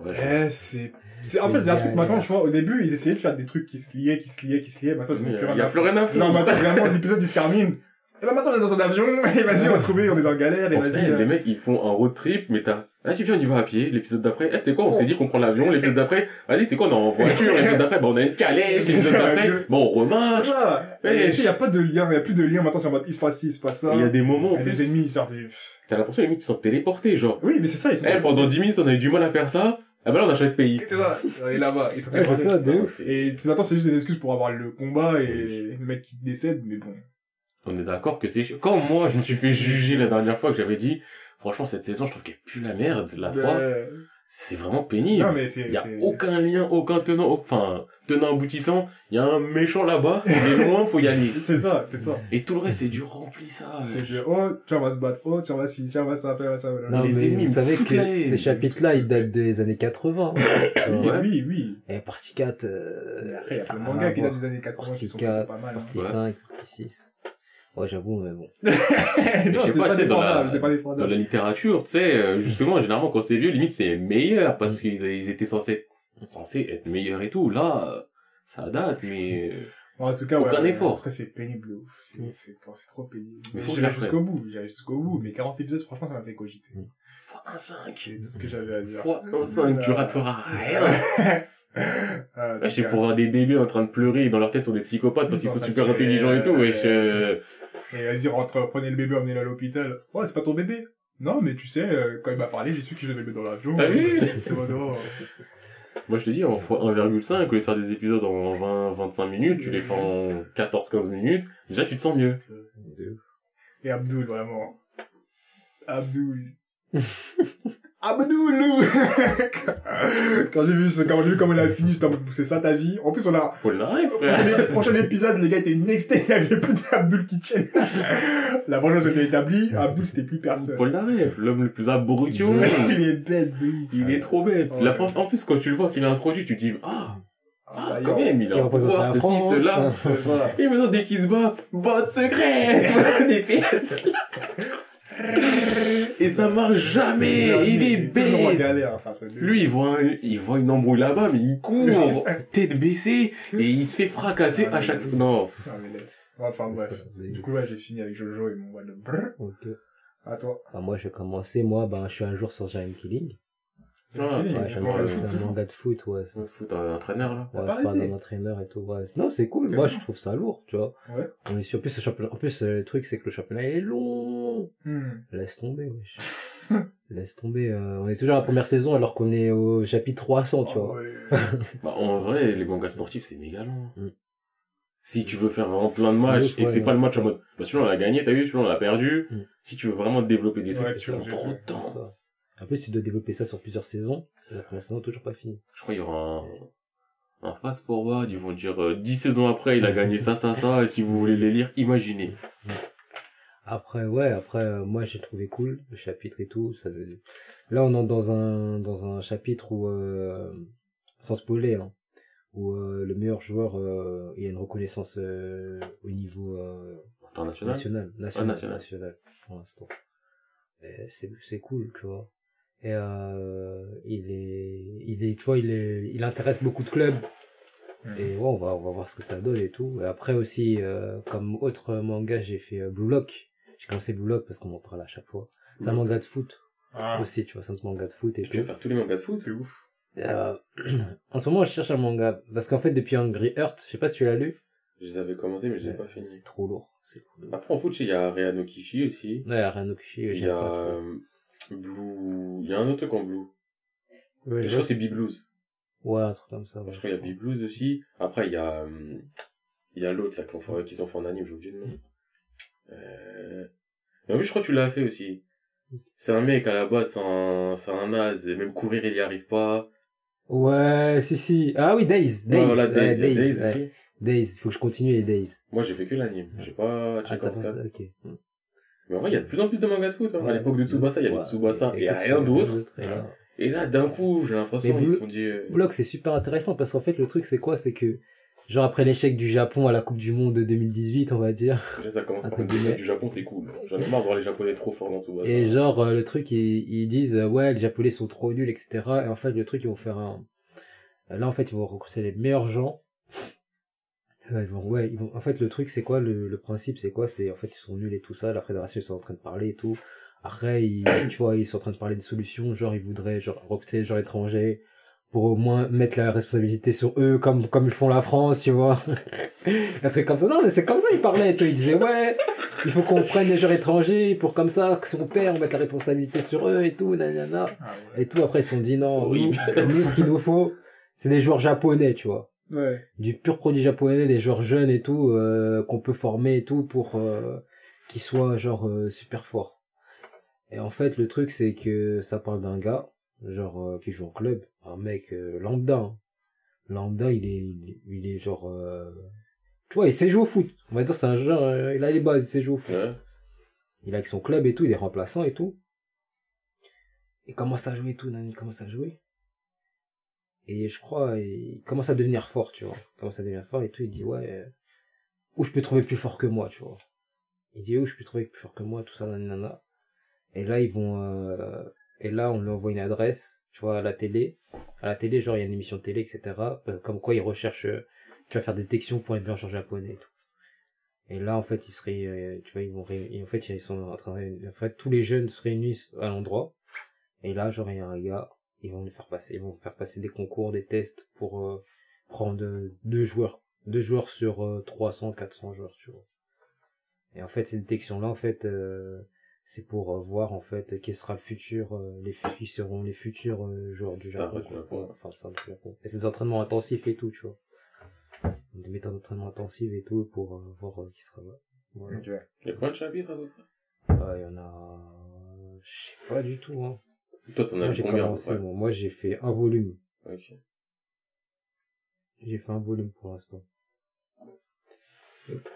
Ouais, je- Eh, c'est, c'est, en fait, c'est un truc, maintenant, tu vois, au début, ils essayaient de faire des trucs qui se liaient, qui se liaient, qui se liaient, maintenant, ils ont Il plus y a rien à plus rien à foutre. Non, maintenant, vraiment, l'épisode, il se termine. Et ben, maintenant, on est dans un avion, et vas-y, on va trouver, on est dans la galère, et vas-y. euh, les mecs, ils font un road trip, mais t'as, ah, tu viens, on y va à pied, l'épisode d'après, eh, tu sais quoi, on s'est dit qu'on prend l'avion, l'épisode d'après, vas-y, tu quoi, on est en voiture, l'épisode d'après, bon, on a une calèche, l'épisode d'après, bon, on remarche. Ouais. Et tu y a pas de lien, il y a plus de lien, maintenant, c'est en mode, il se passe ci, il se passe ça. Il y a des moments, en Et les ennemis, du... t'as l'impression, les mecs, ils sont téléportés, genre. Oui, mais c'est ça, ils sont... Eh, pendant 10 minutes, on a eu du mal à faire ça, ah bah là, on a changé de pays. C'est ça, et là-bas, c'est ça, de ouf. Et maintenant, c'est juste des excuses pour avoir le combat et le mec qui décède, mais bon. On est d'accord que c'est. Quand moi, je me suis fait juger la dernière fois que j'avais dit, franchement, cette saison, je trouve qu'elle pue la merde, la 3, Euh, c'est vraiment pénible. Non, mais c'est... Il y a c'est- aucun lien, aucun tenant, enfin, tenant aboutissant. Il y a un méchant là-bas, mais loin, faut y aller. C'est ça, c'est ça. Et tout le reste, c'est du remplissage. C'est que, oh, tu vas se battre, oh, tu vas ci, tu vas ça, vas ça. Non, les mais ennemis vous savez que ces chapitres-là, ils datent des années 80. hein. Oui, Ouais. oui, oui. Et partie 4, euh, Après, il y a ça plein de a mangas à qui datent des années 80 qui Partie sont 4, plutôt pas mal. partie Ouais. 5, partie 6. Ouais, j'avoue, mais bon. non, c'est pas, pas défendable, c'est pas Dans la littérature, tu sais, euh, justement, généralement, quand c'est vieux, limite, c'est meilleur, parce qu'ils ils étaient censés, censés être meilleurs et tout. Là, euh, ça date, mais... euh, Bon, en tout cas, Aucun ouais. effort. En tout cas, c'est pénible, ouf. C'est, c'est, c'est trop pénible. Mais jusqu'au bout, j'irai jusqu'au bout. Mais 40 épisodes, franchement, ça m'a fait cogiter. Fois un 5. C'est tout ce que j'avais à dire. Fois un 5, tu rateras rien. En Là, c'est pour voir des bébés en train de pleurer et dans leur tête sont des psychopathes parce Ils qu'ils sont super intelligents et tout, wesh. Et vas-y, rentre, prenez le bébé, emmenez-le à l'hôpital. Ouais, c'est pas ton bébé. Non, mais tu sais, euh, quand il m'a parlé, j'ai su que le mettre dans l'avion. T'as vu. Moi, je te dis, en fois 1,5, au lieu de faire des épisodes en 20, 25 minutes, tu les fais en 14, 15 minutes. Déjà, tu te sens mieux. Et Abdul, vraiment. Abdul. Abdul Quand j'ai vu ce, quand j'ai vu comment il a fini, j'étais en mode, c'est ça ta vie? En plus, on a, frère. prochain, prochain épisode, les gars étaient nextés, il y avait plus d'Abdul qui tiennent. La vengeance était établie, Abdul c'était plus personne. Paul Naref, l'homme le plus abrutio. il est bête, de ouf. Il est trop bête. Ouais. La En plus, quand tu le vois qu'il est introduit, tu te dis, ah, ah, bah, quand même, il a un pouvoir, la ceci, France. cela. C'est ça. Et maintenant, dès qu'il se bat, botte secrète! Des pièces. Et ça marche jamais. Il est bête. galère, ça. Lui, il voit, un- il voit une embrouille là-bas, mais il court, tête baissée, et il se fait fracasser Ah, à chaque fois. Non. Ah, mais laisse. Ouais, Enfin, bref. Du coup, ouais, j'ai fini avec Jojo et mon mode brrr. ok. À toi. Enfin, moi, j'ai commencé, moi, ben, je suis un jour sur Giant Killing. Ah. Ouais, j'aime bien, c'est un manga de foot, ouais. c'est- On se fout un entraîneur, là. Ouais, pas c'est pas d'un entraîneur et tout, ouais. Non, c'est cool. Moi, je trouve ça lourd, tu vois. Ouais. On est. En plus, le championnat, en plus, euh, le truc, c'est que le championnat, il est long. Hmm. Laisse tomber, wesh. Laisse tomber. euh, on est toujours à la première saison alors qu'on est au chapitre 300, tu Oh, vois. ouais. Bah, en vrai, les mangas sportifs, c'est méga long. Mm. Si tu veux faire vraiment plein de matchs, Ouais, et que c'est ouais, pas le match en mode, bah, celui-là, on l'a gagné, t'as vu, celui-là, on l'a perdu. Mm. Si tu veux vraiment développer des trucs, Ouais, ça tu prend trop de temps. En plus, tu dois développer ça sur plusieurs saisons. La première saison, toujours pas finie. Je crois qu'il y aura un, un fast forward, ils vont dire, euh, 10 saisons après, il a gagné ça, ça, ça, et si vous voulez les lire, imaginez. Après, ouais, après, euh, moi, j'ai trouvé cool le chapitre et tout. Ça, là, on est dans un, dans un chapitre où, euh, sans spoiler, hein, où euh, le meilleur joueur, euh, il y a une reconnaissance euh, au niveau euh, International. national, national, national. national, pour l'instant. Et C'est, c'est cool, tu vois. Et euh, il est, il est, tu vois, il est, il intéresse beaucoup de clubs. Mhm. Et ouais, on va, on va voir ce que ça donne et tout. Et après aussi, euh, comme autre manga, j'ai fait euh, Blue Lock. J'ai commencé Blue Lock parce qu'on en parle à chaque fois. C'est un manga de foot Ah, aussi, tu vois, c'est un manga de foot et Tu tout. faire tous les mangas de foot c'est ouf. Euh, en ce moment, je cherche un manga parce qu'en fait, depuis Angry Heart, je sais pas si tu l'as lu. Je les avais commencé, mais je les ai Ouais, pas fini. C'est trop lourd. C'est. Après, en foot, il y a Reano Kishi aussi. Ouais, Ranokushi, Il y a Blue... Il y a un autre en Blue. Ouais, je crois que c'est B-Blues. Ouais, un truc comme ça. ouais, Je crois qu'il y a B-Blues aussi. Après, il y a... euh, Il y a l'autre, là, qui ont fait- qu'ils ont fait en anime, j'ai oublié le nom. Euh... Mais en plus, je crois que tu l'as fait aussi. C'est un mec, à la base, c'est un, c'est un naze, et même courir, il y arrive pas. Ouais, si, si. Ah oui, Days. Days. Ouais, voilà, ouais, Days, Days, aussi. Days. Faut que je continue les Days. Moi, j'ai fait que l'anime. J'ai pas Ah, scan. pas- ok. Mais en vrai, il y a de plus en plus de mangas de foot. Hein. À l'époque de Tsubasa, il y avait Ouais. Tsubasa et, tout, rien d'autre. Et là, Et d'un coup, j'ai l'impression qu'ils se sont dit... euh, Block, c'est super intéressant parce qu'en fait, le truc, c'est quoi? C'est que, genre, après l'échec du Japon à la Coupe du Monde de 2018, on va dire. Déjà, ça commence par guillemets. du Japon, c'est cool. J'en ai marre de voir les Japonais trop forts dans Tsubasa. Et genre, euh, le truc, ils, ils disent, euh, ouais, les Japonais sont trop nuls, etc. Et en fait, le truc, ils vont faire un, là, en fait, ils vont recruter les meilleurs gens. Ils vont, ouais, ils vont, en fait, le truc, c'est quoi, le, le principe, c'est quoi? C'est, en fait, ils sont nuls et tout ça, la fédération, ils sont en train de parler et tout. Après, ils, tu vois, ils sont en train de parler des solutions, genre, ils voudraient, genre, recruter gens étrangers pour au moins mettre la responsabilité sur eux, comme, comme ils font la France, tu vois. un truc comme ça. Non, mais c'est comme ça, ils parlaient. Ils disaient, ouais, il faut qu'on prenne des joueurs étrangers pour comme ça, que si on perd, on mette la responsabilité sur eux et tout, nanana. Ah, ouais. Et tout, après, ils se sont dit, non, nous, nous, ce qu'il nous faut, c'est des joueurs japonais, tu vois. Ouais. Du pur produit japonais, des joueurs jeunes et tout, euh, qu'on peut former et tout pour euh, qu'ils soient, genre, euh, super forts. Et en fait, le truc, c'est que ça parle d'un gars, genre, euh, qui joue en club, un mec euh, lambda. hein. Lambda, il est, il est, il est genre... euh, Tu vois, il sait jouer au foot. On va dire, c'est un euh, il a les bases, il sait jouer au foot. Ouais. Il est avec son club et tout, il est remplaçant et tout. Il commence à jouer et tout, il commence à jouer. Et je crois, il commence à devenir fort, tu vois. Il commence à devenir fort et tout, il dit, ouais, euh, où je peux trouver plus fort que moi, tu vois. Il dit, où je peux trouver plus fort que moi, tout ça, nanana. Et là, ils vont, euh, et là, on lui envoie une adresse, tu vois, à la télé. À la télé, genre, il y a une émission de télé, etc. Comme quoi, ils recherchent, euh, tu vas faire des détections pour les blancheurs japonais et tout. Et là, en fait, ils se ré... euh, tu vois, ils vont en fait, ils sont en train de... en fait, tous les jeunes se réunissent à l'endroit. Et là, genre, il y a un gars, ils vont lui faire passer, ils vont faire passer des concours, des tests pour euh, prendre deux joueurs, deux joueurs sur euh, 300, 400 joueurs, tu vois. Et en fait, ces détections-là, en fait, euh, c'est pour euh, voir, en fait, quel sera le futur, euh, les qui seront les futurs euh, joueurs du Japon. quoi. Ouais, Enfin, stars du Japon. Et c'est des entraînements intensifs et tout, tu vois. Des méthodes d'entraînement intensives et tout pour euh, voir qui sera là. Voilà. Ok. Il y a combien de chapitres à peu près? Il y en a, je sais pas du tout, hein. Toi, t'en as Moi, vu j'ai combien commencé, moi. Moi, j'ai fait un volume. Ok. J'ai fait un volume pour l'instant.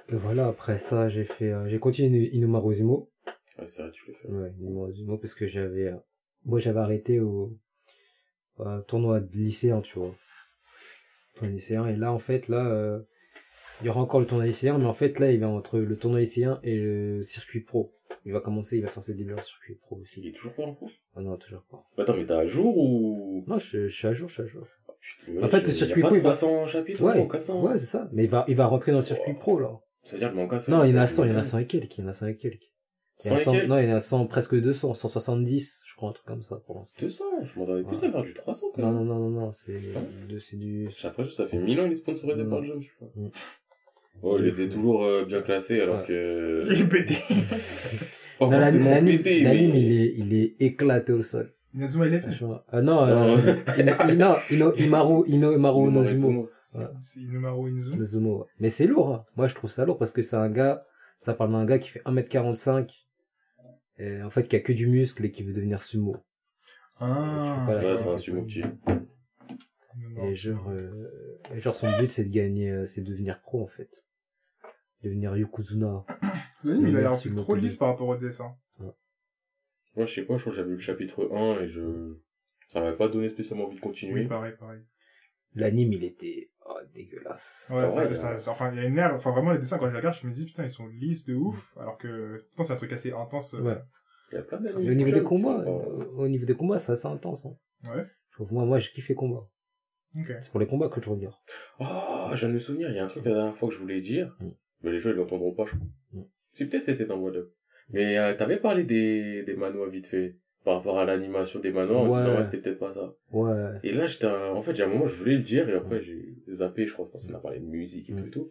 Et voilà, après ça, j'ai fait, euh, j'ai continué Inumaruzimo. Ouais, c'est vrai, tu l'as fait. Ouais, Inumaruzimo, parce que j'avais, euh, moi, j'avais arrêté au, euh, tournoi de lycéen, tu vois. Tournoi lycéen, et là, en fait, là, euh, il y aura encore le tournoi lycéen, mais en fait, là, il est entre le tournoi lycéen et le circuit pro. Il va commencer, il va faire ses débuts en circuit pro Il aussi. est toujours pas en cours Ah non, toujours pas. Attends, mais t'es à jour ou? Non, je, je suis à jour, je suis à jour. Putain, En fait, le il circuit pro, il va- 300 chapitres Ouais, ou 400 ouais, c'est ça. Mais il va, il va rentrer dans le circuit Oh. pro, là. C'est-à-dire le manque à Non, il y en a 100, il y en a 100 et quelques, il y en a 100 et quelques. Il y en a 100 et 100 quelques non, il y en a 100, presque 200, 170, je crois, un truc comme ça, pour l'instant. 200 Je m'entendais plus Ouais. à du 300 quand Non, même. non, non, non, non, c'est, de- c'est du, Après, ça fait 1000 ans il est sponsorisé Mm. par le jeu, je crois. Oh, il Il est était fou. toujours euh, bien classé alors Ouais. que. Il est pété. Pas Non, forcément l'anime, pété, l'anime, mais- il est, il est éclaté au sol. Inazuma Eleven. Franchement. Ah non, euh, Ina- Ino- Imaru, Ino, Imaru Nozumo. C'est Inumaru Inuzu. Nozumo, ouais. Mais c'est lourd, hein. Moi, je trouve ça lourd parce que c'est un gars, ça parle d'un gars qui fait 1m45, et en fait, qui a que du muscle et qui veut devenir sumo. Ah. Ouais, c'est un sumo petit. Et genre, euh, et genre, son but, c'est de gagner, euh, c'est de devenir pro, en fait. Devenir Yokozuna. L'anime, il a l'air trop lisse par rapport au dessin. Moi, je sais pas, je crois que j'avais vu le chapitre 1 et je. Ça m'avait pas donné spécialement envie de continuer. Oui, pareil, pareil. L'anime, il était, oh, dégueulasse. Ouais, Ah ça, ouais, ça- ouais. ça- enfin, il y a une air, enfin, vraiment, les dessins, quand je les regarde, je me dis, putain, ils sont lisses de ouf, alors que, pourtant, c'est un truc assez intense. euh, Ouais. Il y a plein d'animes. au niveau des combats, euh, au niveau des combats, c'est assez intense, hein. Ouais. Je trouve, moi, moi, je kiffe les combats. C'est pour les combats que je regarde. Oh, je viens de me souvenir, il y a un truc la dernière fois que je voulais dire, Mm. mais les gens ils l'entendront pas, je crois. Mm. Si peut-être c'était dans What Up. Mais euh, t'avais parlé des, des manois vite fait, par rapport à l'animation des manois, en Ouais. disant ouais, c'était peut-être pas ça. Ouais. Et là, j'étais, en fait, j'ai un moment, je voulais le dire, et après, j'ai zappé, je crois, parce qu'on a parlé de musique et Mm. tout et tout.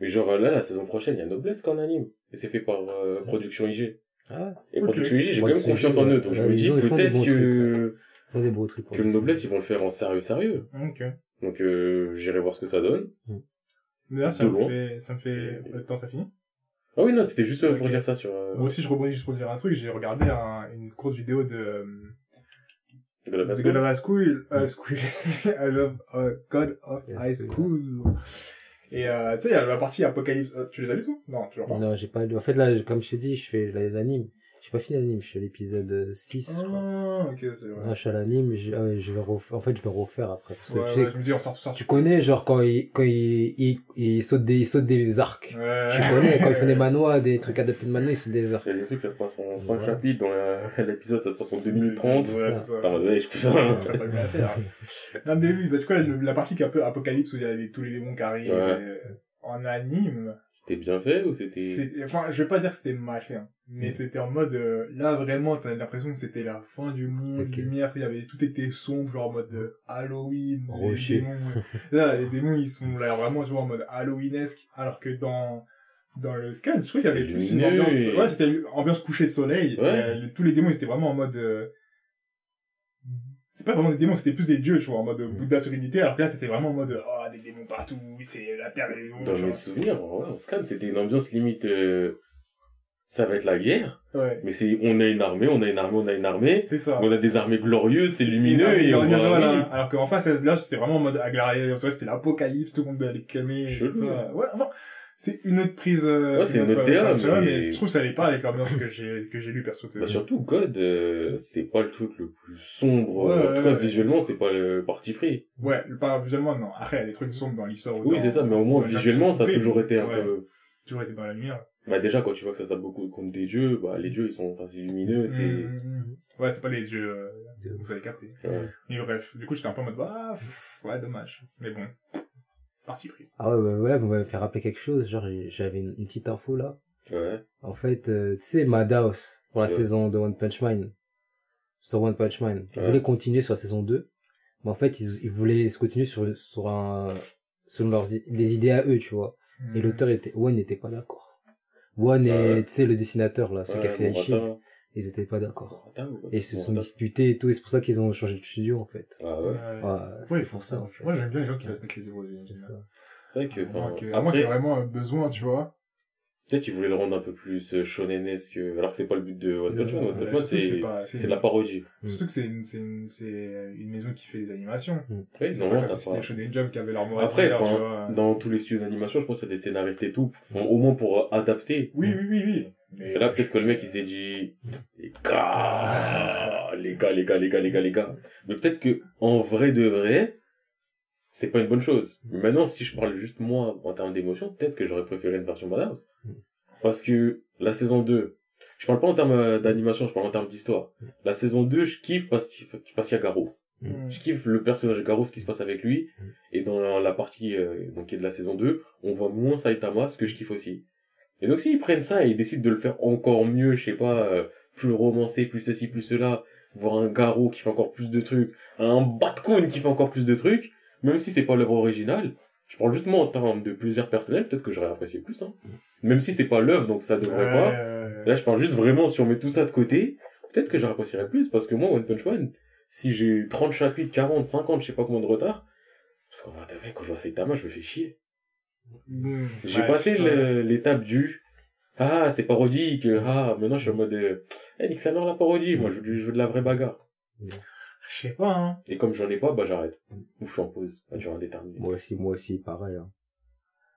Mais genre, là, la saison prochaine, il y a Noblesse qu'en anime. Et c'est fait par euh, Production IG. Ah, Et. Production IG, j'ai quand même confiance en eux. ouais. Donc je Ouais, me dis peut-être que, ont des beaux trucs. que le les- Noblesse, ils vont le faire en sérieux, sérieux. Ok. Donc, euh, j'irai voir ce que ça donne. D'ailleurs, ça De me loin. fait, ça me fait, le temps, t'as fini? Ah oui, non, c'était juste euh, pour dire ça sur, euh, Moi aussi, je rebondis juste pour dire un truc, j'ai regardé un- une courte vidéo de, The School. God of High School, euh, School, I love, uh, God of Yes, High. School. Et, euh, tu sais, il y a la partie Apocalypse, euh, tu les as lus, toi? Non, toujours pas. Non, j'ai pas lu. En fait, là, comme je t'ai dit, je fais la- l'anime. J'ai pas fini l'anime, je suis à l'épisode 6, je crois. Ah, ok, c'est vrai. Ah, je suis à l'anime, je, ah ouais, je vais refaire, en fait, je vais refaire après. Parce que Ouais, tu sais, ouais, je me dis, on sort ça. tu connais, genre, quand il, quand il, il, il saute des, il saute des arcs. Ouais. Tu connais, quand il fait des manois, des trucs adaptés de manois, il saute des arcs. Il y a des trucs, ça se passe en 5 Ouais. chapitres, dans l'épisode, ça se passe en 2 minutes 30. Ouais, c'est ça. Mode, ouais, je fais ça. Je vais pas à faire. Non, mais oui, bah, tu vois, le- la partie qui est un peu apocalypse où il y a tous les démons qui arrivent, Ouais. En anime, C'était bien fait ou c'était... enfin, je vais pas dire que c'était mal fait, hein, mais Mm. c'était en mode, euh, là, vraiment, t'as l'impression que c'était la fin du monde, lumière, il y avait, tout était sombre, genre en mode euh, Halloween, les Rocher. démons, euh, là, les démons, ils sont là, vraiment, tu vois, en mode Halloweenesque, alors que dans, dans le scan, je trouve qu'il y avait plus une ambiance, ouais, c'était ambiance coucher de soleil, Ouais. et, euh, tous les démons, ils étaient vraiment en mode, euh, c'est pas vraiment des démons, c'était plus des dieux, tu vois, en mode Mm. Bouddha sérénité, alors que là, c'était vraiment en mode, oh, des démons partout, c'est la terre les démons, Dans tu mes souvenirs, ouais, en scan, c'était une ambiance limite, euh, ça va être la guerre. Ouais, mais c'est, on a une armée, on a une armée, on a une armée, c'est ça. on a des armées glorieuses, c'est lumineux, Et, et on on voit, oui. Alors qu'en face, là, c'était vraiment en mode vois, c'était l'apocalypse, tout le monde allait ça. Ouais, enfin, c'est une autre prise, euh, Ouais, c'est une autre euh, DA, mais- mais je trouve que ça allait pas avec l'ambiance que j'ai, que j'ai lu perso. Bah, surtout, God, euh, c'est pas le truc le plus sombre, Ouais, en tout cas, ouais. visuellement, c'est pas le parti pris. Ouais, pas visuellement, non. Après, il y a des trucs sombres dans l'histoire. Oui, c'est ça, mais au moins, visuellement, ça a toujours été un Ouais. peu, Toujours été dans la lumière. bah, déjà, quand tu vois que ça se tape beaucoup contre des dieux, bah, les dieux, ils sont assez lumineux, c'est, Mm, mm, mm. Ouais, c'est pas les dieux, euh, vous avez capté. ouais. Mais bref, du coup, j'étais un peu en mode, ah, pff, ouais, dommage. Mais bon, parti pris. Ah ouais, bah, voilà, vous m'avez fait rappeler quelque chose. Genre, j'avais une, une petite info là. ouais. En fait, euh, tu sais, Madhouse, pour la Ouais. saison de One Punch Man, sur One Punch Man, ils Ouais. voulaient continuer sur la saison 2, mais en fait, ils, ils voulaient se continuer sur, sur un, selon leurs, des idées à eux, tu vois. Et Mm. l'auteur était, One n'était pas d'accord. One et, Ouais. tu sais, le dessinateur, là, celui qui a fait. Ils étaient pas d'accord. Et ils se sont disputés et tout, et c'est pour ça qu'ils ont changé de studio, en fait. Ah ouais. Ouais. Ouais, pour ça, en fait. Moi, j'aime bien les gens qui respectent les zéros. C'est ça. C'est vrai que, enfin, que- à moins qu'il y ait après, vraiment un besoin, tu vois. peut-être qu'ils voulaient le rendre un peu plus euh, shonenesque, alors que c'est pas le but de One Punch Man. One Punch Man, c'est, de la parodie. Mm. Surtout que c'est une, c'est une, c'est une maison qui fait des animations. Mm. Oui, c'est non, pas comme si c'était Shonen Jump qui avait leur mot à Après, dans tous les studios d'animation, je pense qu'il y a des scénaristes et tout, au moins pour adapter. Oui, oui, oui, oui. Mais- C'est là peut-être que le mec il s'est dit les gars, les gars, les gars, les gars, les gars, les gars. Mais peut-être que en vrai de vrai, c'est pas une bonne chose. Mais maintenant, si je parle juste moi en termes d'émotion, peut-être que j'aurais préféré une version badass. Parce que la saison 2, Je parle pas en termes euh, d'animation, je parle en termes d'histoire. La saison 2, je kiffe parce qu'il parce qu'il y a Garo. Mm. Je kiffe le personnage Garo, ce qui se passe avec lui. Mm. Et dans la, la partie euh, donc, qui est de la saison 2, on voit moins Saitama, ce que je kiffe aussi. Et donc s'ils prennent ça et ils décident de le faire encore mieux, je sais pas, euh, plus romancé, plus ceci, plus cela, voir un Garo qui fait encore plus de trucs, un Batcoon qui fait encore plus de trucs, même si c'est pas l'œuvre originale, je parle justement en termes de plaisir personnel, peut-être que j'aurais apprécié plus, hein. Même si c'est pas l'œuvre, donc ça devrait pas. Ouais, Là, je parle juste vraiment, si on met tout ça de côté, peut-être que j'apprécierais plus, parce que moi, One Punch Man, si j'ai 30 chapitres, 40, 50, je sais pas combien de retard, parce qu'en vrai, quand je vois Saitama, je me fais chier. J'ai Ouais, passé l'étape du, ah, c'est parodique, ah, maintenant je suis en mode, eh, nique sa mère la parodie, moi je veux, du- je veux de la vraie bagarre. Je sais pas, hein. Et comme j'en ai pas, bah j'arrête. Ou je suis en pause, à durée indéterminée. Moi aussi, moi aussi, pareil. Hein.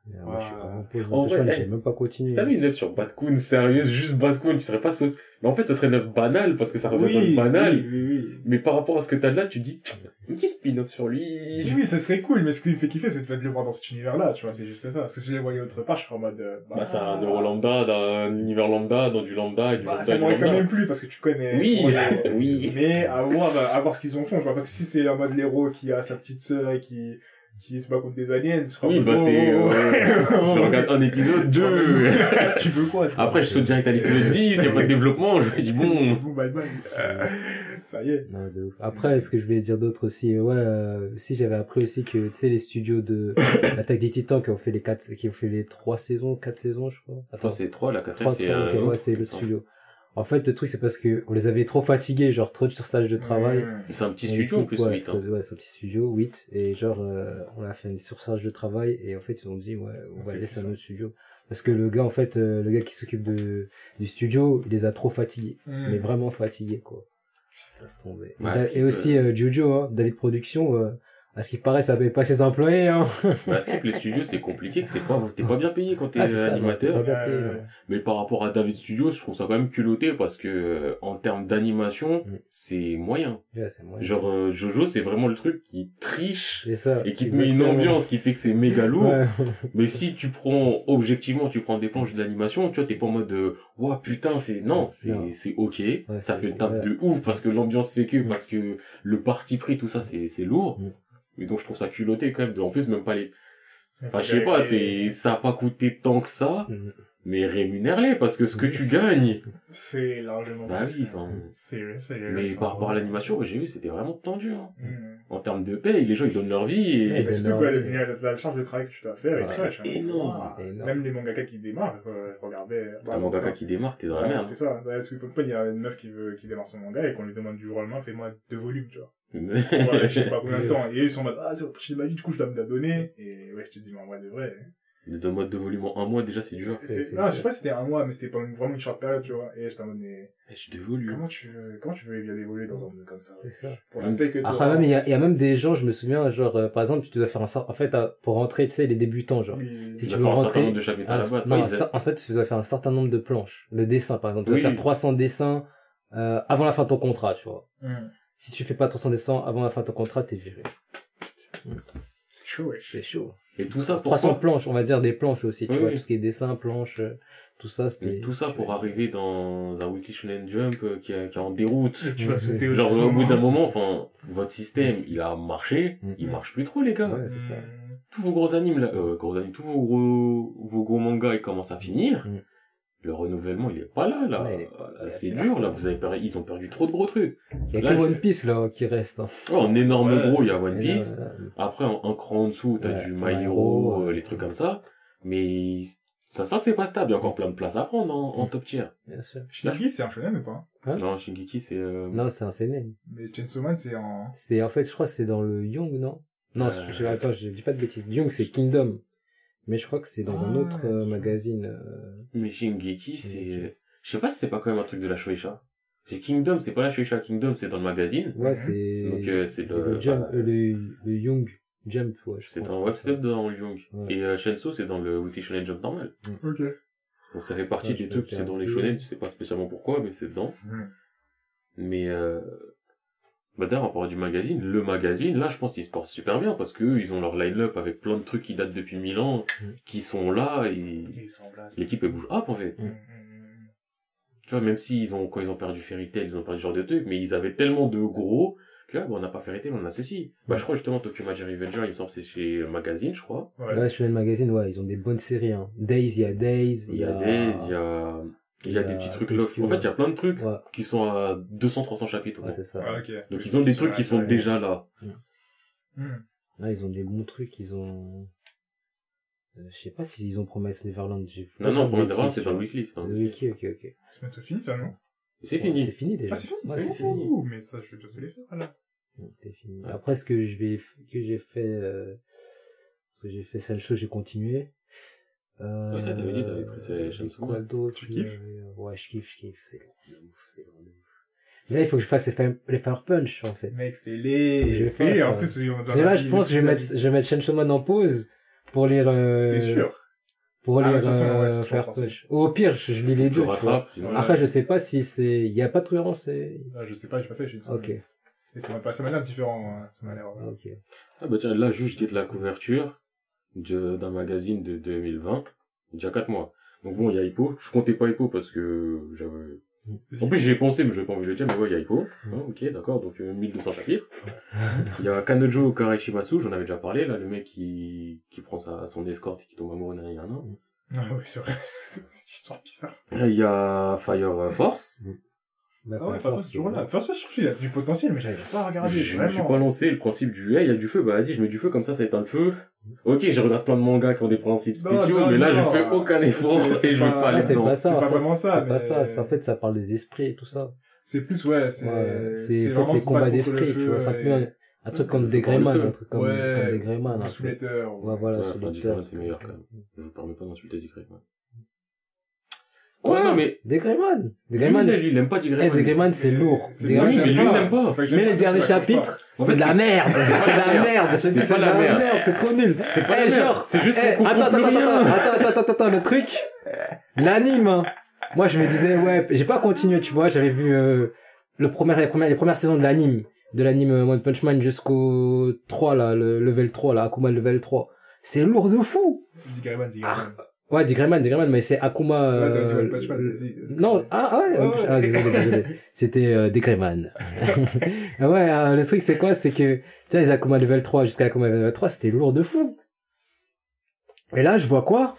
Euh, moi, je suis Ouais. vraiment. En En vrai, j'ai eh, même pas continué. Si t'avais une œuvre sur Batcoon sérieuse, juste Batcoon, qui serait pas sauce. Mais en fait, ça serait une œuvre banale, parce que ça revient dans le banal. Oui, oui, oui. Mais par rapport à ce que t'as là, tu dis, un petit spin-off sur lui. Oui, oui, ça serait cool, mais ce qui me fait kiffer, c'est de le voir dans cet univers-là, tu vois, c'est juste ça. Parce que si je les voyais autre part, je serais en mode, euh, Bah, c'est un euro lambda, d'un univers lambda, dans du lambda, et du Bah, lambda, ça m'aurait quand même plu, parce que tu connais. Oui, Ouais. oui. Mais à voir, euh, à voir ce qu'ils en font, tu vois, parce que si c'est en mode l'héros qui a sa petite sœur et qui, qui se bat contre des aliens, Oui, bah, oh, c'est, euh, je regarde un épisode, deux. tu veux quoi, toi Après, je saute direct à l'épisode 10, y a pas de développement, je me dis bon. bon, bye bye. Euh, ça y est. Non, de ouf. Après, ce que je voulais dire d'autre aussi, ouais, euh, aussi j'avais appris aussi que, tu sais, les studios de l'attaque des titans qui ont fait les quatre, qui ont fait les trois saisons, quatre saisons, je crois. Attends, c'est 3, la quatrième, trois, c'est trois, ouais, c'est le studio. En fait, le truc, c'est parce que on les avait trop fatigués, genre trop de surcharge de travail. Mmh. C'est un petit Et studio, en plus, ouais, 8, c'est- hein. ouais, c'est un petit studio, 8. Et genre, euh, on a fait une surcharge de travail et en fait, ils ont dit, ouais, on va Ok, laisser un autre studio. Parce que le gars, en fait, euh, le gars qui s'occupe de, du studio, il les a trop fatigués. Mmh. Mais vraiment fatigués, quoi. Laisse tomber. Et Ouais, aussi, euh, Jojo, hein, David Production, euh, à ce qui paraît, ça paye pas ses employés, hein. Bah, c'est que les studios, c'est compliqué, que c'est pas, t'es pas bien payé quand t'es Ah, ça, animateur. Euh, payé, ouais. Mais par rapport à David Studios, je trouve ça quand même culotté parce que, euh, en termes d'animation, Mm. c'est moyen. Ouais, c'est moi. Genre, euh, Jojo, c'est vraiment le truc qui triche C'est ça. et qui te met une ambiance qui fait que c'est méga lourd. Ouais. Mais si tu prends, objectivement, tu prends des planches de l'animation, tu vois, t'es pas en mode de, ouah, putain, c'est, non, c'est, c'est ok. ça fait le taf ouais. de ouf parce que l'ambiance fait que, Mm. parce que le parti pris, tout ça, c'est, c'est lourd. Mm. Et donc, je trouve ça culotté quand même. de- En plus, même pas les, enfin, je Et- sais pas, c'est, ça a pas coûté tant que ça, Mhm. mais rémunère-les parce que ce que tu gagnes. C'est largement Bah oui, enfin. C'est, c'est, Mais par rapport à l'animation, ouais, j'ai vu, c'était vraiment tendu, hein. Mmh. En termes de paye, les gens, ils donnent leur vie et, Mais ils surtout, quoi, leur- il y a la, la charge de travail que tu dois faire et suis en mode, Énorme. Même les mangaka qui démarrent, euh, regardais. t'as un mangaka qui démarre, t'es dans la merde. C'est ça. Dans Sweet Pop il y a une meuf qui veut, qui démarre son manga et qu'on lui demande du jour au lendemain, fais-moi deux volumes, tu vois. Ouais, je sais pas combien de temps. Et ils sont en mode, ah, c'est au de ma vie, du coup, je dois me la donner. Et ouais, je te dis, mais en vrai, de vrai. Deux mois de volume en un mois, déjà, c'est dur. Non, je sais pas si c'était un mois, mais c'était pas une- vraiment une short période, tu vois. Et j'étais en mode, mais J'ai deux volumes. comment tu veux, comment tu veux bien évoluer dans un monde comme ça? C'est ça. Pour la paix que Après, même, il y a, il y a même des gens, je me souviens, genre, euh, par exemple, tu dois faire un certain, en fait, euh, pour rentrer, tu sais, les débutants, genre. Oui. Si Tu veux un certain nombre de chapitres à la non, en fait, tu dois faire un certain nombre de planches. Le dessin, par exemple. Tu dois faire 300 dessins, euh, avant la fin de ton contrat, tu vois. Hum. Si tu fais pas 300 dessins avant la fin de ton contrat, t'es viré. C'est chaud, ouais. C'est chaud. Et tout ça, 300 pourquoi planches, on va dire des planches aussi, tu Oui, vois. oui. Tout ce qui est dessin, planches, euh, tout ça, c'était... Mais tout ça pour arriver dans un Weekly Shonen Jump euh, qui est, qui est en déroute. Tu vas sauter Genre, au bout d'un moment. enfin, votre système, il a marché, il marche plus trop, les gars. Ouais, c'est ça. Hum. Tous vos gros animes, là, euh, gros animes, tous vos gros, vos gros mangas, ils commencent à finir. Mhm. Le renouvellement, il est pas là, là. C'est dur, là. Vous avez perdu, ils ont perdu trop de gros trucs. Il y a Là, que One Piece, là, qui reste. Hein. Oh, en énorme Ouais. gros, il y a One là, Piece. Après, en, un cran en dessous, t'as Ouais, du My My Hero, Hero, euh, les trucs comme ça. Mais ça sent que c'est pas stable. Il y a encore plein de place à prendre en, en top tier. bien sûr. Shinji, c'est un shonen ou pas? Hein? Non, Shingeki, c'est... Euh... Non, c'est un seinen. Mais Chainsaw Man, c'est en... C'est, en fait, je crois que c'est dans le Young, non? Non, Euh, je, je, attends, je dis pas de bêtises. Young, c'est Kingdom. Mais je crois que c'est dans un Ah, autre euh, magazine. euh, Mais Shingeki, c'est... Je sais pas si c'est pas quand même un truc de la Shueisha. C'est Kingdom, c'est pas la Shueisha. Kingdom, c'est dans le magazine. Ouais, Mhm. c'est... Donc, euh, c'est le... le, Jump, bah, euh, le, le Young Jump, ouais, je C'est dans c'est dans le Young. Ouais. Et euh, Shenso, c'est dans le Weekly Shonen Jump normal. Ok. Donc ça fait partie Ouais, des trucs, c'est dans les shonen, tu sais pas spécialement pourquoi, mais c'est dedans. Mais euh... bah d'ailleurs, en parlant du magazine, le magazine, là, je pense qu'ils se portent super bien parce que eux, ils ont leur line-up avec plein de trucs qui datent depuis mille ans, Mm. qui sont là et Ils sont en place. l'équipe elle bouge up en fait. Tu vois, même s'ils ont, quand ils ont perdu Fairy Tail, ils ont perdu ce genre de trucs, mais ils avaient tellement de gros que, ah, bon, on n'a pas Fairy Tail, on a ceci. Bah, je crois justement Tokyo Magic Revenger, il me semble, c'est chez Magazine, je crois. Ouais. Ouais, Shonen Magazine, ouais, ils ont des bonnes séries, hein. Days, il y a Days, Il y a Days, il y a, il y a des petits trucs love. En fait, il y a plein de trucs Ouais, qui sont à 200, 300 chapitres. ouais, c'est ça. Ah, ok. Donc, ils ont des trucs qui sont déjà là. Hmm. Là, ils ont des bons trucs, ils ont... Euh, je sais pas s'ils ont Promise Neverland. Non, non, moi, bêtises, c'est dans le weekly, c'est dans Le le weekly. ok, ok. C'est bientôt fini, ça, non C'est Ouais, fini. C'est fini déjà. Ah, c'est fini Ouais, c'est fini. Ouh, mais ça, je vais bientôt les faire, là. c'est fini. Après, ce que je vais, que j'ai fait, euh, ce que j'ai fait, show, j'ai continué. Euh, Ouais, ça, t'avais dit, t'avais pris ces Chainsaw Quoi Man. d'autre Tu kiffes euh, Ouais, je kiffe, je kiffe. C'est long de ouf, c'est long de ouf. Mais là, il faut que je fasse les Fire, les Fire Punch, en fait. Mec, Je fais-les. vais Fais-les, en ça. plus, on C'est là, je pense que je vais mettre, je vais mettre Man en pause pour lire, euh, T'es sûr? pour Ah, lire, euh, Fire. Punch. Ou au pire, je, je lis les Je deux, vois. rattrape, sinon. Après, je sais pas si c'est, il y a pas de cohérence, c'est, Ah, Je sais pas, j'ai pas fait, j'ai une ok. Et ça m'a l'air différent, hein. ça m'a l'air... ok. Ah bah tiens, là, juste, je guette la couverture d'un magazine de 2020, il y a 4 mois. Donc bon, il y a Hippo. Je comptais pas Hippo parce que j'avais... En plus, j'y ai pensé, mais j'avais pas envie de le dire, mais ouais, il y a Hippo. Mm. Ok, d'accord, donc euh, 1200 chapitres. Il y a Kanojo Karaishimasu, j'en avais déjà parlé, là, le mec qui, qui prend sa, son escorte et qui tombe amoureux derrière un an. Ah oui, c'est vrai. Cette histoire bizarre. Il y a Fire Force. Bah, Ah ouais, First force, c'est toujours là. First Force, je trouve qu'il a du potentiel, mais j'arrive pas à regarder, Je me suis pas lancé le principe du, hey, il y a du feu, bah vas-y, je mets du feu, comme ça, ça éteint le feu. Ok, je regarde plein de mangas qui ont des principes spéciaux, non, mais là, non. je fais aucun effort C'est- c'est et je veux pas- aller c'est pas ça. C'est pas vraiment ça, C'est pas ça. C'est- En fait, ça parle des esprits et tout ça. C'est plus, ouais, c'est... Ouais, c'est, en vraiment fait, c'est combat d'esprit, tu vois. Et- peu un, un truc comme des Greyman, un truc comme, Ouais, comme des Greyman, sous. Ouais, voilà, Ça, sous Freddy l'éther. Greyman, c'est meilleur, quand même. Je vous permets pas d'insulter Dick Grayman. Ouais, Ouais, non, mais, Des Greyman. Des lui, lui, il aime pas Dick Eh, Grayman. des Greyman, c'est lourd. Mais lui, il pas. n'aime pas. Mais pas, les derniers chapitres, c'est de la merde. C'est de la merde. C'est de la merde. C'est trop nul. C'est pas Eh, la merde. genre, C'est juste eh, qu'on comprend attends, attends, attends, attends, attends, attends, attends, le truc, l'anime, hein. moi je me disais, ouais, j'ai pas continué, tu vois, j'avais vu euh, le premier, les, premières, les premières saisons de l'anime, de l'anime euh, One Punch Man jusqu'au 3, là, le level 3, là, Akuma level 3. C'est lourd de fou Dis Greyman, dis Greyman. Ouais, du Greyman, du Greyman, mais c'est Akuma... Ouais, euh, vas-y. Non, ah, ah ouais, Ouais, ouais. ah, désolé, désolé. C'était euh, des Greyman. Ah ouais, euh, le truc c'est quoi? C'est que, tu vois, les Akuma level 3 jusqu'à Akuma level 3, c'était lourd de fou. Et là, je vois quoi?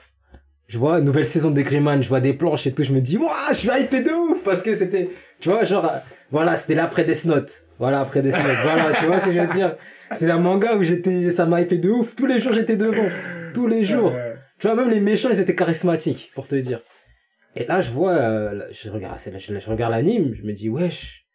Je vois une nouvelle saison des Greyman, je vois des planches et tout, je me dis, waouh, je suis hypé de ouf Parce que c'était, tu vois, genre, voilà, c'était l'après Death Note. Voilà, après Death Note. voilà, tu vois ce que je veux dire? C'est un manga où j'étais, ça m'a hypé de ouf. Tous les jours, j'étais devant. Tous les jours. Tu vois, même les méchants, ils étaient charismatiques, pour te dire. Et là, je vois, euh, je regarde, c'est là, je, je regarde l'anime, je me dis, wesh,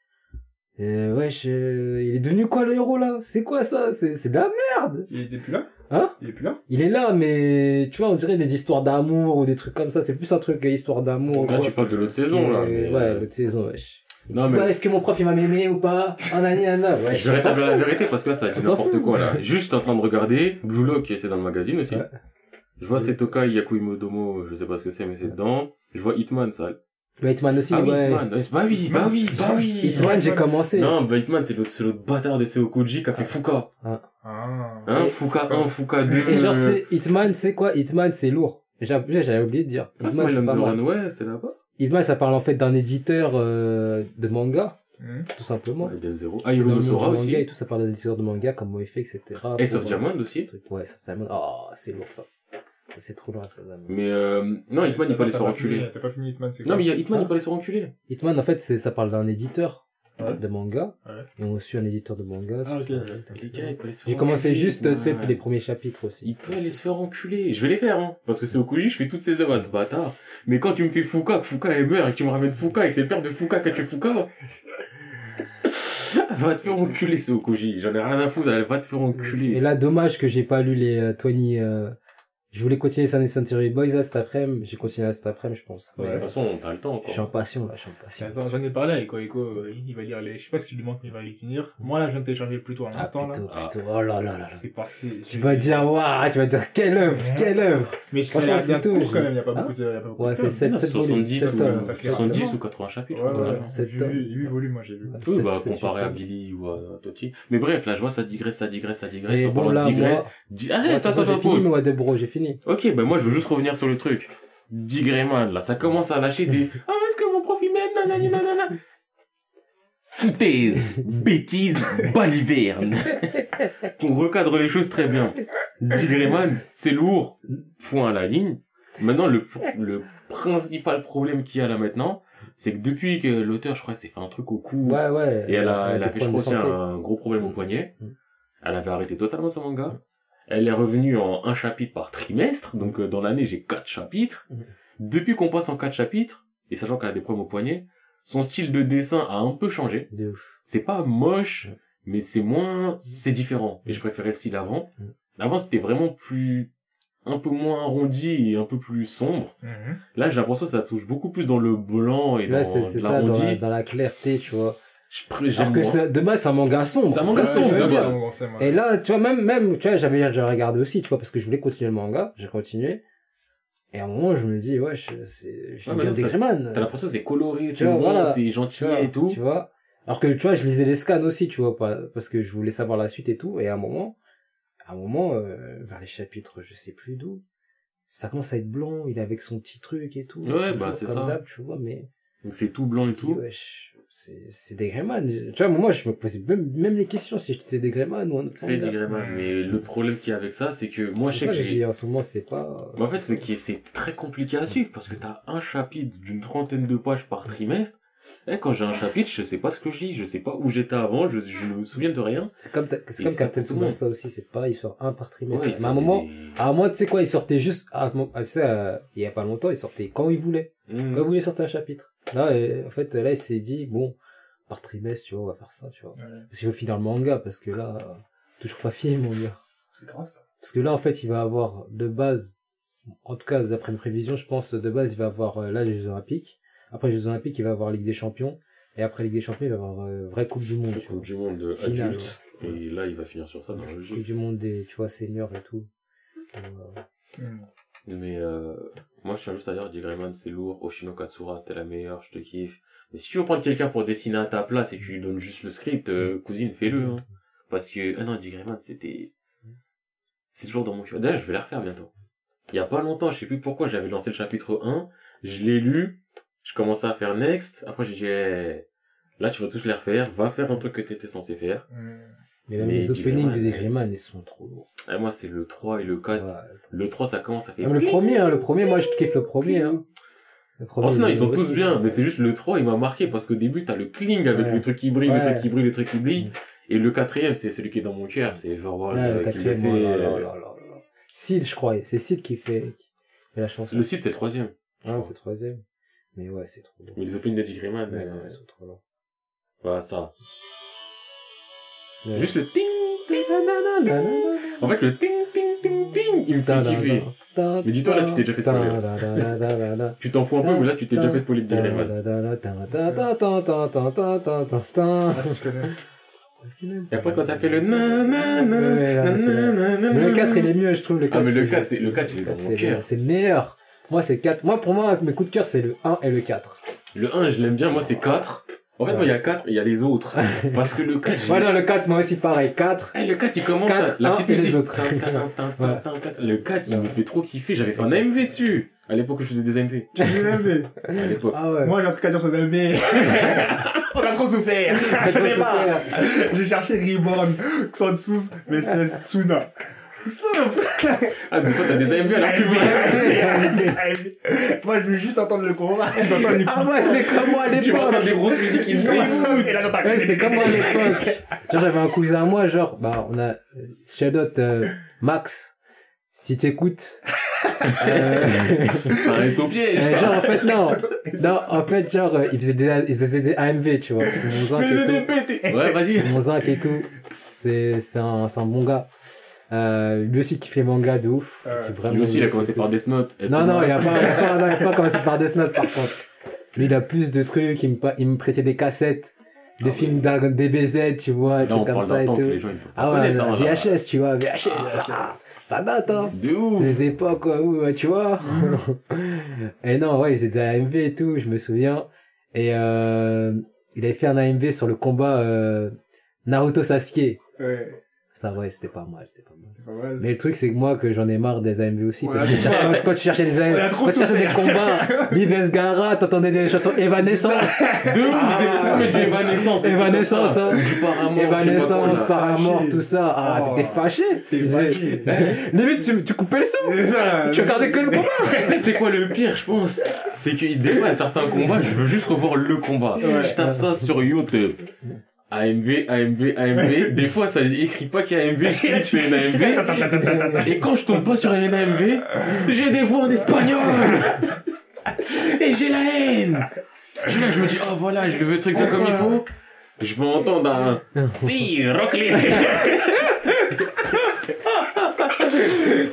euh, wesh, euh, il est devenu quoi le héros là? C'est quoi ça? C'est c'est de la merde Il était plus là? Hein? Il est plus là? Il est là, mais tu vois, on dirait des histoires d'amour ou des trucs comme ça. C'est plus un truc euh, histoire d'amour. Là, tu parles de l'autre saison, là. Mais, Ouais, euh, l'autre saison, wesh. Non, mais- est-ce que mon prof il va m'aimer ou pas? Oh, nani, nana. Ouais, Je vais rétablir la vérité parce que là, ça a On dit s'en n'importe quoi, là. Juste en train de regarder, Blue Lock, c'est dans le magazine aussi. Ouais. Je vois Setokai Yakuimodomo, je sais pas ce que c'est, mais c'est dedans. Je vois Hitman, ça. Bah, Hitman aussi, ah oui, ouais. Hitman. Bah oui, bah oui, bah oui. Hitman, j'ai commencé. Non, bah Hitman, c'est l'autre, c'est l'autre bâtard des Seokoji qui a fait Fuka. Ah. Hein, Et- Fuka 1, Fuka 2. Et genre, c'est Hitman, c'est quoi? Hitman, c'est lourd. J'ai- J'avais oublié de dire. Ah, Hitman, c'est pas mal. Ouais, là-bas. Hitman, ça parle en fait d'un éditeur euh, de manga, Hmm. tout simplement. Zero. Ah, monde Sora manga et aussi. tout, ça parle d'un éditeur de manga comme Moefe, etc. Of Pour, Diamond euh, aussi. Ouais, of Diamond. Oh, c'est lourd ça. Ça, C'est trop of Diamond. Mais, euh, non, Hitman, il peut aller se T'as faire pas enculer. T'as pas fini Hitman, c'est quoi Non, mais il y a Hitman, Hein il peut aller se faire enculer. Hitman, en fait, c'est, ça parle d'un éditeur Ouais. de manga. Ouais. Et on suit un éditeur de manga. Ah, ok. Les J'ai commencé juste, tu sais, les premiers chapitres aussi. Il peut aller se faire enculer. Je vais les faire, hein. Parce que c'est au Koji, je fais toutes ces œuvres à ce bâtard. Mais quand tu me fais Fuka, que Fuka est meurt et que tu me ramènes Fuka et que c'est le père de Fuka qui a tué Fuka. va te faire enculer, c'est au Koji. J'en ai rien à foutre, elle va te faire Et enculer. là, dommage que j'ai pas lu les euh, 20, euh, je voulais continuer Sun Century Boys là cet après-midi, j'ai continué là cet après-midi, je pense. De toute façon, t'as le temps, Je suis en quoi. passion là, je suis en passion. Attends, j'en ai parlé avec Eko, euh, il va lire les, je sais pas ce qu'il lui manque, mais il va les finir. Moi, là, je viens de télécharger plutôt à Ah, l'instant, là. plutôt, Ah. plutôt. Oh là là là là. C'est parti. Tu vas dire, waouh, tu vas dire, quelle œuvre, quelle œuvre. Mais Franchement, l'air bien court quand même, il y a pas Hein beaucoup de, il y a pas beaucoup Ouais, c'est tomes. 7, 7 volumes. 70 c'est ou, ça, ça se lit 70 rapidement. ou 80 chapitres. Ouais, je crois, ouais, là. Sept j'ai tomes. vu, 8 volumes, moi, j'ai vu. Ouais. Oui, bah, comparé à. Billy ou à Toti. Mais bref, là, je vois, ça digresse, ça digresse, ça digresse. De di- Arrête, attends, attends, j'ai fini, pause. moi, Debro, j'ai fini. Ok, ben moi je veux juste revenir sur le truc. Digrayman, là, ça commence à lâcher des Ah, est-ce que mon prof il m'aime nanani, nanana? Foutaise, bêtise, baliverne. On recadre les choses très bien. Dick Grayman, c'est lourd, point à la ligne. Maintenant, le, le principal problème qu'il y a là maintenant, c'est que depuis que l'auteur, je crois, s'est fait un truc au cou, Ouais, ouais. et elle a, Ouais, elle a fait, je crois, un gros problème au Mm. poignet. Mm. Elle avait arrêté totalement son manga. Elle est revenue en un chapitre par trimestre, donc euh, dans l'année, j'ai quatre chapitres. Mm. Depuis qu'on passe en quatre chapitres, et sachant qu'elle a des problèmes au poignet, son style de dessin a un peu changé. De ouf. C'est pas moche, mais c'est moins, c'est différent. Et je préférais le style avant. Mm. Avant, c'était vraiment plus, un peu moins arrondi et un peu plus sombre. Mhm. Là, j'ai l'impression que ça touche beaucoup plus dans le blanc et Là, dans la, l'arrondi. dans la clarté, tu vois. Je Alors que c'est- de base, c'est un manga sombre. C'est un manga sombre, je. Et là, tu vois, même, même, tu vois, j'avais, j'ai regardé aussi, tu vois, parce que je voulais continuer le manga, j'ai continué. Et à un moment, je me dis, ouais, je, c'est, je suis Ouais, bien ça- des. T'as l'impression que c'est coloré, c'est bon, voilà. c'est gentil vois, et tout. Tu vois. Alors que, tu vois, je lisais les scans aussi, tu vois, pas, parce que je voulais savoir la suite et tout. Et à un moment, à un moment, euh, vers les chapitres, je sais plus d'où, ça commence à être blanc, il est avec son petit truc et tout. Ouais, bah, c'est comme ça. tu vois, mais. Donc c'est tout blanc et Je dis, tout. wesh, c'est, c'est des Greyman. Tu vois, moi, je me posais même, même les questions si c'est des Greyman ou un autre C'est dit Greyman. Mais le problème qu'il y a avec ça, c'est que moi, je sais que j'ai... en ce moment, c'est pas. Mais en fait, c'est que c'est très compliqué à suivre parce que t'as un chapitre d'une trentaine de pages par trimestre. Et quand j'ai un chapitre, je sais pas ce que je lis, je sais pas où j'étais avant, je, je me souviens de rien. C'est comme, c'est comme ça Captain. Tsubasa aussi, c'est pareil, il sort un par trimestre. Ouais, mais à un moment, des- à un moment, tu sais quoi, il sortait juste, à, à- euh, il y a pas longtemps, il sortait quand il voulait. Hmm. Quand il voulait sortir un chapitre. Là, euh, en fait, là, il s'est dit, bon, par trimestre, tu vois, on va faire ça, tu vois. Ouais. Parce qu'il faut finir le manga, parce que là, euh, toujours pas fini, mon gars. C'est grave ça. Parce que là, en fait, il va avoir de base, en tout cas, d'après mes prévisions, je pense, de base, il va avoir euh, là les Jeux Olympiques. Après les Jeux Olympiques, il va avoir Ligue des Champions. Et après Ligue des Champions, il va avoir euh, vraie Coupe du Monde, vois. Coupe du monde adulte. Et là, il va finir sur ça dans la Coupe logique. du Monde des, tu vois, seniors et tout. Et, euh, Mhm. Mais euh, moi, je tiens juste à dire, Dick Grayman, c'est lourd. Oshino Katsura, t'es la meilleure, je te kiffe. Mais si tu veux prendre quelqu'un pour dessiner à ta place et tu lui donnes juste le script, euh, cousine, fais-le. Hein. Parce que, ah non, Dick Grayman, c'était... C'est toujours dans mon cœur. D'ailleurs, je vais la refaire bientôt. Il y a pas longtemps, je sais plus pourquoi, j'avais lancé le chapitre 1, je l'ai lu, je commençais à faire next, après j'ai dit, eh, là tu vas tous les refaire, va faire un truc que t'étais censé faire. Mhm. Mais même Mais les openings des. Greyman, ils sont trop lourds. Et moi, c'est le 3 et le 4. Ouais. Le 3, ça commence à faire... Même le premier, hein, le premier, moi, je kiffe le premier, hein. Le premier, Oh, sinon, il ils sont tous aussi- bien, mais c'est juste le 3, il m'a marqué parce qu'au début, t'as le cling avec Ouais. le truc qui brille, le truc qui brille, le truc qui brille. Mm. Et le quatrième, c'est celui qui est dans mon cœur, c'est Ouais, euh, le quatrième, fait. oh là là. Sid, je crois. C'est Sid qui fait, qui fait la chanson. Le site, c'est le troisième. Ah, c'est le troisième. Mais ouais, c'est trop. Mais les openings de Grayman, Ouais, euh, ils sont trop lourds. voilà, ça. Ouais. Juste le ting, ting, nanana. En fait, le ting, ting, ting, ting, il me fait kiffer. Mais dis-toi, là, tu t'es déjà fait spoiler. Tu t'en fous un peu, mais là, tu t'es déjà fait spoiler de Grayman. Ah, si, je connais. Et après, quand ça fait le nanana, nanana, le 4, il est mieux, je trouve. Le 4, Ah, mais le c'est- 4, c'est, le 4, il est le dans 4, mon c'est cœur. le- C'est le meilleur. Moi, c'est 4. Moi, pour moi, mes coups de cœur, c'est le 1 et le 4. Le 1, je l'aime bien, moi, c'est 4. En fait, Ouais. moi, il y a 4 et il y a les autres. Parce que le 4, j'ai- Voilà, le 4, moi aussi, pareil. 4. Eh, le 4, il commence Quatre, à... La petite et les autres. Le 4, il me fait trop kiffer. J'avais fait un AMV dessus. À l'époque où je faisais des AMV. Tu les avais. À l'époque. Ah ouais. Moi, j'ai un truc à dire sur les LV. On a trop souffert. Je n'ai pas. J'ai cherché Reborn, Xansus, mais c'est Tsuna. Souffle. Ah, des fois, t'as des AMV alors que tu vois. Moi, je veux juste entendre le combat. Ah ouais, c'était comme moi à Tu vas l'époque. entendre des grosses musiques qui Et là, j'entends. Ouais, c'était comme moi à l'époque. Genre, j'avais un cousin à moi, genre, bah, on a, euh, Shadow, euh, Max, si t'écoutes, euh, C'est un SO piège, euh, ça. genre, en fait, non. Non, en fait, genre, euh, il faisait des, il faisait des AMV, tu vois. C'est mon zinc Mais et tout. Ouais, vas-y. C'est mon zinc et tout. C'est, c'est un, c'est un bon gars. Euh, lui aussi qui fait les mangas de ouf. Euh, vraiment- Lui aussi, il a commencé par Death Note. Non, non, il a pas, non, il a pas commencé par Death Note, par contre. Lui, il a plus de trucs, il me, pa- il me prêtait des cassettes, des films d'A- DBZ, tu vois, des trucs comme ça et tout. les gens, Ah ouais, connaître, hein. VHS, tu vois, VHS, ça, ça date, hein. De ouf. C'est des époques où, tu vois. et non, ouais, il faisait des AMV et tout, je me souviens. Et euh, il avait fait un AMV sur le combat euh, Naruto Sasuke. Ouais. Ça, ouais, c'était pas mal, c'était pas mal. C'est pas mal. Mais le truc, c'est que moi, que j'en ai marre des AMV aussi. Parce Ouais. que tu cherchais- quand tu cherchais des AMV, quand tu cherchais des combats, Lives Gara, t'entendais des chansons Evanescence, De ouf, mettre du Evanescence. hein. Du Paramore. Evanescence. Paramore, tout ça. Ah, Oh. t'étais fâché. Limite, tu, tu coupais le son. Tu regardais que le combat. C'est quoi le pire, je pense? C'est que des fois, a certains combats, je veux juste revoir le combat. Ouais. Je tape ça sur YouTube. AMV, AMV, AMV. Des fois, ça écrit pas qu'il y a AMV, je clique sur une AMV. Et quand je tombe pas sur une AMV, j'ai des voix en espagnol. Et j'ai la haine. Je, là, me dis, oh voilà, je veux le truc bien comme il faut. Je veux entendre un Si, Rockly.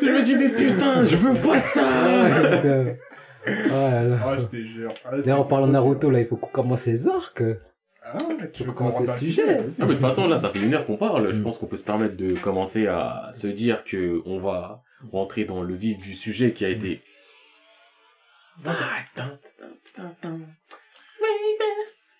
Je me dis, mais putain, je veux pas ça. Voilà. Ah, je te jure. Ah, D'ailleurs, en parlant de Naruto, là, il faut qu'on commence les arcs. Ah, tu veux commencer le sujet. vas-y. Ah, mais de toute façon, là, ça fait une heure qu'on parle. Je pense qu'on peut se permettre de commencer à se dire que on va rentrer dans le vif du sujet qui a été.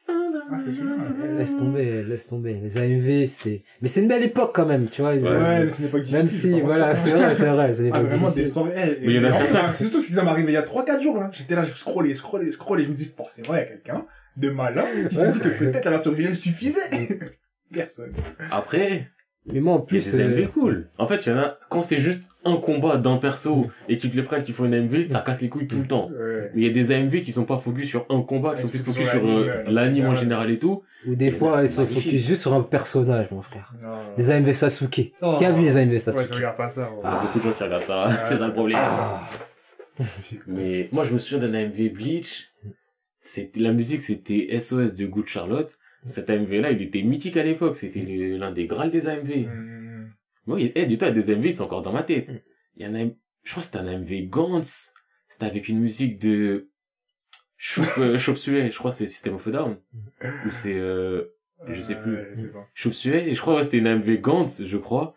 Ah, c'est celui-là. Laisse tomber, laisse tomber. Les AMV, c'était. Mais c'est une belle époque quand même, tu vois. Ouais, mais ce n'est pas difficile. Même si, voilà, c'est vrai, c'est vrai. C'est Ah, vraiment des soirées. eh, Mais il y en a c'est- certains- C'est surtout ce qui m'est arrivé il y a 3-4 jours, là. J'étais là, je scrollais, je scrollais, je scrollais. Je me dis, forcément, il y a quelqu'un de malin qui s'est Ouais. dit que peut-être la version originale suffisait. Personne. Après, Mais moi, en plus. des euh, AMV cool. En fait, il y en a, quand c'est juste un combat d'un perso et qu'ils te le prennent, qu'ils font une AMV, ça casse les couilles tout le temps. Ouais. Mais il y a des AMV qui sont pas focus sur un combat, qui sont Ouais, plus sur focus sur l'anime, euh, ouais. l'anime en Ouais. général et tout. Ou des Et fois, là, ils c'est se magnifique. focus juste sur un personnage, mon frère. Non. Les AMV Sasuke. Oh. Qui a vu les AMV Ouais, Sasuke je regarde pas ça. ouais. Il y a beaucoup de gens qui regardent ça, c'est ça le problème. Ah. Mais moi, je me souviens d'un AMV Bleach. C'était, la musique, c'était SOS de Good Charlotte. Cet AMV-là, il était mythique à l'époque. C'était l'un des grâles des AMV. Mmh. Moi, il- eh, du temps, il y a des AMV, c'est encore dans ma tête. Il y en a, un- je crois que c'était un AMV Gantz. C'était avec une musique de Chop, euh, Chop Suey. Je crois que c'est System of a Down. Ou c'est, euh, Je sais plus. Ouais, je sais pas. Chop Suey. Et je crois que c'était une AMV Gantz, je crois.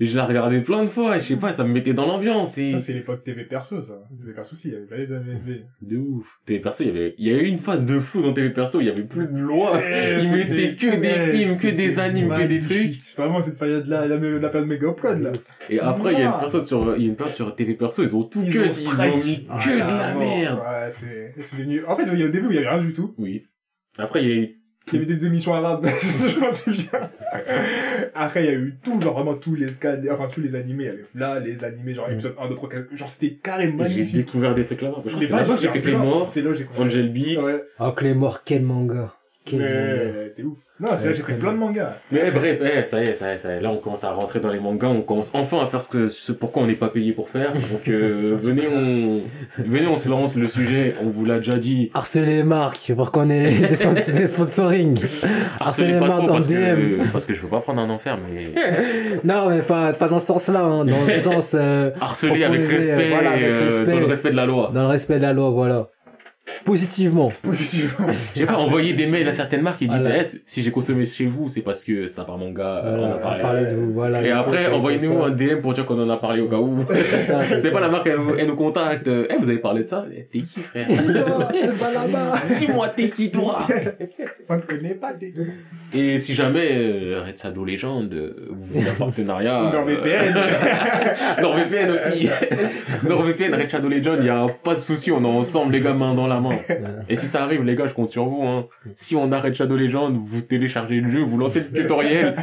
Et je la regardais plein de fois. Et je sais pas, ça me mettait dans l'ambiance. Et... Ça, c'est l'époque TV perso, ça. TV perso, si, il y avait pas les AMV. De ouf. TV Perso, il y avait, il y a eu une phase de fou dans TV Perso, il y avait plus de loi. Ouais, Ils c'était- mettaient que des films, que des animes, que des trucs. Vraiment, cette période-là, la, la période méga upload, là. Et après, il y a une personne sur, il y a une période sur TV Perso, ils ont tout Ils que, ont ils ont mis Ah, que de la la mort. merde. Ouais, c'est, c'est devenu, en fait, il y a- au début, il y avait rien du tout. Oui. Après, il y a eu, Il y avait des émissions arabes, je m'en souviens. Après, il y a eu tout, genre vraiment tous les scans, enfin tous les animés. Il y avait là, les animés, genre épisode 1, 2, 3, 4. Genre, c'était carré j'ai magnifique. découvert des trucs là-bas. Je crois que c'est là-bas que j'ai fait Claymore, C'est là où j'ai compris. Angel Beats. Ouais. Oh, Claymore, quel manga. Mais c'est ouf. Non, c'est là j'ai pris plein de mangas. Mais bref, eh, ça y est, ça y est, ça y est. Là, on commence à rentrer dans les mangas, on commence enfin à faire ce que, ce pourquoi on n'est pas payé pour faire. Donc, euh, venez, on, venez, on se lance le sujet. On vous l'a déjà dit. Harceler les marques pour qu'on ait des, des sponsoring. Harceler Harcelez les marques parce DM. que, parce que je veux pas prendre un enfer, mais Non, mais pas, pas dans ce sens-là, hein, dans le sens, euh, harceler avec Proposer, respect, voilà, avec euh, respect. dans le respect de la loi. dans le respect de la loi, voilà. Positivement. Positivement. J'ai pas envoyé des mails à certaines marques et dit Voilà. Eh, si j'ai consommé chez vous, c'est parce que c'est un par manga, euh, on Voilà, a parlé. de vous, voilà. Et après, envoyez-nous un DM pour dire qu'on en a parlé au cas où. c'est pas la marque, elle, elle nous contacte. Eh, vous avez parlé de ça? Eh, T'es qui, frère? Dis-moi, t'es qui, toi? On ne connaît pas des Et si jamais euh, Red Shadow Legend, euh, vous voulez un partenariat... NordVPN. NordVPN aussi. NordVPN, Red Shadow Legend, il y a pas de souci, on est ensemble, les gars, main dans la Et si ça arrive, les gars, je compte sur vous. Hein. Si on arrête Shadow Legend, vous téléchargez le jeu, vous lancez le tutoriel.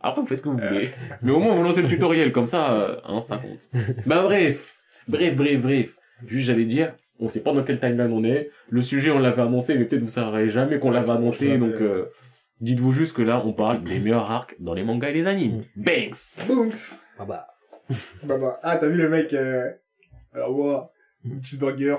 Après, vous faites ce que vous voulez. Mais au moins, vous lancez le tutoriel, comme ça, euh, hein, ça compte. Bah bref, bref, bref, bref. Juste, j'allais dire, on sait pas dans quelle timeline on est. Le sujet, on l'avait annoncé, mais peut-être vous saurez jamais qu'on l'avait annoncé. Donc, euh, dites-vous juste que là, on parle des meilleurs arcs dans les mangas et les animes. Banks Bounks. Ah bah. Bah bah. Ah, t'as vu le mec, euh... Alors, moi, cheeseburger.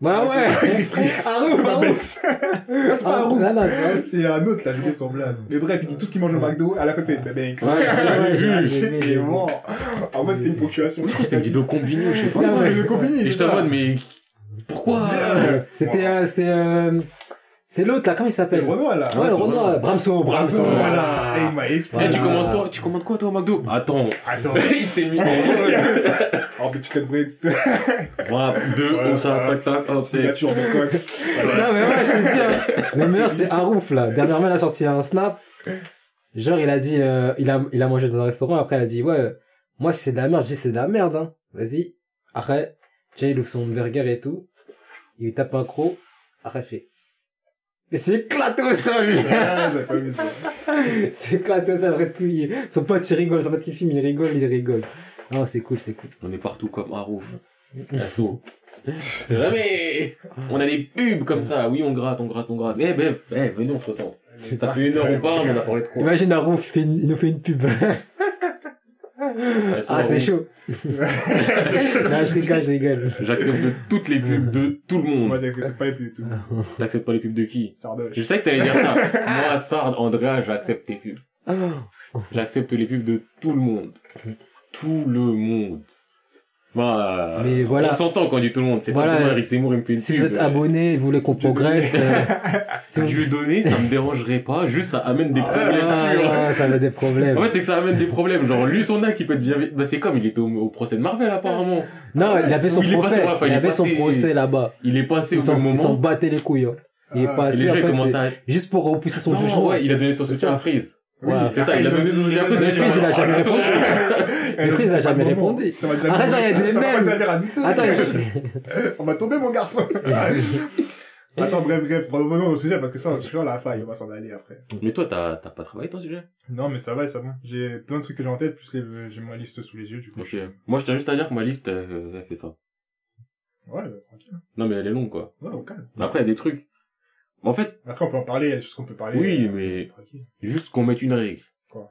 Bah ouais. Frites. Harouf, Bah, Harouf. Banks. C'est pas Ah, non, non, c'est un autre, là, j'ai oublié son blaze. Mais bref, il dit tout ce qu'il mange au McDo, à la fin, il fait, bah, Banks. Ouais, j'ai mort. En moi, c'était une procuration. Je crois que c'était une vidéo combinée, je sais pas. Ouais, Ah, ouais. une combini. Et je demande, mais pourquoi C'était, euh, c'est, euh, c'est l'autre là, comment il C'est s'appelle? Le Renoir, là. Ouais, le c'est Renoir. Bramso, Bramso. Voilà. Et il m'a Eh, expliqué. tu commences toi, tu commandes quoi toi au McDo Attends, Attends. il s'est mis en En de chicken breast. Voilà, deux, Ouais, on ça, tac tac, hop, c'est. Signature de coq. Non, mais ouais, je te dis, hein, le meilleur c'est Harouf là. Dernièrement, il a sorti un snap. Genre, il a dit, euh, il a, il a mangé dans un restaurant, après, il a dit, ouais, moi, c'est de la merde. Je dis, c'est de la merde, hein. Vas-y. Après, tiens, il ouvre son burger et tout. Il tape un croc. Après, il fait. Mais c'est éclaté au sol, lui. Ah, j'avais pas vu ça. c'est éclaté au sol. Après, tout, il- son pote, il rigole. Son pote qui filme, il rigole, il rigole. Non, c'est cool, c'est cool. On est partout comme Harouf. Asso. C'est jamais. On a des pubs comme ça. Oui, on gratte, on gratte, on gratte. Eh ben, eh, venez, on se ressent. Ça fait une heure on parle, on a parlé de quoi? Imagine Harouf, il, fait une- il nous fait une pub. Asso, ah, c'est chaud. non, je rigole, je rigole. J'accepte de toutes les pubs de tout le Moi, monde. j'accepte pas les plus du tout. T'acceptes pas les pubs de qui? Sardoche. Je sais que t'allais dire ça. Moi, Sard, Andrea, j'accepte tes pubs. J'accepte les pubs de tout le monde. Tout le monde. Bah, Mais voilà. On s'entend quand on dit tout le monde. C'est Voilà. pas comme Eric Zemmour, il me fait une Si pub. vous êtes euh, abonné et vous voulez qu'on progresse, euh, si vous- Dieu donné, ça me dérangerait pas. Juste, ça amène des problèmes Ah, non, ça a des problèmes. En fait, c'est que ça amène des problèmes. Genre, lui, son acte, il peut être bien... Bah, c'est comme, il était au, au procès de Marvel, apparemment. Non, il avait son il procès. enfin, il avait son passé- procès là-bas. Il est passé au s'en même ils s'en moment. battaient les couilles. hein. Il est Ah, Et passé, les gens, en ils fait, commencent c'est à... juste pour repousser son Non, jugement. ouais, il a donné son soutien à Freeze. Ouais. c'est ça, il a donné son. Mais Freeze, il a jamais répondu. Mais Freeze, il a jamais répondu. Arrête, il y a des douter. Attends, On va tomber, mon garçon. Attends, bref, bref, revenons au sujet, parce que ça, je suis à la faille, on va s'en aller après. Mais toi, t'as t'as pas travaillé ton sujet? Non, mais ça va, ça va. J'ai plein de trucs que j'ai en tête, plus les- j'ai ma liste sous les yeux, du coup. Ok. Moi, je tiens juste à dire que ma liste, elle, elle fait ça. Ouais, bah, tranquille. Non, mais elle est longue, quoi. Ouais, au calme. Après, il y a des trucs. En fait, Après, on peut en parler, il y a des choses qu'on peut parler. Oui, euh, mais- Tranquille. juste qu'on mette une règle. Quoi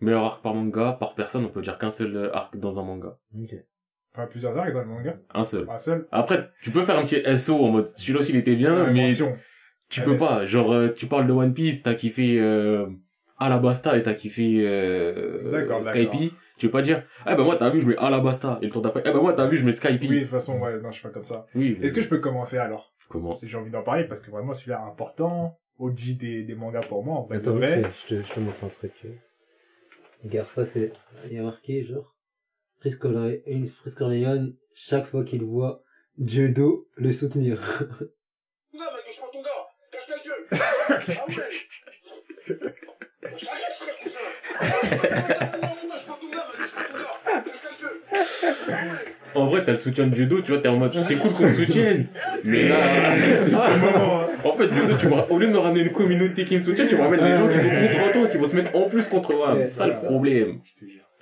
Meilleur arc par manga, par personne, on peut dire qu'un seul arc dans un manga. Ok. Pas plusieurs arcs dans le manga. Un seul. Un seul. Après, tu peux faire un petit SO en mode, celui-là aussi il était bien, mais mention. tu peux pas. Genre, euh, tu parles de One Piece, t'as kiffé euh, Alabasta et t'as kiffé euh, D'accord, Skype. Tu veux pas dire, eh ben moi t'as vu, je mets Alabasta. Et le tour d'après, eh ben moi t'as vu, je mets Skype. Oui, de toute façon, ouais, non, je suis pas comme ça. Oui. Est-ce que je peux commencer alors? Comment J'ai envie d'en parler parce que vraiment celui-là est important. OG des, des mangas pour moi, en fait. Attends, vrai. je te, je te montre un truc. Regarde, ça c'est, il y a marqué genre, Corleone, une Corleone, chaque fois qu'il voit Judo le soutenir. Non, mais touche pas ton gars Casse ta gueule Ah ouais J'arrête, frère cousin En vrai, t'as le soutien de judo, tu vois, t'es en mode, c'est cool qu'on me soutienne. Mais là, hein. en fait, judo, tu me au lieu de me ramener une communauté qui me soutient, tu me ramènes des gens qui sont contre toi, qui vont se mettre en plus contre moi. Ouais, C'est ça le problème.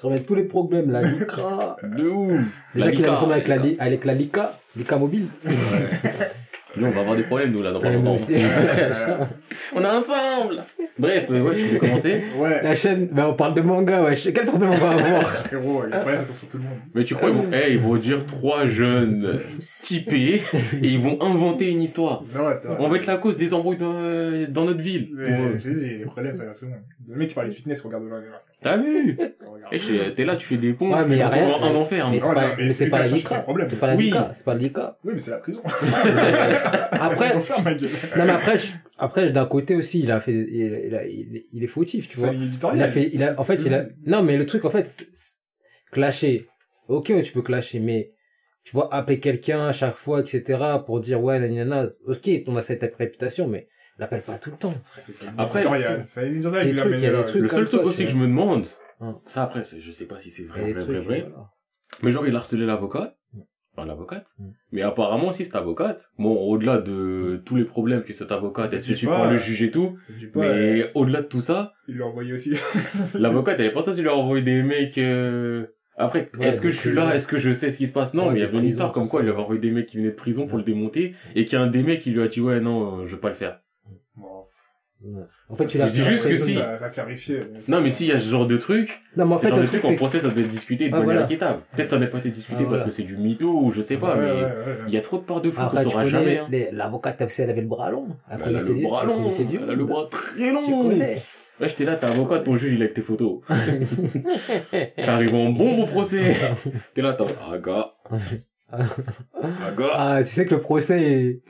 Tu remets tous les problèmes, la Lycra. De ouf. Déjà La qu'il a un problème avec la, avec la Lika, Lika mobile. Nous, on va avoir des problèmes, nous, là, dans pas longtemps. On est ensemble Bref, euh, ouais, tu peux commencer Ouais. La chaîne, ben on parle de manga, ouais. Quel problème on va avoir Frérot, il y a pas attention sur tout le monde. Mais tu crois, ils vont, eh, ils vont dire trois jeunes typés et ils vont inventer une histoire. Non, attends. On va être la cause des embrouilles dans, dans notre ville. Mais, Pour eux. J'ai dit, les problèmes, ça regarde tout le monde. Le mec qui parlait de fitness, regarde de loin. T'as vu. Eh, T'es là, tu fais des ponts, Ouais, mais tu y a te retrouves rien. en enfer. Mais Non, c'est pas, mais mais c'est pas C'est pas. Lika, c'est pas la Lika. Oui, mais c'est la prison. Après, non mais après, je- après d'un côté aussi, il a fait, il, il, a- il, il est fautif, tu vois. Il a fait, il a, en fait, il a, non mais le truc, en fait, clasher. Ok, tu peux clasher, mais tu vois, appeler quelqu'un à chaque fois, etc., pour dire ouais, nanana, ok, on a cette réputation, mais l'appelle pas tout le temps. Après, il y a Le seul truc ça, aussi tu que je me demande, Hum. ça après, c'est- je sais pas si c'est Il a vrai, vrai, mais genre il a harcelé l'avocate, Hum. enfin l'avocate, Hum. mais apparemment aussi cette avocate, bon au-delà de tous les problèmes que cette avocate, elle se suit pas, pour le euh, juge et tout, mais au-delà de tout ça, il lui a envoyé aussi. l'avocate elle est pas censée lui envoyer des mecs... euh, Après, Ouais, est-ce que je suis là Est-ce que je sais ce qui se passe? Non, Ouais, mais il y a une prison, histoire comme quoi ça. il avait envoyé des mecs qui venaient de prison pour le démonter et qu'il y a un des mecs qui lui a dit ouais non, euh, je vais pas le faire. Ouais. En fait, tu Je l'as dis juste que si- Ça va clarifier. Non, mais s'il y a ce genre de truc, Non, mais en ce fait, genre le de truc, en procès, ça doit être discuté de Ah, manière voilà. équitable. Peut-être ça n'a pas été discuté Ah, parce voilà. que c'est du mytho ou je sais pas, mais ouais, ouais, il y a trop de parts de fou qu'on tu saura jamais. Hein. l'avocate elle avait le bras long. Elle Elle a le bras long, elle a le bras très Tu long. connais. Ouais, j'étais là, t'es avocat, ton juge, il a avec tes photos. T'arrives en bon au procès. T'es là, t'as, ah, gars. Ah, gars. Ah, tu sais que le procès, est-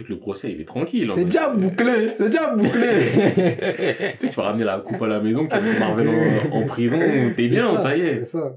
C'est que le procès, il est tranquille. en c'est déjà bouclé, c'est déjà bouclé. Tu sais que tu vas ramener la coupe à la maison, qu'il y a Marvel en, en prison, t'es bien, ça, y est. C'est ça.